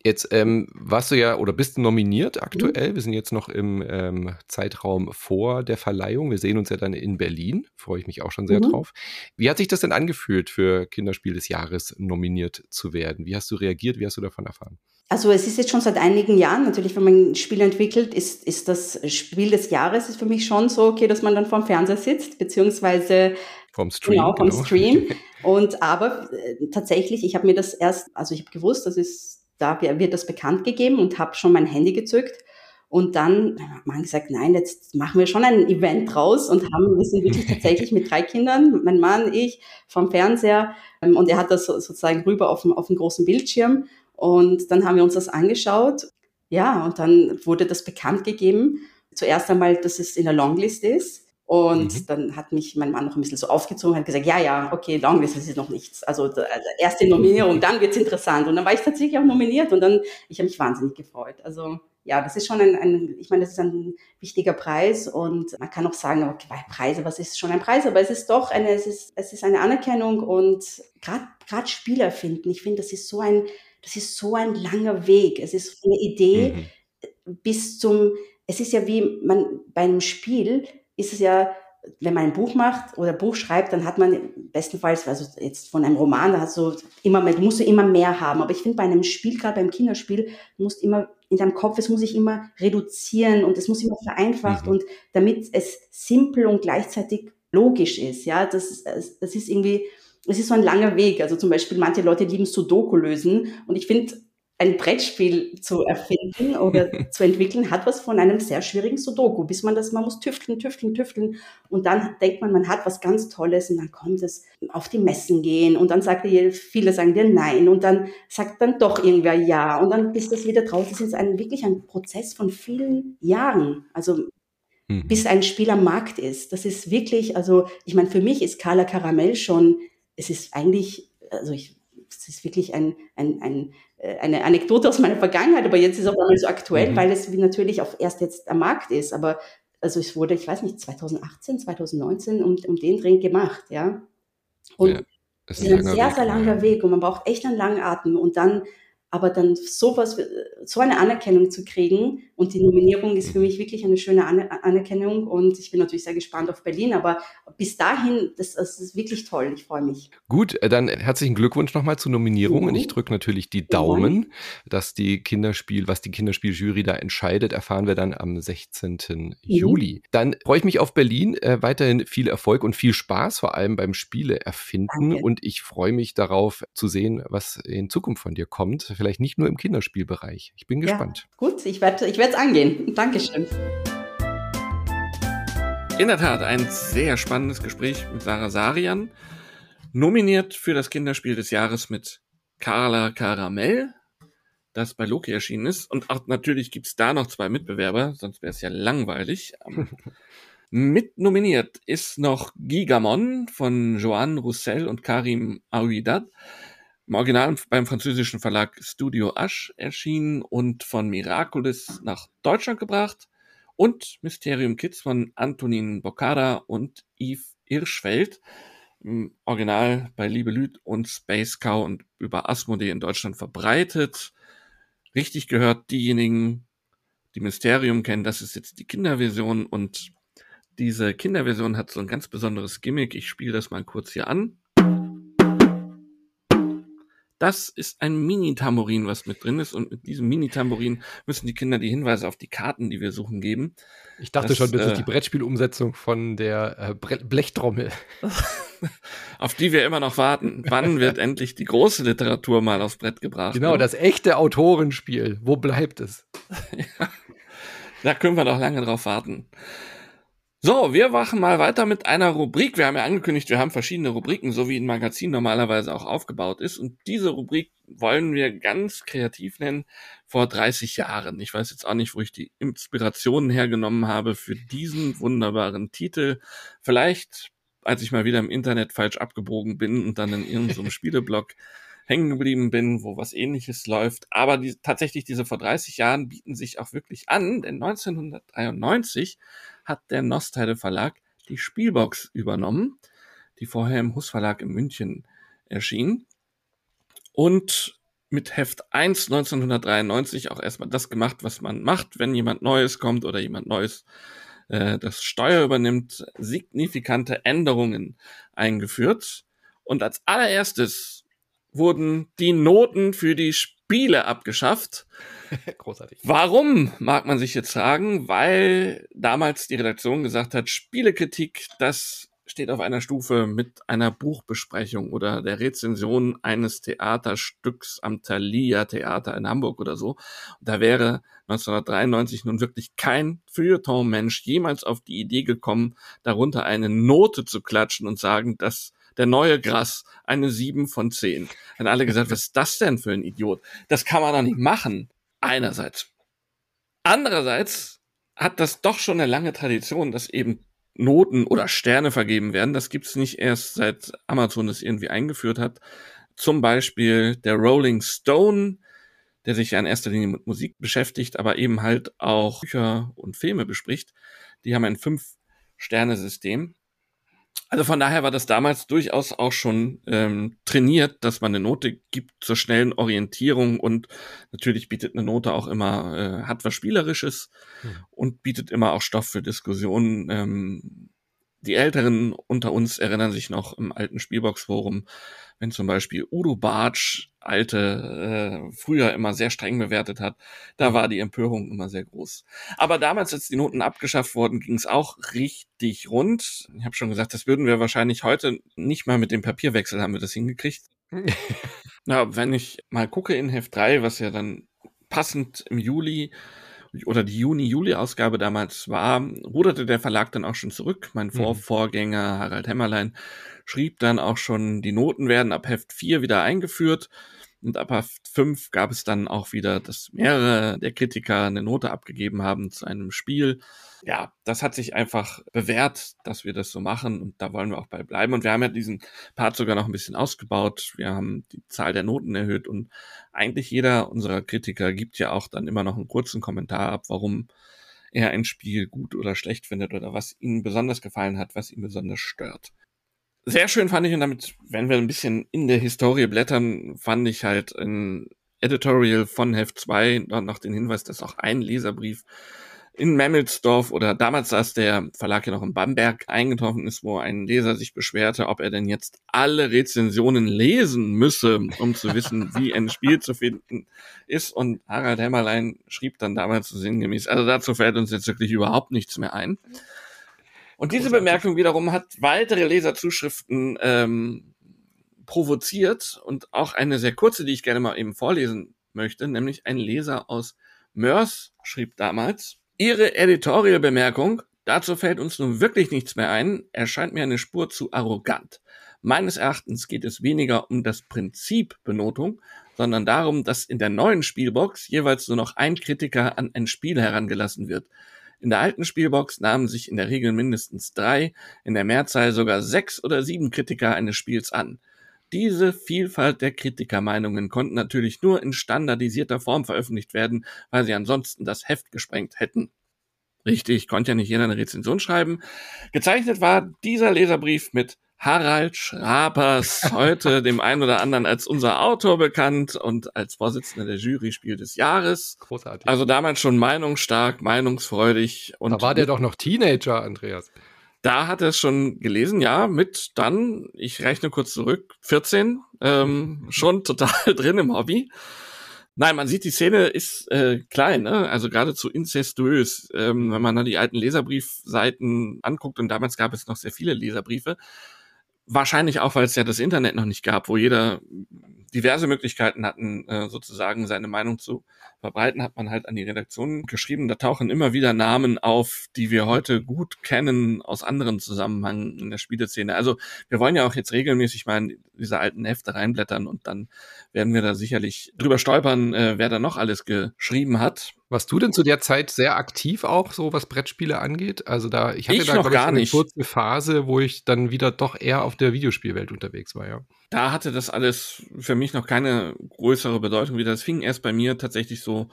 S3: Jetzt ähm, warst du ja oder bist du nominiert aktuell. Mhm. Wir sind jetzt noch im ähm, Zeitraum vor der Verleihung. Wir sehen uns ja dann in Berlin. Freue ich mich auch schon sehr mhm. drauf. Wie hat sich das denn angefühlt, für Kinderspiel des Jahres nominiert zu werden? Wie hast du reagiert? Wie hast du davon erfahren?
S7: Also es ist jetzt schon seit einigen Jahren, natürlich, wenn man ein Spiel entwickelt, ist, ist das Spiel des Jahres ist für mich schon so, okay, dass man dann vorm Fernseher sitzt, beziehungsweise
S3: vom Stream. Genau,
S7: vom genau. Stream. Und aber äh, tatsächlich, ich habe mir das erst, also ich habe gewusst, das ist da wird das bekannt gegeben und habe schon mein Handy gezückt. Und dann hat man gesagt, nein, jetzt machen wir schon ein Event draus und haben, wir sind wirklich tatsächlich mit drei Kindern, mein Mann, ich, vom Fernseher ähm, und er hat das sozusagen rüber auf dem, auf dem großen Bildschirm und dann haben wir uns das angeschaut. Ja, und dann wurde das bekannt gegeben. Zuerst einmal, dass es in der Longlist ist und mhm. dann hat mich mein Mann noch ein bisschen so aufgezogen, hat gesagt, ja, ja, okay, Longlist, ist noch nichts. Also, also erste Nominierung, dann wird's interessant. Und dann war ich tatsächlich auch nominiert und dann, ich habe mich wahnsinnig gefreut. Also ja, das ist schon ein, ein, ich meine, das ist ein wichtiger Preis und man kann auch sagen, okay, Preise, was ist schon ein Preis? Aber es ist doch eine, es ist, es ist eine Anerkennung und gerade gerade Spieler finden, ich finde, das ist so ein, das ist so ein langer Weg. Es ist eine Idee mhm. bis zum, es ist ja wie man bei einem Spiel ist es ja wenn man ein Buch macht oder Buch schreibt, dann hat man bestenfalls, also jetzt von einem Roman, da hast du immer mehr, musst du immer mehr haben. Aber ich finde bei einem Spiel, gerade beim Kinderspiel, musst immer in deinem Kopf, es muss sich immer reduzieren und es muss immer vereinfacht mhm. und damit es simpel und gleichzeitig logisch ist. Ja, das, das ist irgendwie, es ist so ein langer Weg. Also zum Beispiel manche Leute lieben Sudoku lösen und ich finde, ein Brettspiel zu erfinden oder zu entwickeln, hat was von einem sehr schwierigen Sudoku, bis man das, man muss tüfteln, tüfteln, tüfteln und dann denkt man, man hat was ganz Tolles und dann kommt es auf die Messen gehen und dann sagt ihr, viele sagen dir nein und dann sagt dann doch irgendwer ja und dann ist das wieder draus. Das ist ein, wirklich ein Prozess von vielen Jahren, also mhm. bis ein Spiel am Markt ist. Das ist wirklich, also ich meine, für mich ist Carla Caramel schon, es ist eigentlich, also ich, es ist wirklich ein, ein, ein eine Anekdote aus meiner Vergangenheit, aber jetzt ist es auch einmal so aktuell, mhm. weil es natürlich auch erst jetzt am Markt ist. Aber also es wurde, ich weiß nicht, 2018, 2019 um, um den Dreh gemacht, ja. Und ja, es ist ein, sehr, Weg, sehr langer Weg und man braucht echt einen langen Atem und dann aber dann sowas, so eine Anerkennung zu kriegen und die Nominierung ist für mich wirklich eine schöne Anerkennung und ich bin natürlich sehr gespannt auf Berlin, aber bis dahin, das, das ist wirklich toll, ich freue mich.
S3: Gut, äh, dann herzlichen Glückwunsch nochmal zur Nominierung mhm. und ich drücke natürlich die Daumen, mhm. dass die Kinderspiel, was die Kinderspieljury da entscheidet, erfahren wir dann am 16. Mhm. Juli. Dann freue ich mich auf Berlin, äh, weiterhin viel Erfolg und viel Spaß, vor allem beim Spiele erfinden Danke. und ich freue mich darauf zu sehen, was in Zukunft von dir kommt vielleicht nicht nur im Kinderspielbereich. Ich bin gespannt.
S7: Ja, gut, ich werde ich es angehen. Dankeschön.
S2: In der Tat, ein sehr spannendes Gespräch mit Sarah Sarian. Nominiert für das Kinderspiel des Jahres mit Carla Caramel, das bei Loki erschienen ist. Und auch natürlich gibt es da noch zwei Mitbewerber, sonst wäre es ja langweilig. Mit nominiert ist noch Gigamon von Joanne Roussel und Karim Aouidat im Original beim französischen Verlag Studio Asch erschienen und von Miraculous nach Deutschland gebracht und Mysterium Kids von Antonin Bocara und Yves Irschfeld im Original bei Liebe Lüd und Space Cow und über Asmodee in Deutschland verbreitet. Richtig gehört diejenigen, die Mysterium kennen, das ist jetzt die Kinderversion und diese Kinderversion hat so ein ganz besonderes Gimmick. Ich spiele das mal kurz hier an. Das ist ein Mini-Tambourin, was mit drin ist. Und mit diesem Mini-Tambourin müssen die Kinder die Hinweise auf die Karten, die wir suchen, geben.
S3: Ich dachte das, schon, das äh, ist die Brettspielumsetzung von der äh, Blechtrommel.
S2: auf die wir immer noch warten. Wann wird endlich die große Literatur mal aufs Brett gebracht?
S3: Genau, ne? das echte Autorenspiel. Wo bleibt es?
S2: ja, da können wir doch lange drauf warten. So, wir machen mal weiter mit einer Rubrik. Wir haben ja angekündigt, wir haben verschiedene Rubriken, so wie ein Magazin normalerweise auch aufgebaut ist. Und diese Rubrik wollen wir ganz kreativ nennen, vor 30 Jahren. Ich weiß jetzt auch nicht, wo ich die Inspirationen hergenommen habe für diesen wunderbaren Titel. Vielleicht, als ich mal wieder im Internet falsch abgebogen bin und dann in irgendeinem Spieleblog hängen geblieben bin, wo was ähnliches läuft. Aber die, tatsächlich diese vor 30 Jahren bieten sich auch wirklich an, denn 1993 hat der Nostheide Verlag die Spielbox übernommen, die vorher im Hus Verlag in München erschien. Und mit Heft 1 1993 auch erstmal das gemacht, was man macht, wenn jemand Neues kommt oder jemand Neues äh, das Steuer übernimmt, signifikante Änderungen eingeführt. Und als allererstes wurden die Noten für die Spiele abgeschafft. Großartig. Warum, mag man sich jetzt fragen? Weil damals die Redaktion gesagt hat, Spielekritik, das steht auf einer Stufe mit einer Buchbesprechung oder der Rezension eines Theaterstücks am Thalia Theater in Hamburg oder so. Da wäre 1993 nun wirklich kein Feuilleton-Mensch jemals auf die Idee gekommen, darunter eine Note zu klatschen und sagen, dass der neue Gras eine 7 von 10. Dann alle gesagt, was ist das denn für ein Idiot? Das kann man doch nicht machen. Einerseits. Andererseits hat das doch schon eine lange Tradition, dass eben Noten oder Sterne vergeben werden. Das gibt's nicht erst seit Amazon es irgendwie eingeführt hat. Zum Beispiel der Rolling Stone der sich ja in erster Linie mit Musik beschäftigt, aber eben halt auch Bücher und Filme bespricht. Die haben ein Fünf-Sterne-System. Also von daher war das damals durchaus auch schon ähm, trainiert, dass man eine Note gibt zur schnellen Orientierung und natürlich bietet eine Note auch immer, äh, hat was Spielerisches hm. und bietet immer auch Stoff für Diskussionen. Ähm, die Älteren unter uns erinnern sich noch im alten Spielbox-Forum, wenn zum Beispiel Udo Bartsch alte äh, früher immer sehr streng bewertet hat, da war die Empörung immer sehr groß. Aber damals, als die Noten abgeschafft wurden, ging es auch richtig rund. Ich habe schon gesagt, das würden wir wahrscheinlich heute nicht mal mit dem Papierwechsel haben wir das hingekriegt. Na, wenn ich mal gucke in Heft 3, was ja dann passend im Juli oder die Juni-Juli-Ausgabe damals war, ruderte der Verlag dann auch schon zurück. Mein mhm. Vorvorgänger Harald Hämmerlein schrieb dann auch schon, die Noten werden ab Heft 4 wieder eingeführt. Und ab Heft 5 gab es dann auch wieder, dass mehrere der Kritiker eine Note abgegeben haben zu einem Spiel ja, das hat sich einfach bewährt, dass wir das so machen und da wollen wir auch bei bleiben. Und wir haben ja diesen Part sogar noch ein bisschen ausgebaut. Wir haben die Zahl der Noten erhöht und eigentlich jeder unserer Kritiker gibt ja auch dann immer noch einen kurzen Kommentar ab, warum er ein Spiel gut oder schlecht findet oder was ihm besonders gefallen hat, was ihn besonders stört. Sehr schön fand ich, und damit, wenn wir ein bisschen in der Historie blättern, fand ich halt ein Editorial von Heft 2 noch den Hinweis, dass auch ein Leserbrief in Memmelsdorf oder damals saß der Verlag ja noch in Bamberg eingetroffen ist, wo ein Leser sich beschwerte, ob er denn jetzt alle Rezensionen lesen müsse, um zu wissen, wie ein Spiel zu finden ist. Und Harald Hämmerlein schrieb dann damals so sinngemäß, also dazu fällt uns jetzt wirklich überhaupt nichts mehr ein. Und diese Bemerkung wiederum hat weitere Leserzuschriften ähm, provoziert und auch eine sehr kurze, die ich gerne mal eben vorlesen möchte, nämlich ein Leser aus Mörs schrieb damals, Ihre Editorial-Bemerkung, dazu fällt uns nun wirklich nichts mehr ein, erscheint mir eine Spur zu arrogant. Meines Erachtens geht es weniger um das Prinzip Benotung, sondern darum, dass in der neuen Spielbox jeweils nur noch ein Kritiker an ein Spiel herangelassen wird. In der alten Spielbox nahmen sich in der Regel mindestens drei, in der Mehrzahl sogar sechs oder sieben Kritiker eines Spiels an. Diese Vielfalt der Kritikermeinungen konnten natürlich nur in standardisierter Form veröffentlicht werden, weil sie ansonsten das Heft gesprengt hätten. Richtig, konnte ja nicht jeder eine Rezension schreiben. Gezeichnet war dieser Leserbrief mit Harald Schrapers, heute dem einen oder anderen als unser Autor bekannt und als Vorsitzender der Jury Spiel des Jahres.
S3: Großartig.
S2: Also damals schon meinungsstark, meinungsfreudig.
S3: Und da war der doch noch Teenager, Andreas.
S2: Da hat er es schon gelesen, ja, mit dann, ich rechne kurz zurück, 14, ähm, schon total drin im Hobby. Nein, man sieht, die Szene ist äh, klein, ne? also geradezu incestuös. Ähm, wenn man da die alten Leserbriefseiten anguckt, und damals gab es noch sehr viele Leserbriefe, wahrscheinlich auch, weil es ja das Internet noch nicht gab, wo jeder diverse Möglichkeiten hatten, äh, sozusagen seine Meinung zu verbreiten, hat man halt an die Redaktion geschrieben. Da tauchen immer wieder Namen auf, die wir heute gut kennen aus anderen Zusammenhängen in der Spieleszene. Also wir wollen ja auch jetzt regelmäßig mal in diese alten Hefte reinblättern und dann werden wir da sicherlich drüber stolpern, äh, wer da noch alles geschrieben hat.
S3: Warst du denn zu der Zeit sehr aktiv auch, so was Brettspiele angeht? Also da, ich hatte
S2: ich
S3: da
S2: noch gar
S3: ich, eine
S2: nicht.
S3: kurze Phase, wo ich dann wieder doch eher auf der Videospielwelt unterwegs war, ja.
S2: Da hatte das alles für mich noch keine größere Bedeutung wieder. Das fing erst bei mir tatsächlich so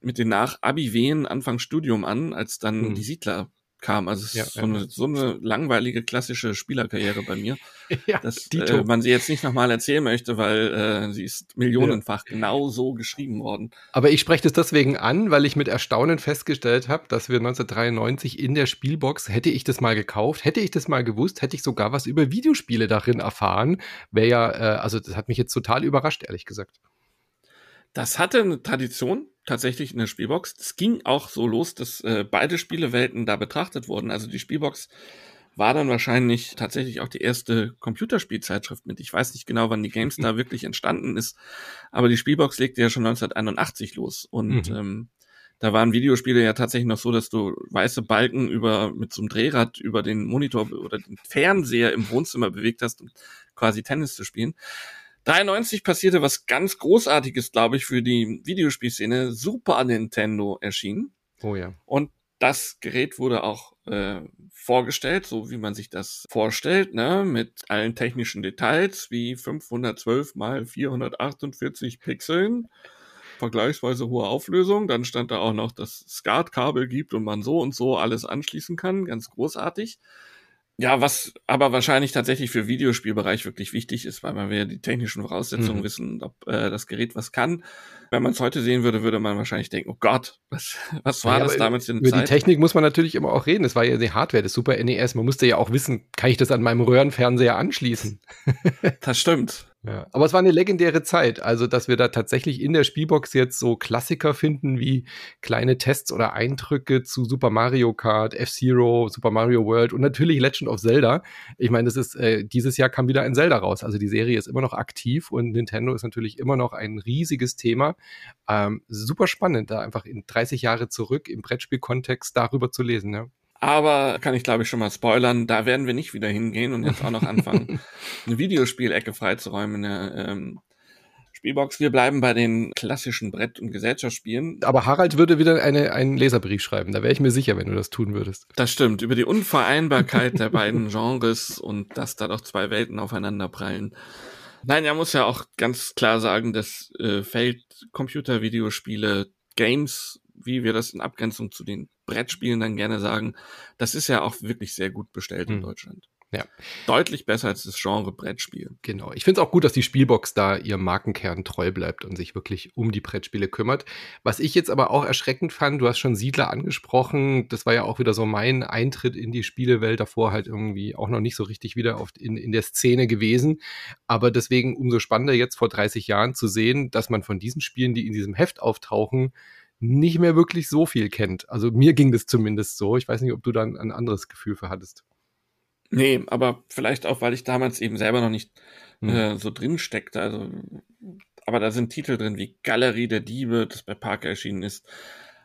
S2: mit den Nach-Abi-Wehen Anfang Studium an, als dann hm. die Siedler kam. Also es ja, ist so, eine, so eine langweilige klassische Spielerkarriere bei mir, ja, dass äh, man sie jetzt nicht nochmal erzählen möchte, weil äh, sie ist millionenfach ja. genau so geschrieben worden.
S3: Aber ich spreche das deswegen an, weil ich mit Erstaunen festgestellt habe, dass wir 1993 in der Spielbox, hätte ich das mal gekauft, hätte ich das mal gewusst, hätte ich sogar was über Videospiele darin erfahren. Wäre ja, äh, also das hat mich jetzt total überrascht, ehrlich gesagt.
S2: Das hatte eine Tradition tatsächlich in der Spielbox. Es ging auch so los, dass äh, beide Spielewelten da betrachtet wurden. Also die Spielbox war dann wahrscheinlich tatsächlich auch die erste Computerspielzeitschrift mit. Ich weiß nicht genau, wann die GameStar wirklich entstanden ist, aber die Spielbox legte ja schon 1981 los und mhm. ähm, da waren Videospiele ja tatsächlich noch so, dass du weiße Balken über mit so einem Drehrad über den Monitor oder den Fernseher im Wohnzimmer bewegt hast, um quasi Tennis zu spielen. 93 passierte was ganz Großartiges, glaube ich, für die Videospielszene. Super Nintendo erschien.
S3: Oh ja.
S2: Und das Gerät wurde auch äh, vorgestellt, so wie man sich das vorstellt, ne, mit allen technischen Details wie 512 mal 448 Pixeln vergleichsweise hohe Auflösung. Dann stand da auch noch, dass es SCART-Kabel gibt und man so und so alles anschließen kann. Ganz großartig. Ja, was aber wahrscheinlich tatsächlich für Videospielbereich wirklich wichtig ist, weil wir die technischen Voraussetzungen mhm. wissen, ob äh, das Gerät was kann. Wenn man es heute sehen würde, würde man wahrscheinlich denken, oh Gott, was, was war ja, das damals
S3: in der Über Zeit? die Technik muss man natürlich immer auch reden. Das war ja die Hardware des Super NES. Man musste ja auch wissen, kann ich das an meinem Röhrenfernseher anschließen?
S2: das stimmt.
S3: Ja, aber es war eine legendäre Zeit, also dass wir da tatsächlich in der Spielbox jetzt so Klassiker finden wie kleine Tests oder Eindrücke zu Super Mario Kart, F-Zero, Super Mario World und natürlich Legend of Zelda. Ich meine, das ist äh, dieses Jahr kam wieder ein Zelda raus, also die Serie ist immer noch aktiv und Nintendo ist natürlich immer noch ein riesiges Thema. Ähm, super spannend, da einfach in 30 Jahre zurück im Brettspielkontext darüber zu lesen. Ja.
S2: Aber kann ich glaube ich schon mal spoilern, da werden wir nicht wieder hingehen und jetzt auch noch anfangen, eine Videospielecke freizuräumen in der ähm, Spielbox. Wir bleiben bei den klassischen Brett- und Gesellschaftsspielen.
S3: Aber Harald würde wieder eine, einen Leserbrief schreiben. Da wäre ich mir sicher, wenn du das tun würdest.
S2: Das stimmt. Über die Unvereinbarkeit der beiden Genres und dass da doch zwei Welten aufeinander prallen. Nein, er muss ja auch ganz klar sagen, das äh, Feld Computervideospiele Games wie wir das in Abgrenzung zu den Brettspielen dann gerne sagen, das ist ja auch wirklich sehr gut bestellt in hm. Deutschland. Ja. Deutlich besser als das Genre Brettspiel.
S3: Genau. Ich finde es auch gut, dass die Spielbox da ihrem Markenkern treu bleibt und sich wirklich um die Brettspiele kümmert. Was ich jetzt aber auch erschreckend fand, du hast schon Siedler angesprochen, das war ja auch wieder so mein Eintritt in die Spielewelt, davor halt irgendwie auch noch nicht so richtig wieder oft in, in der Szene gewesen. Aber deswegen umso spannender jetzt vor 30 Jahren zu sehen, dass man von diesen Spielen, die in diesem Heft auftauchen, nicht mehr wirklich so viel kennt. Also mir ging das zumindest so. Ich weiß nicht, ob du da ein anderes Gefühl für hattest.
S2: Nee, aber vielleicht auch, weil ich damals eben selber noch nicht hm. äh, so drin steckte. Also, aber da sind Titel drin wie Galerie der Diebe, das bei Parker erschienen ist.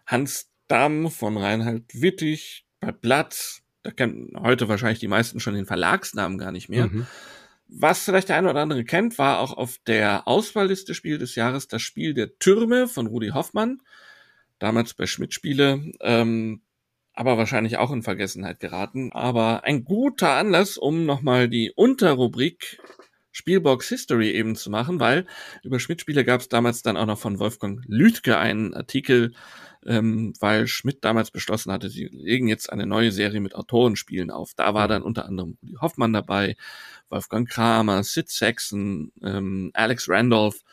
S2: Hans Damm von Reinhard Wittig bei Platz. Da kennen heute wahrscheinlich die meisten schon den Verlagsnamen gar nicht mehr. Mhm. Was vielleicht der eine oder andere kennt, war auch auf der Auswahlliste Spiel des Jahres das Spiel der Türme von Rudi Hoffmann damals bei Schmidt-Spiele, ähm, aber wahrscheinlich auch in Vergessenheit geraten. Aber ein guter Anlass, um nochmal die Unterrubrik Spielbox History eben zu machen, weil über Schmidt-Spiele gab es damals dann auch noch von Wolfgang Lüdke einen Artikel, ähm, weil Schmidt damals beschlossen hatte, sie legen jetzt eine neue Serie mit Autorenspielen auf. Da war dann unter anderem Rudi Hoffmann dabei, Wolfgang Kramer, Sid Saxon, ähm, Alex Randolph,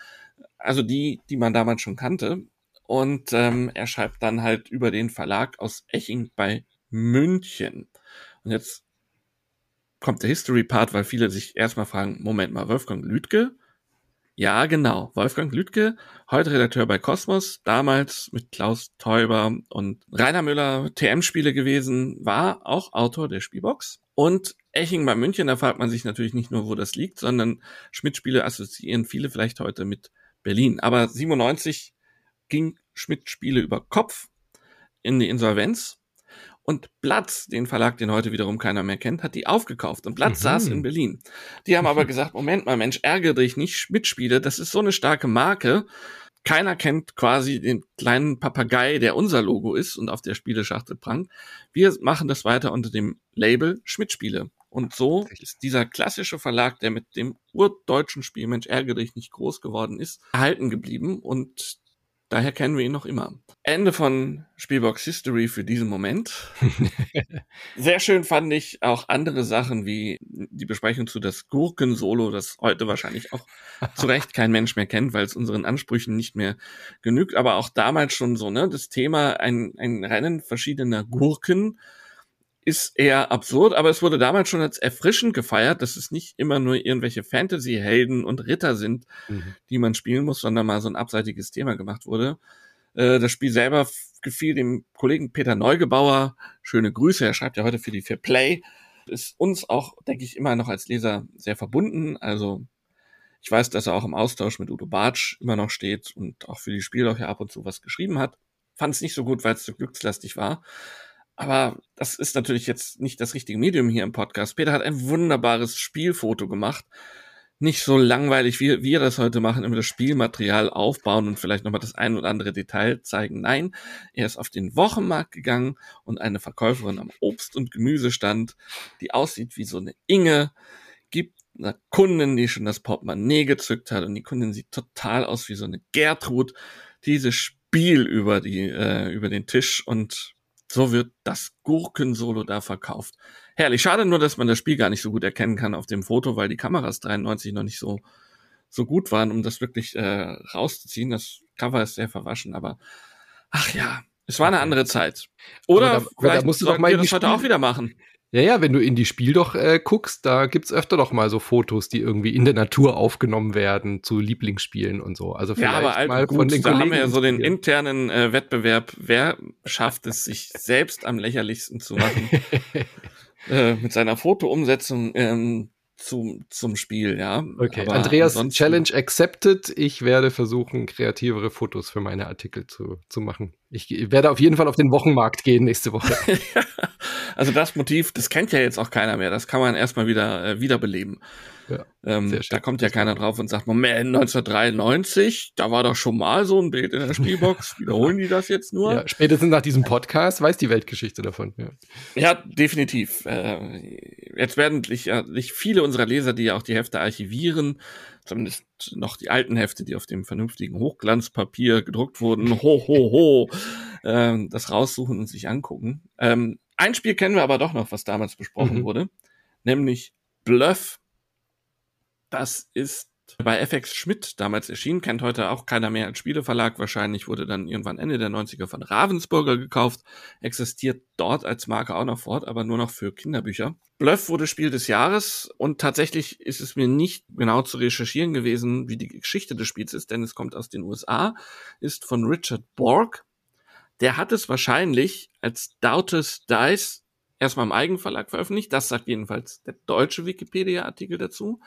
S2: also die, die man damals schon kannte. Und ähm, er schreibt dann halt über den Verlag aus Eching bei München. Und jetzt kommt der History-Part, weil viele sich erstmal fragen, Moment mal, Wolfgang Lüdke? Ja, genau. Wolfgang Lüdke, heute Redakteur bei Kosmos, damals mit Klaus Teuber und Rainer Müller TM-Spiele gewesen, war auch Autor der Spielbox. Und Eching bei München, da fragt man sich natürlich nicht nur, wo das liegt, sondern Schmidt-Spiele assoziieren viele vielleicht heute mit Berlin. Aber 97 ging Schmidt Spiele über Kopf in die Insolvenz und Platz, den Verlag, den heute wiederum keiner mehr kennt, hat die aufgekauft. Und Platz mhm. saß in Berlin. Die haben aber gesagt, Moment mal, Mensch, ärgere dich nicht, Schmidt-Spiele, das ist so eine starke Marke. Keiner kennt quasi den kleinen Papagei, der unser Logo ist und auf der Spieleschachtel prangt. Wir machen das weiter unter dem Label Schmidt-Spiele. Und so ist dieser klassische Verlag, der mit dem urdeutschen Spiel Mensch ärgere dich nicht groß geworden ist, erhalten geblieben. Und Daher kennen wir ihn noch immer. Ende von Spielbox History für diesen Moment. Sehr schön fand ich auch andere Sachen wie die Besprechung zu das Gurken-Solo, das heute wahrscheinlich auch zu Recht kein Mensch mehr kennt, weil es unseren Ansprüchen nicht mehr genügt. Aber auch damals schon so, ne, das Thema ein, ein Rennen verschiedener Gurken ist eher absurd, aber es wurde damals schon als erfrischend gefeiert, dass es nicht immer nur irgendwelche Fantasy-Helden und Ritter sind, mhm. die man spielen muss, sondern mal so ein abseitiges Thema gemacht wurde. Äh, das Spiel selber gefiel dem Kollegen Peter Neugebauer. Schöne Grüße, er schreibt ja heute für die Fair Play. Ist uns auch, denke ich, immer noch als Leser sehr verbunden. Also ich weiß, dass er auch im Austausch mit Udo Bartsch immer noch steht und auch für die Spiele auch ja ab und zu was geschrieben hat. Fand es nicht so gut, weil es zu glückslastig war. Aber das ist natürlich jetzt nicht das richtige Medium hier im Podcast. Peter hat ein wunderbares Spielfoto gemacht. Nicht so langweilig, wie wir das heute machen, immer das Spielmaterial aufbauen und vielleicht nochmal das ein oder andere Detail zeigen. Nein, er ist auf den Wochenmarkt gegangen und eine Verkäuferin am Obst- und Gemüsestand, die aussieht wie so eine Inge, gibt einer Kundin, die schon das Portemonnaie gezückt hat und die Kundin sieht total aus wie so eine Gertrud, dieses Spiel über die, äh, über den Tisch und so wird das Gurkensolo da verkauft. Herrlich. Schade nur, dass man das Spiel gar nicht so gut erkennen kann auf dem Foto, weil die Kameras 93 noch nicht so, so gut waren, um das wirklich äh, rauszuziehen. Das Cover ist sehr verwaschen, aber ach ja, es war eine andere Zeit. Oder
S3: da, vielleicht da musst du doch mal
S2: das heute auch wieder machen.
S3: Ja, ja, wenn du in die Spiel doch äh, guckst, da gibt's öfter doch mal so Fotos, die irgendwie in der Natur aufgenommen werden zu Lieblingsspielen und so. Also vielleicht ja, aber mal gut, von den
S2: da Kollegen haben wir ja so den internen äh, Wettbewerb, wer schafft es, sich selbst am lächerlichsten zu machen. äh, mit seiner Fotoumsetzung ähm, zum, zum Spiel, ja.
S3: Okay, Aber Andreas Challenge accepted. Ich werde versuchen, kreativere Fotos für meine Artikel zu, zu machen. Ich werde auf jeden Fall auf den Wochenmarkt gehen nächste Woche.
S2: also das Motiv, das kennt ja jetzt auch keiner mehr. Das kann man erstmal wieder äh, wiederbeleben. Ja, ähm, da kommt ja keiner drauf und sagt, Moment, 1993, da war doch schon mal so ein Bild in der Spielbox. Wiederholen die das jetzt nur?
S3: Ja, spätestens nach diesem Podcast weiß die Weltgeschichte davon.
S2: Ja, ja definitiv. Äh, jetzt werden nicht, nicht viele unserer Leser, die ja auch die Hefte archivieren, zumindest noch die alten Hefte, die auf dem vernünftigen Hochglanzpapier gedruckt wurden, ho, ho, ho, äh, das raussuchen und sich angucken. Ähm, ein Spiel kennen wir aber doch noch, was damals besprochen mhm. wurde, nämlich Bluff das ist bei FX Schmidt damals erschienen, kennt heute auch keiner mehr als Spieleverlag wahrscheinlich, wurde dann irgendwann Ende der 90er von Ravensburger gekauft, existiert dort als Marke auch noch fort, aber nur noch für Kinderbücher. Bluff wurde Spiel des Jahres und tatsächlich ist es mir nicht genau zu recherchieren gewesen, wie die Geschichte des Spiels ist, denn es kommt aus den USA, ist von Richard Borg. Der hat es wahrscheinlich als Doubters Dice erstmal im Eigenverlag veröffentlicht. Das sagt jedenfalls der deutsche Wikipedia-Artikel dazu.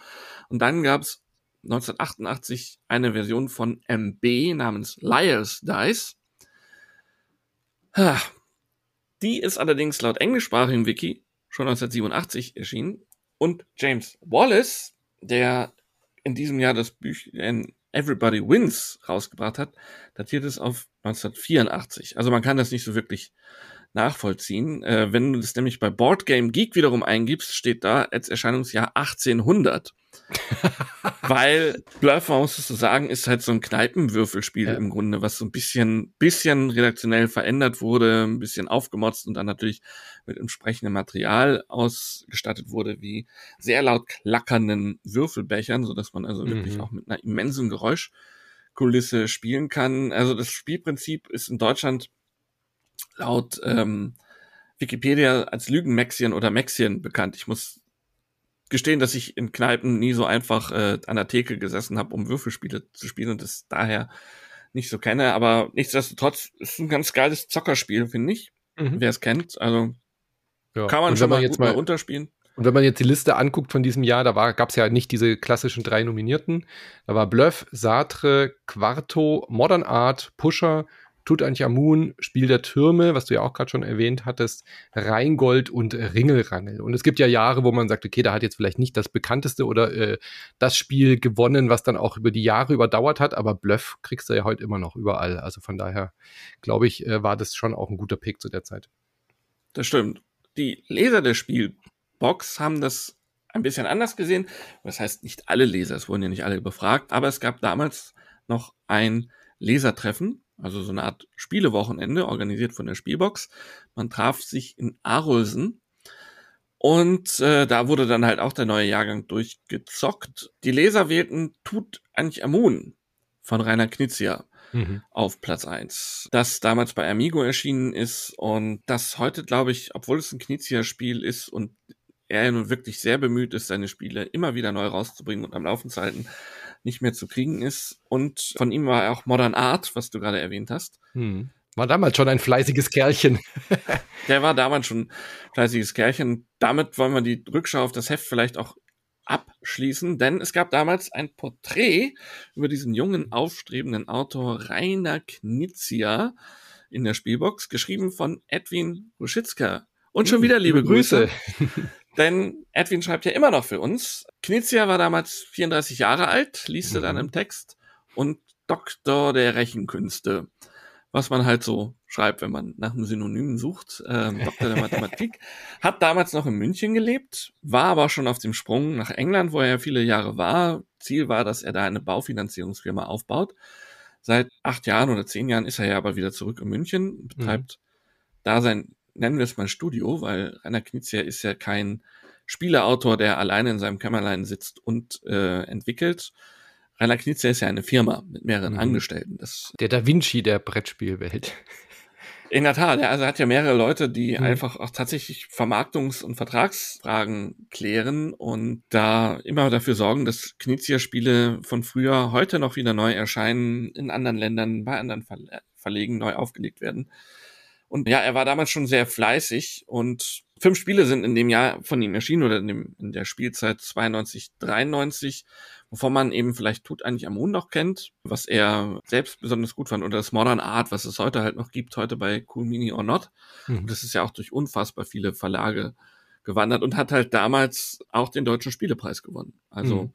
S2: Und dann gab es 1988 eine Version von MB namens Liar's Dice. Die ist allerdings laut englischsprachigem Wiki schon 1987 erschienen. Und James Wallace, der in diesem Jahr das Büchlein Everybody Wins rausgebracht hat, datiert es auf 1984. Also man kann das nicht so wirklich nachvollziehen. Äh, wenn du das nämlich bei Boardgame Geek wiederum eingibst, steht da als Erscheinungsjahr 1800. Weil Bluff, man muss es so sagen, ist halt so ein Kneipenwürfelspiel ja. im Grunde, was so ein bisschen, bisschen redaktionell verändert wurde, ein bisschen aufgemotzt und dann natürlich mit entsprechendem Material ausgestattet wurde, wie sehr laut klackernden Würfelbechern, so dass man also mhm. wirklich auch mit einer immensen Geräuschkulisse spielen kann. Also das Spielprinzip ist in Deutschland laut ähm, Wikipedia als Lügenmäxchen oder Mäxchen bekannt. Ich muss gestehen, dass ich in Kneipen nie so einfach äh, an der Theke gesessen habe, um Würfelspiele zu spielen und das daher nicht so kenne. Aber nichtsdestotrotz ist ein ganz geiles Zockerspiel, finde ich. Mhm. Wer es kennt. Also ja. kann man schon mal jetzt mal runterspielen.
S3: Und wenn man jetzt die Liste anguckt von diesem Jahr, da gab es ja nicht diese klassischen drei Nominierten. Da war Bluff, Sartre, Quarto, Modern Art, Pusher Tutanchamun, Spiel der Türme, was du ja auch gerade schon erwähnt hattest, Rheingold und Ringelrangel. Und es gibt ja Jahre, wo man sagt, okay, da hat jetzt vielleicht nicht das bekannteste oder äh, das Spiel gewonnen, was dann auch über die Jahre überdauert hat, aber Bluff kriegst du ja heute immer noch überall. Also von daher, glaube ich, äh, war das schon auch ein guter Pick zu der Zeit.
S2: Das stimmt. Die Leser der Spielbox haben das ein bisschen anders gesehen. Das heißt, nicht alle Leser, es wurden ja nicht alle befragt, aber es gab damals noch ein Lesertreffen also so eine Art Spielewochenende, organisiert von der Spielbox. Man traf sich in Arolsen und äh, da wurde dann halt auch der neue Jahrgang durchgezockt. Die Leser wählten Tut eigentlich Amun von Rainer Knizia mhm. auf Platz eins, das damals bei Amigo erschienen ist und das heute, glaube ich, obwohl es ein Knizia-Spiel ist und er nun wirklich sehr bemüht ist, seine Spiele immer wieder neu rauszubringen und am Laufen zu halten, nicht mehr zu kriegen ist. Und von ihm war auch Modern Art, was du gerade erwähnt hast.
S3: Hm. War damals schon ein fleißiges Kerlchen.
S2: Der war damals schon ein fleißiges Kerlchen. Damit wollen wir die Rückschau auf das Heft vielleicht auch abschließen, denn es gab damals ein Porträt über diesen jungen, aufstrebenden Autor Rainer Knizia in der Spielbox, geschrieben von Edwin Ruschitzka. Und schon hm, wieder liebe Grüße. Denn Edwin schreibt ja immer noch für uns. Knizia war damals 34 Jahre alt, liest er mhm. dann im Text und Doktor der Rechenkünste. Was man halt so schreibt, wenn man nach einem Synonym sucht. Ähm, Doktor der Mathematik. Hat damals noch in München gelebt, war aber schon auf dem Sprung nach England, wo er ja viele Jahre war. Ziel war, dass er da eine Baufinanzierungsfirma aufbaut. Seit acht Jahren oder zehn Jahren ist er ja aber wieder zurück in München, betreibt mhm. da sein, nennen wir es mal Studio, weil Rainer Knizia ist ja kein Spieleautor, der alleine in seinem Kämmerlein sitzt und äh, entwickelt. Rainer Knizia ist ja eine Firma mit mehreren mhm. Angestellten.
S3: Das, der Da Vinci der Brettspielwelt.
S2: In der Tat, also er hat ja mehrere Leute, die mhm. einfach auch tatsächlich Vermarktungs- und Vertragsfragen klären und da immer dafür sorgen, dass Knizia-Spiele von früher heute noch wieder neu erscheinen, in anderen Ländern, bei anderen Ver Verlegen neu aufgelegt werden. Und ja, er war damals schon sehr fleißig und fünf Spiele sind in dem Jahr von ihm erschienen oder in, dem, in der Spielzeit 92, 93 wovon man eben vielleicht Tut eigentlich am Mond noch kennt, was er selbst besonders gut fand, oder das Modern Art, was es heute halt noch gibt, heute bei Cool Mini or Not. Mhm. Das ist ja auch durch unfassbar viele Verlage gewandert und hat halt damals auch den Deutschen Spielepreis gewonnen. Also mhm.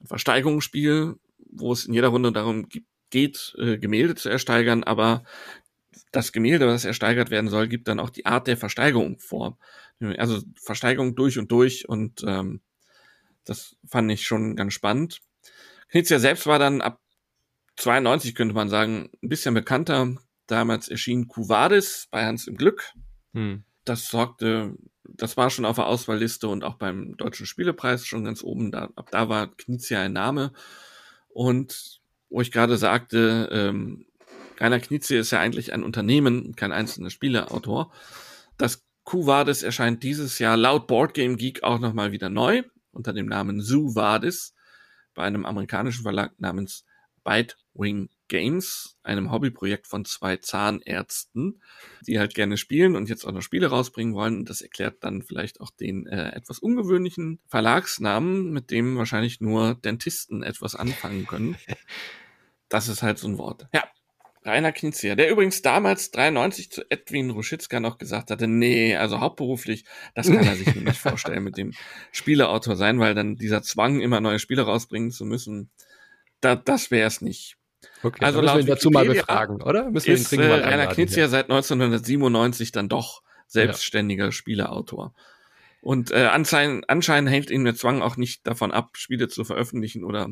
S2: ein Versteigerungsspiel, wo es in jeder Runde darum geht, äh, Gemälde zu ersteigern, aber das Gemälde, was ersteigert werden soll, gibt dann auch die Art der Versteigerung vor. Also Versteigerung durch und durch und ähm, das fand ich schon ganz spannend. Knizia selbst war dann ab 92, könnte man sagen, ein bisschen bekannter. Damals erschien Kuvadis bei Hans im Glück. Hm. Das sorgte, das war schon auf der Auswahlliste und auch beim Deutschen Spielepreis schon ganz oben. Da, ab da war Knizia ein Name. Und wo ich gerade sagte, ähm, Rainer Knizia ist ja eigentlich ein Unternehmen, kein einzelner Spieleautor. Das Kuvadis erscheint dieses Jahr laut Boardgame Geek auch nochmal wieder neu unter dem Namen Zoo Vadis bei einem amerikanischen Verlag namens Bitewing Games, einem Hobbyprojekt von zwei Zahnärzten, die halt gerne spielen und jetzt auch noch Spiele rausbringen wollen. Und das erklärt dann vielleicht auch den äh, etwas ungewöhnlichen Verlagsnamen, mit dem wahrscheinlich nur Dentisten etwas anfangen können. Das ist halt so ein Wort. Ja, Rainer Knizia, der übrigens damals 93 zu Edwin Ruschitzka noch gesagt hatte, nee, also hauptberuflich, das kann er sich nicht vorstellen, mit dem Spieleautor sein, weil dann dieser Zwang, immer neue Spiele rausbringen zu müssen, da, das wäre es nicht.
S3: Okay, also müssen wir ihn dazu mal befragen, oder?
S2: Müssen wir ihn mal Rainer Knizia ja. seit 1997 dann doch selbstständiger ja. Spieleautor. Und äh, anscheinend, anscheinend hält ihn der Zwang auch nicht davon ab, Spiele zu veröffentlichen oder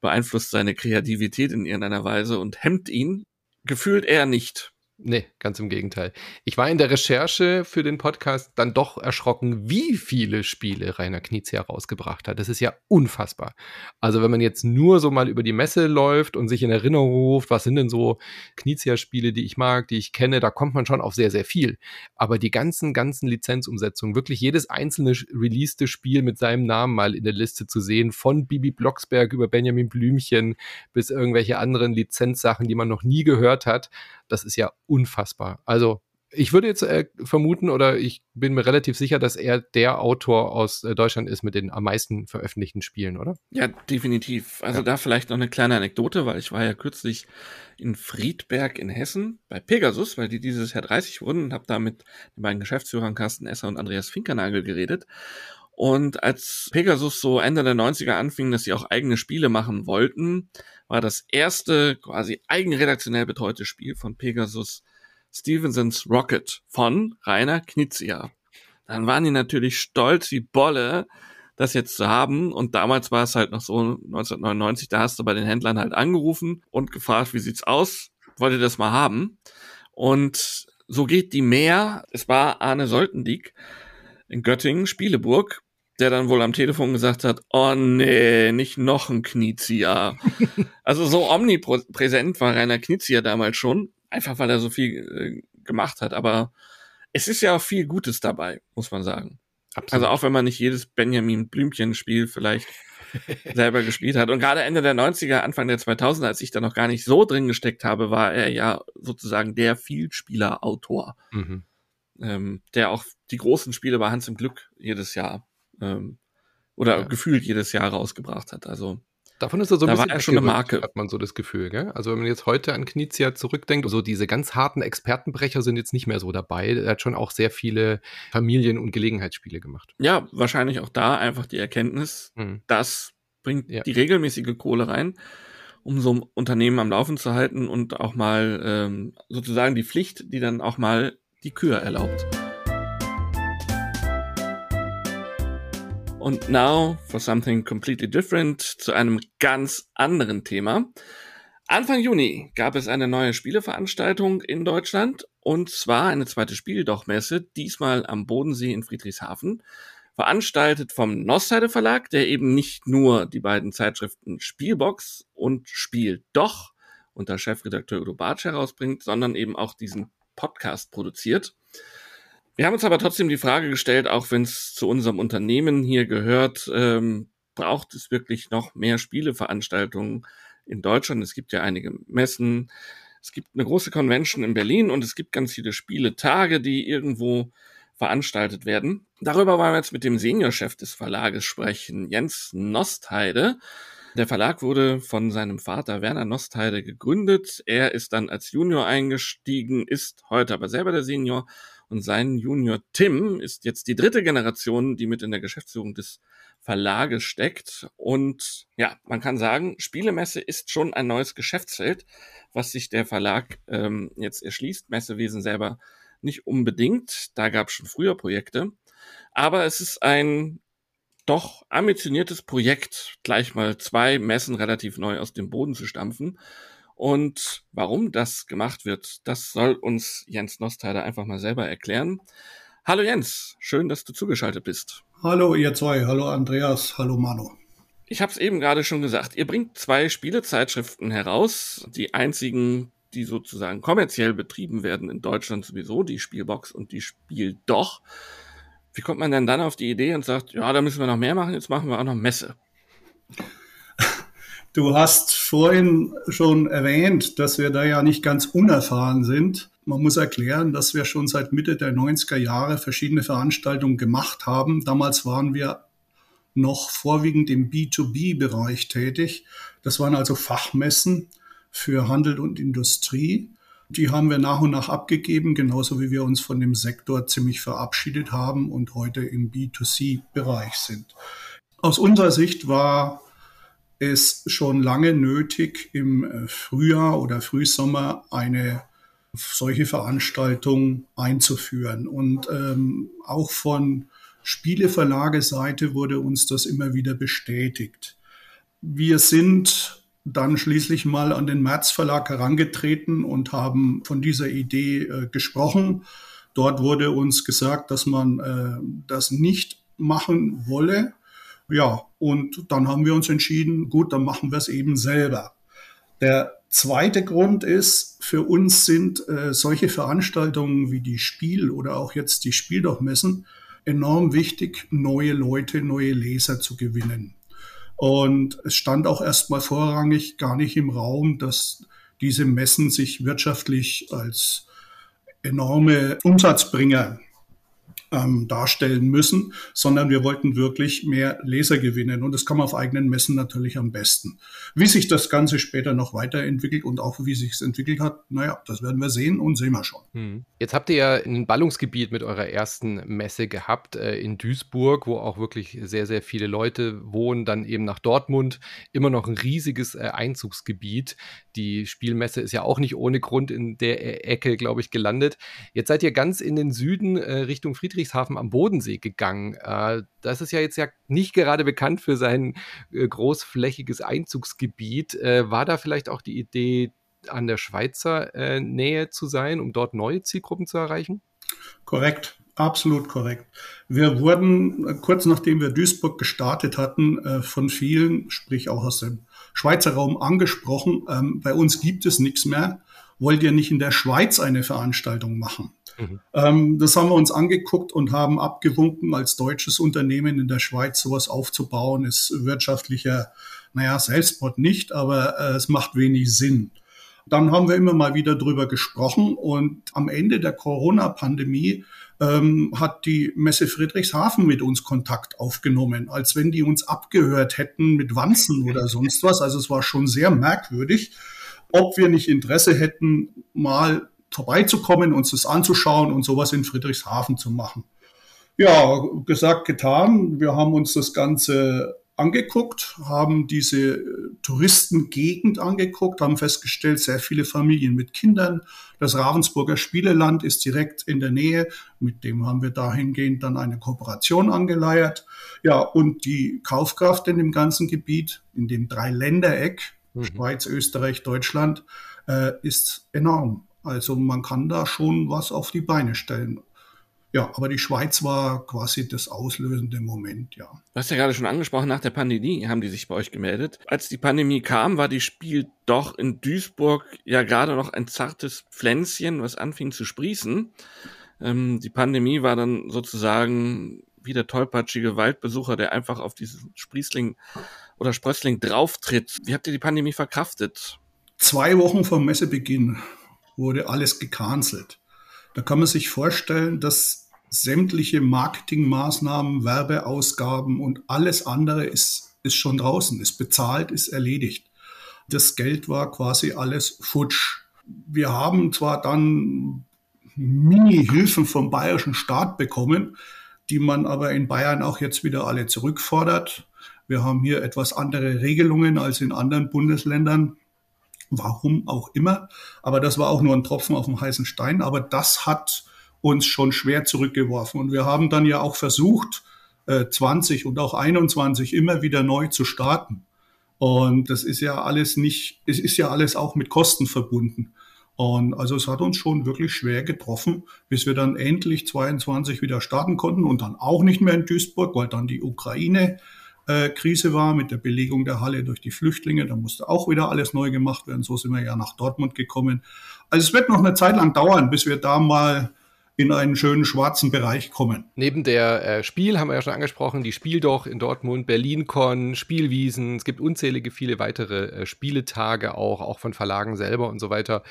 S2: beeinflusst seine Kreativität in irgendeiner Weise und hemmt ihn, Gefühlt eher nicht.
S3: Nee, ganz im Gegenteil. Ich war in der Recherche für den Podcast dann doch erschrocken, wie viele Spiele Rainer Knizia rausgebracht hat. Das ist ja unfassbar. Also wenn man jetzt nur so mal über die Messe läuft und sich in Erinnerung ruft, was sind denn so Knizia-Spiele, die ich mag, die ich kenne, da kommt man schon auf sehr, sehr viel. Aber die ganzen, ganzen Lizenzumsetzungen, wirklich jedes einzelne releaste Spiel mit seinem Namen mal in der Liste zu sehen, von Bibi Blocksberg über Benjamin Blümchen bis irgendwelche anderen Lizenzsachen, die man noch nie gehört hat, das ist ja unfassbar. Also ich würde jetzt äh, vermuten oder ich bin mir relativ sicher, dass er der Autor aus äh, Deutschland ist mit den am meisten veröffentlichten Spielen, oder?
S2: Ja, definitiv. Also ja. da vielleicht noch eine kleine Anekdote, weil ich war ja kürzlich in Friedberg in Hessen bei Pegasus, weil die dieses Jahr 30 wurden und habe da mit den beiden Geschäftsführern Carsten Esser und Andreas Finkernagel geredet. Und als Pegasus so Ende der 90er anfing, dass sie auch eigene Spiele machen wollten, war das erste quasi eigenredaktionell betreute Spiel von Pegasus Stevensons Rocket von Rainer Knizia. Dann waren die natürlich stolz wie Bolle, das jetzt zu haben. Und damals war es halt noch so 1999, da hast du bei den Händlern halt angerufen und gefragt, wie sieht's aus? Wollt ihr das mal haben? Und so geht die mehr. Es war Arne Soltendieck in Göttingen, Spieleburg, der dann wohl am Telefon gesagt hat, oh nee, nicht noch ein Knizia. also so omnipräsent war Rainer Knizia damals schon, einfach weil er so viel äh, gemacht hat. Aber es ist ja auch viel Gutes dabei, muss man sagen. Absolut. Also auch wenn man nicht jedes Benjamin Blümchen-Spiel vielleicht selber gespielt hat. Und gerade Ende der 90er, Anfang der 2000er, als ich da noch gar nicht so drin gesteckt habe, war er ja sozusagen der Vielspieler-Autor, mhm. ähm, der auch die großen Spiele bei Hans im Glück jedes Jahr ähm, oder ja. gefühlt jedes Jahr rausgebracht hat. Also
S3: Davon ist er so ein
S2: da bisschen war er schon eine Marke.
S3: Hat man so das Gefühl, gell? Also wenn man jetzt heute an Knizia zurückdenkt, so diese ganz harten Expertenbrecher sind jetzt nicht mehr so dabei. Er hat schon auch sehr viele Familien- und Gelegenheitsspiele gemacht.
S2: Ja, wahrscheinlich auch da einfach die Erkenntnis, mhm. das bringt ja. die regelmäßige Kohle rein, um so ein Unternehmen am Laufen zu halten und auch mal ähm, sozusagen die Pflicht, die dann auch mal die Kür erlaubt. Und now for something completely different zu einem ganz anderen Thema. Anfang Juni gab es eine neue Spieleveranstaltung in Deutschland und zwar eine zweite Spieldochmesse, diesmal am Bodensee in Friedrichshafen, veranstaltet vom Nostheide Verlag, der eben nicht nur die beiden Zeitschriften Spielbox und Spiel Doch unter Chefredakteur Udo Bartsch herausbringt, sondern eben auch diesen Podcast produziert. Wir haben uns aber trotzdem die Frage gestellt, auch wenn es zu unserem Unternehmen hier gehört, ähm, braucht es wirklich noch mehr Spieleveranstaltungen in Deutschland. Es gibt ja einige Messen, es gibt eine große Convention in Berlin und es gibt ganz viele Spieletage, die irgendwo veranstaltet werden. Darüber wollen wir jetzt mit dem Seniorchef des Verlages sprechen, Jens Nostheide. Der Verlag wurde von seinem Vater Werner Nostheide gegründet. Er ist dann als Junior eingestiegen, ist heute aber selber der Senior und sein Junior Tim ist jetzt die dritte Generation, die mit in der Geschäftsführung des Verlages steckt. Und ja, man kann sagen, Spielemesse ist schon ein neues Geschäftsfeld, was sich der Verlag ähm, jetzt erschließt. Messewesen selber nicht unbedingt. Da gab es schon früher Projekte. Aber es ist ein doch ambitioniertes Projekt, gleich mal zwei Messen relativ neu aus dem Boden zu stampfen. Und warum das gemacht wird, das soll uns Jens Nostheider einfach mal selber erklären. Hallo Jens, schön, dass du zugeschaltet bist.
S8: Hallo ihr zwei, hallo Andreas, hallo Manu.
S2: Ich habe es eben gerade schon gesagt, ihr bringt zwei Spielezeitschriften heraus, die einzigen, die sozusagen kommerziell betrieben werden in Deutschland sowieso, die Spielbox und die Spiel doch. Wie kommt man denn dann auf die Idee und sagt, ja, da müssen wir noch mehr machen, jetzt machen wir auch noch Messe?
S8: Du hast vorhin schon erwähnt, dass wir da ja nicht ganz unerfahren sind. Man muss erklären, dass wir schon seit Mitte der 90er Jahre verschiedene Veranstaltungen gemacht haben. Damals waren wir noch vorwiegend im B2B-Bereich tätig. Das waren also Fachmessen für Handel und Industrie. Die haben wir nach und nach abgegeben, genauso wie wir uns von dem Sektor ziemlich verabschiedet haben und heute im B2C-Bereich sind. Aus unserer Sicht war es schon lange nötig, im äh, Frühjahr oder Frühsommer eine solche Veranstaltung einzuführen. Und ähm, auch von Spieleverlageseite wurde uns das immer wieder bestätigt. Wir sind dann schließlich mal an den März Verlag herangetreten und haben von dieser Idee äh, gesprochen. Dort wurde uns gesagt, dass man äh, das nicht machen wolle, ja, und dann haben wir uns entschieden, gut, dann machen wir es eben selber. Der zweite Grund ist, für uns sind äh, solche Veranstaltungen wie die Spiel oder auch jetzt die Spieldochmessen enorm wichtig, neue Leute, neue Leser zu gewinnen. Und es stand auch erstmal vorrangig gar nicht im Raum, dass diese Messen sich wirtschaftlich als enorme Umsatzbringer ähm, darstellen müssen, sondern wir wollten wirklich mehr Leser gewinnen. Und das kann man auf eigenen Messen natürlich am besten. Wie sich das Ganze später noch weiterentwickelt und auch wie sich es entwickelt hat, naja, das werden wir sehen und sehen wir schon. Hm.
S3: Jetzt habt ihr ja ein Ballungsgebiet mit eurer ersten Messe gehabt äh, in Duisburg, wo auch wirklich sehr, sehr viele Leute wohnen, dann eben nach Dortmund. Immer noch ein riesiges äh, Einzugsgebiet. Die Spielmesse ist ja auch nicht ohne Grund in der e Ecke, glaube ich, gelandet. Jetzt seid ihr ganz in den Süden äh, Richtung Friedrichshafen am Bodensee gegangen. Äh, das ist ja jetzt ja nicht gerade bekannt für sein äh, großflächiges Einzugsgebiet. Äh, war da vielleicht auch die Idee, an der Schweizer äh, Nähe zu sein, um dort neue Zielgruppen zu erreichen?
S8: Korrekt. Absolut korrekt. Wir wurden kurz nachdem wir Duisburg gestartet hatten, von vielen, sprich auch aus dem Schweizer Raum angesprochen, ähm, bei uns gibt es nichts mehr. Wollt ihr nicht in der Schweiz eine Veranstaltung machen? Mhm. Ähm, das haben wir uns angeguckt und haben abgewunken, als deutsches Unternehmen in der Schweiz sowas aufzubauen, ist wirtschaftlicher, naja, Selbstmord nicht, aber äh, es macht wenig Sinn. Dann haben wir immer mal wieder drüber gesprochen und am Ende der Corona-Pandemie ähm, hat die Messe Friedrichshafen mit uns Kontakt aufgenommen, als wenn die uns abgehört hätten mit Wanzen oder sonst was. Also es war schon sehr merkwürdig, ob wir nicht Interesse hätten, mal vorbeizukommen, uns das anzuschauen und sowas in Friedrichshafen zu machen. Ja, gesagt, getan. Wir haben uns das Ganze angeguckt, haben diese Touristengegend angeguckt, haben festgestellt, sehr viele Familien mit Kindern. Das Ravensburger Spieleland ist direkt in der Nähe. Mit dem haben wir dahingehend dann eine Kooperation angeleiert. Ja, und die Kaufkraft in dem ganzen Gebiet, in dem Dreiländereck, mhm. Schweiz, Österreich, Deutschland, äh, ist enorm. Also man kann da schon was auf die Beine stellen. Ja, aber die Schweiz war quasi das auslösende Moment, ja.
S2: Du hast ja gerade schon angesprochen, nach der Pandemie haben die sich bei euch gemeldet. Als die Pandemie kam, war die Spiel doch in Duisburg ja gerade noch ein zartes Pflänzchen, was anfing zu sprießen. Ähm, die Pandemie war dann sozusagen wie der tollpatschige Waldbesucher, der einfach auf diesen Sprießling oder Sprössling drauftritt. Wie habt ihr die Pandemie verkraftet?
S8: Zwei Wochen vor Messebeginn wurde alles gecancelt. Da kann man sich vorstellen, dass sämtliche Marketingmaßnahmen, Werbeausgaben und alles andere ist, ist schon draußen, ist bezahlt, ist erledigt. Das Geld war quasi alles futsch. Wir haben zwar dann Mini-Hilfen vom bayerischen Staat bekommen, die man aber in Bayern auch jetzt wieder alle zurückfordert. Wir haben hier etwas andere Regelungen als in anderen Bundesländern. Warum auch immer. Aber das war auch nur ein Tropfen auf dem heißen Stein. Aber das hat uns schon schwer zurückgeworfen. Und wir haben dann ja auch versucht, 20 äh, und auch 21 immer wieder neu zu starten. Und das ist ja alles nicht, es ist ja alles auch mit Kosten verbunden. Und also es hat uns schon wirklich schwer getroffen, bis wir dann endlich 22 wieder starten konnten und dann auch nicht mehr in Duisburg, weil dann die Ukraine äh, Krise war mit der Belegung der Halle durch die Flüchtlinge. Da musste auch wieder alles neu gemacht werden. So sind wir ja nach Dortmund gekommen. Also es wird noch eine Zeit lang dauern, bis wir da mal in einen schönen schwarzen Bereich kommen.
S3: Neben der äh, Spiel haben wir ja schon angesprochen, die Spiel doch in Dortmund, BerlinCon, Spielwiesen. Es gibt unzählige viele weitere äh, Spieletage auch, auch von Verlagen selber und so weiter.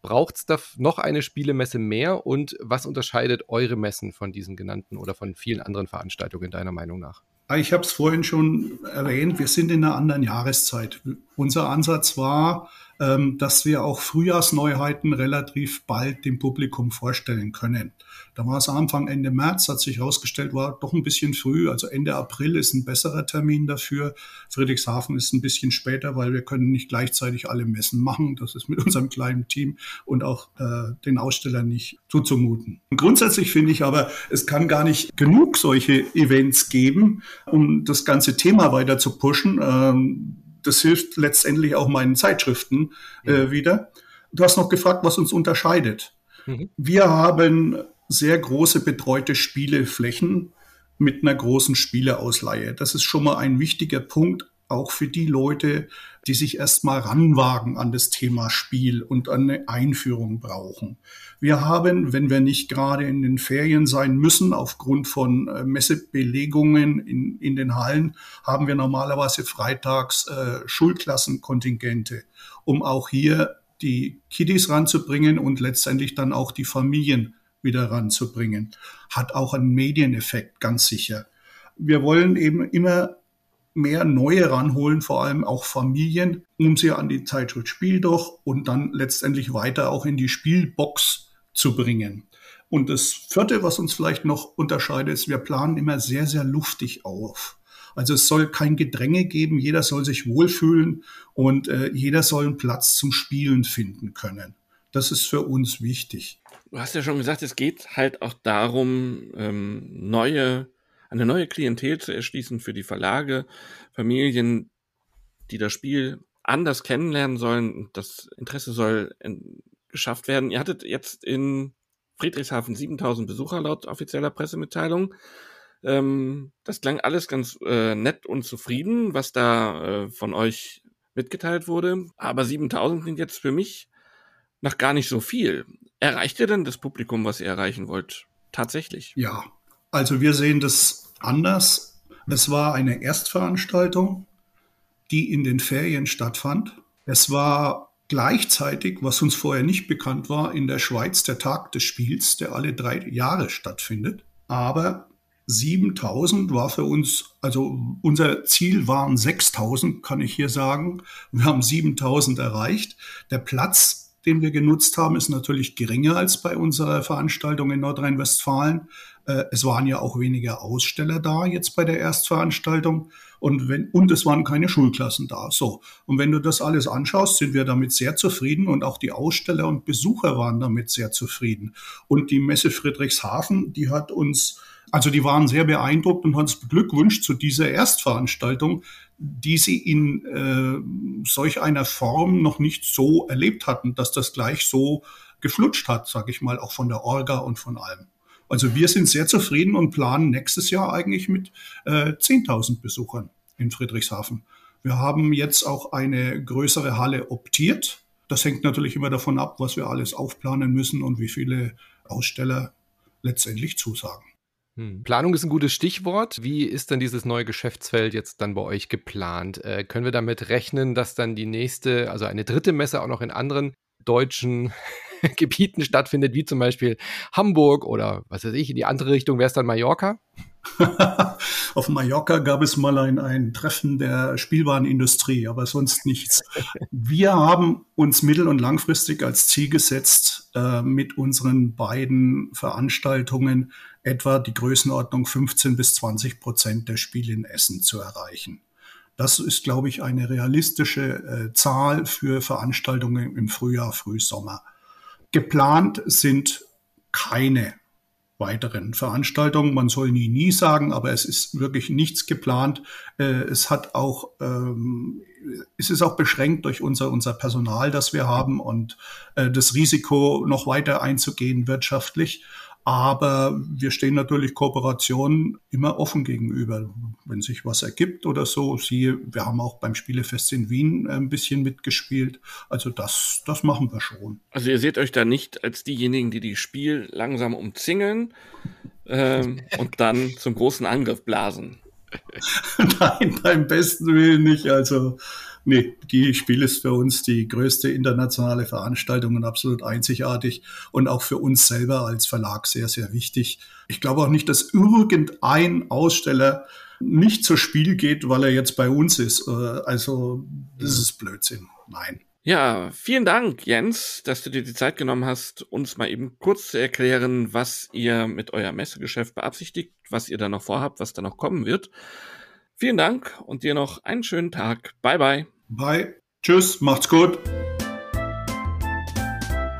S3: Braucht es da noch eine Spielemesse mehr und was unterscheidet eure Messen von diesen genannten oder von vielen anderen Veranstaltungen deiner Meinung nach?
S8: Ah, ich habe es vorhin schon erwähnt, wir sind in einer anderen Jahreszeit. Unser Ansatz war, dass wir auch Frühjahrsneuheiten relativ bald dem Publikum vorstellen können. Da war es Anfang, Ende März, hat sich herausgestellt, war doch ein bisschen früh. Also Ende April ist ein besserer Termin dafür. Friedrichshafen ist ein bisschen später, weil wir können nicht gleichzeitig alle Messen machen. Das ist mit unserem kleinen Team und auch äh, den Ausstellern nicht zuzumuten. Und grundsätzlich finde ich aber, es kann gar nicht genug solche Events geben, um das ganze Thema weiter zu pushen. Ähm, das hilft letztendlich auch meinen Zeitschriften äh, wieder. Du hast noch gefragt, was uns unterscheidet. Mhm. Wir haben sehr große betreute Spieleflächen mit einer großen Spieleausleihe. Das ist schon mal ein wichtiger Punkt, auch für die Leute, die sich erstmal ranwagen an das Thema Spiel und eine Einführung brauchen. Wir haben, wenn wir nicht gerade in den Ferien sein müssen, aufgrund von äh, Messebelegungen in, in den Hallen, haben wir normalerweise freitags äh, Schulklassenkontingente, um auch hier die Kiddies ranzubringen und letztendlich dann auch die Familien wieder ranzubringen. Hat auch einen Medieneffekt, ganz sicher. Wir wollen eben immer mehr neue ranholen, vor allem auch Familien, um sie an die Zeitschrift Spiel doch und dann letztendlich weiter auch in die Spielbox zu bringen. Und das vierte, was uns vielleicht noch unterscheidet, ist, wir planen immer sehr, sehr luftig auf. Also es soll kein Gedränge geben, jeder soll sich wohlfühlen und äh, jeder soll einen Platz zum Spielen finden können. Das ist für uns wichtig.
S2: Du hast ja schon gesagt, es geht halt auch darum, ähm, neue eine neue Klientel zu erschließen für die Verlage, Familien, die das Spiel anders kennenlernen sollen. Das Interesse soll geschafft werden. Ihr hattet jetzt in Friedrichshafen 7000 Besucher laut offizieller Pressemitteilung. Ähm, das klang alles ganz äh, nett und zufrieden, was da äh, von euch mitgeteilt wurde. Aber 7000 sind jetzt für mich noch gar nicht so viel. Erreicht ihr denn das Publikum, was ihr erreichen wollt? Tatsächlich?
S8: Ja, also wir sehen das anders. Es war eine Erstveranstaltung, die in den Ferien stattfand. Es war gleichzeitig, was uns vorher nicht bekannt war, in der Schweiz der Tag des Spiels, der alle drei Jahre stattfindet. Aber 7000 war für uns, also unser Ziel waren 6000, kann ich hier sagen. Wir haben 7000 erreicht. Der Platz den wir genutzt haben, ist natürlich geringer als bei unserer Veranstaltung in Nordrhein-Westfalen. Äh, es waren ja auch weniger Aussteller da jetzt bei der Erstveranstaltung und wenn, und es waren keine Schulklassen da. So. Und wenn du das alles anschaust, sind wir damit sehr zufrieden und auch die Aussteller und Besucher waren damit sehr zufrieden. Und die Messe Friedrichshafen, die hat uns also die waren sehr beeindruckt und haben uns beglückwünscht zu dieser Erstveranstaltung, die sie in äh, solch einer Form noch nicht so erlebt hatten, dass das gleich so geflutscht hat, sage ich mal, auch von der Orga und von allem. Also wir sind sehr zufrieden und planen nächstes Jahr eigentlich mit äh, 10.000 Besuchern in Friedrichshafen. Wir haben jetzt auch eine größere Halle optiert. Das hängt natürlich immer davon ab, was wir alles aufplanen müssen und wie viele Aussteller letztendlich zusagen.
S3: Hm. Planung ist ein gutes Stichwort. Wie ist denn dieses neue Geschäftsfeld jetzt dann bei euch geplant? Äh, können wir damit rechnen, dass dann die nächste, also eine dritte Messe auch noch in anderen deutschen Gebieten stattfindet, wie zum Beispiel Hamburg oder was weiß ich, in die andere Richtung wäre es dann Mallorca?
S8: Auf Mallorca gab es mal ein, ein Treffen der Spielwarenindustrie, aber sonst nichts. Wir haben uns mittel- und langfristig als Ziel gesetzt, äh, mit unseren beiden Veranstaltungen etwa die Größenordnung 15 bis 20 Prozent der Spiele in Essen zu erreichen. Das ist, glaube ich, eine realistische äh, Zahl für Veranstaltungen im Frühjahr, Frühsommer. Geplant sind keine weiteren Veranstaltungen. Man soll nie, nie sagen, aber es ist wirklich nichts geplant. Äh, es hat auch, ähm, es ist auch beschränkt durch unser, unser Personal, das wir haben und äh, das Risiko noch weiter einzugehen wirtschaftlich. Aber wir stehen natürlich Kooperationen immer offen gegenüber. Wenn sich was ergibt oder so, siehe, wir haben auch beim Spielefest in Wien ein bisschen mitgespielt. Also das, das machen wir schon.
S2: Also ihr seht euch da nicht als diejenigen, die die Spiel langsam umzingeln ähm, und dann zum großen Angriff blasen.
S8: Nein, beim besten Willen nicht. Also Nee, die Spiel ist für uns die größte internationale Veranstaltung und absolut einzigartig und auch für uns selber als Verlag sehr, sehr wichtig. Ich glaube auch nicht, dass irgendein Aussteller nicht zur Spiel geht, weil er jetzt bei uns ist. Äh, also, das ist Blödsinn. Nein.
S2: Ja, vielen Dank, Jens, dass du dir die Zeit genommen hast, uns mal eben kurz zu erklären, was ihr mit euer Messegeschäft beabsichtigt, was ihr da noch vorhabt, was da noch kommen wird. Vielen Dank und dir noch einen schönen Tag. Bye bye.
S8: Bye. Tschüss, macht's gut.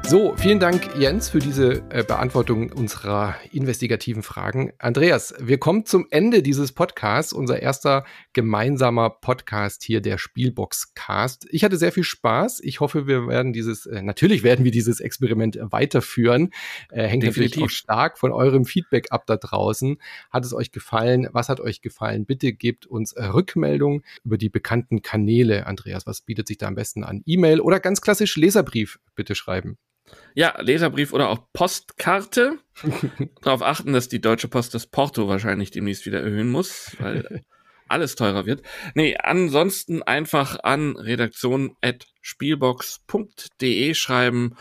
S3: So, vielen Dank, Jens, für diese äh, Beantwortung unserer investigativen Fragen. Andreas, wir kommen zum Ende dieses Podcasts, unser erster gemeinsamer Podcast hier, der Spielbox-Cast. Ich hatte sehr viel Spaß. Ich hoffe, wir werden dieses, äh, natürlich werden wir dieses Experiment weiterführen. Äh, hängt Definitiv. natürlich auch stark von eurem Feedback ab da draußen. Hat es euch gefallen? Was hat euch gefallen? Bitte gebt uns Rückmeldung über die bekannten Kanäle. Andreas, was bietet sich da am besten an? E-Mail oder ganz klassisch Leserbrief bitte schreiben.
S2: Ja, Leserbrief oder auch Postkarte. Darauf achten, dass die Deutsche Post das Porto wahrscheinlich demnächst wieder erhöhen muss, weil alles teurer wird. Nee, ansonsten einfach an redaktion.spielbox.de schreiben.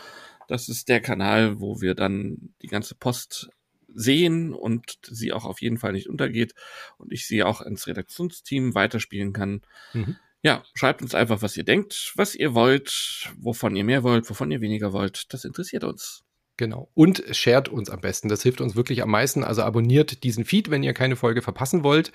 S2: Das ist der Kanal, wo wir dann die ganze Post sehen und sie auch auf jeden Fall nicht untergeht und ich sie auch ins Redaktionsteam weiterspielen kann. Mhm ja, schreibt uns einfach, was ihr denkt, was ihr wollt, wovon ihr mehr wollt, wovon ihr weniger wollt. Das interessiert uns.
S3: Genau. Und shared uns am besten. Das hilft uns wirklich am meisten. Also abonniert diesen Feed, wenn ihr keine Folge verpassen wollt.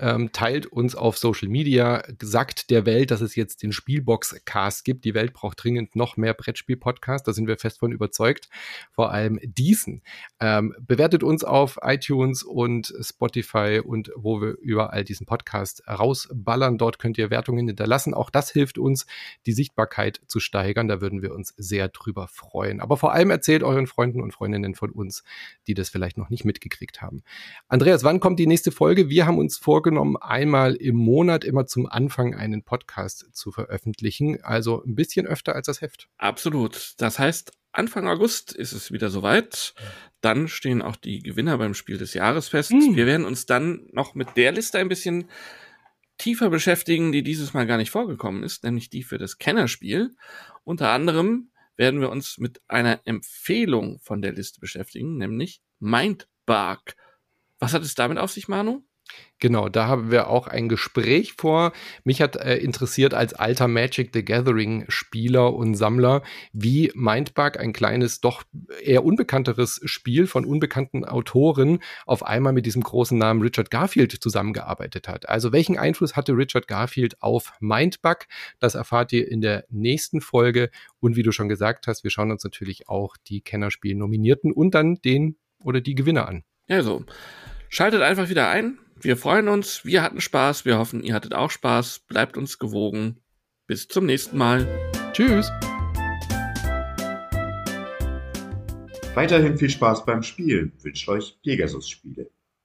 S3: Ähm, teilt uns auf Social Media. Sagt der Welt, dass es jetzt den Spielbox-Cast gibt. Die Welt braucht dringend noch mehr Brettspiel-Podcasts. Da sind wir fest von überzeugt. Vor allem diesen. Ähm, bewertet uns auf iTunes und Spotify und wo wir überall diesen Podcast rausballern. Dort könnt ihr Wertungen hinterlassen. Auch das hilft uns, die Sichtbarkeit zu steigern. Da würden wir uns sehr drüber freuen. Aber vor allem erzählt euren anderen Freunden und Freundinnen von uns, die das vielleicht noch nicht mitgekriegt haben. Andreas, wann kommt die nächste Folge? Wir haben uns vorgenommen, einmal im Monat immer zum Anfang einen Podcast zu veröffentlichen. Also ein bisschen öfter als das Heft.
S2: Absolut. Das heißt, Anfang August ist es wieder soweit. Dann stehen auch die Gewinner beim Spiel des Jahres fest. Hm. Wir werden uns dann noch mit der Liste ein bisschen tiefer beschäftigen, die dieses Mal gar nicht vorgekommen ist, nämlich die für das Kennerspiel. Unter anderem werden wir uns mit einer Empfehlung von der Liste beschäftigen, nämlich Mindbark. Was hat es damit auf sich, Manu?
S3: Genau, da haben wir auch ein Gespräch vor. Mich hat äh, interessiert als alter Magic the Gathering Spieler und Sammler, wie Mindbug, ein kleines, doch eher unbekannteres Spiel von unbekannten Autoren, auf einmal mit diesem großen Namen Richard Garfield zusammengearbeitet hat. Also welchen Einfluss hatte Richard Garfield auf Mindbug? Das erfahrt ihr in der nächsten Folge. Und wie du schon gesagt hast, wir schauen uns natürlich auch die Kennerspiel-Nominierten und dann den oder die Gewinner an.
S2: Ja, so. Schaltet einfach wieder ein Wir freuen uns, wir hatten Spaß, wir hoffen, ihr hattet auch Spaß. Bleibt uns gewogen. Bis zum nächsten Mal.
S3: Tschüss.
S1: Weiterhin viel Spaß beim Spielen wünscht euch Pegasus Spiele.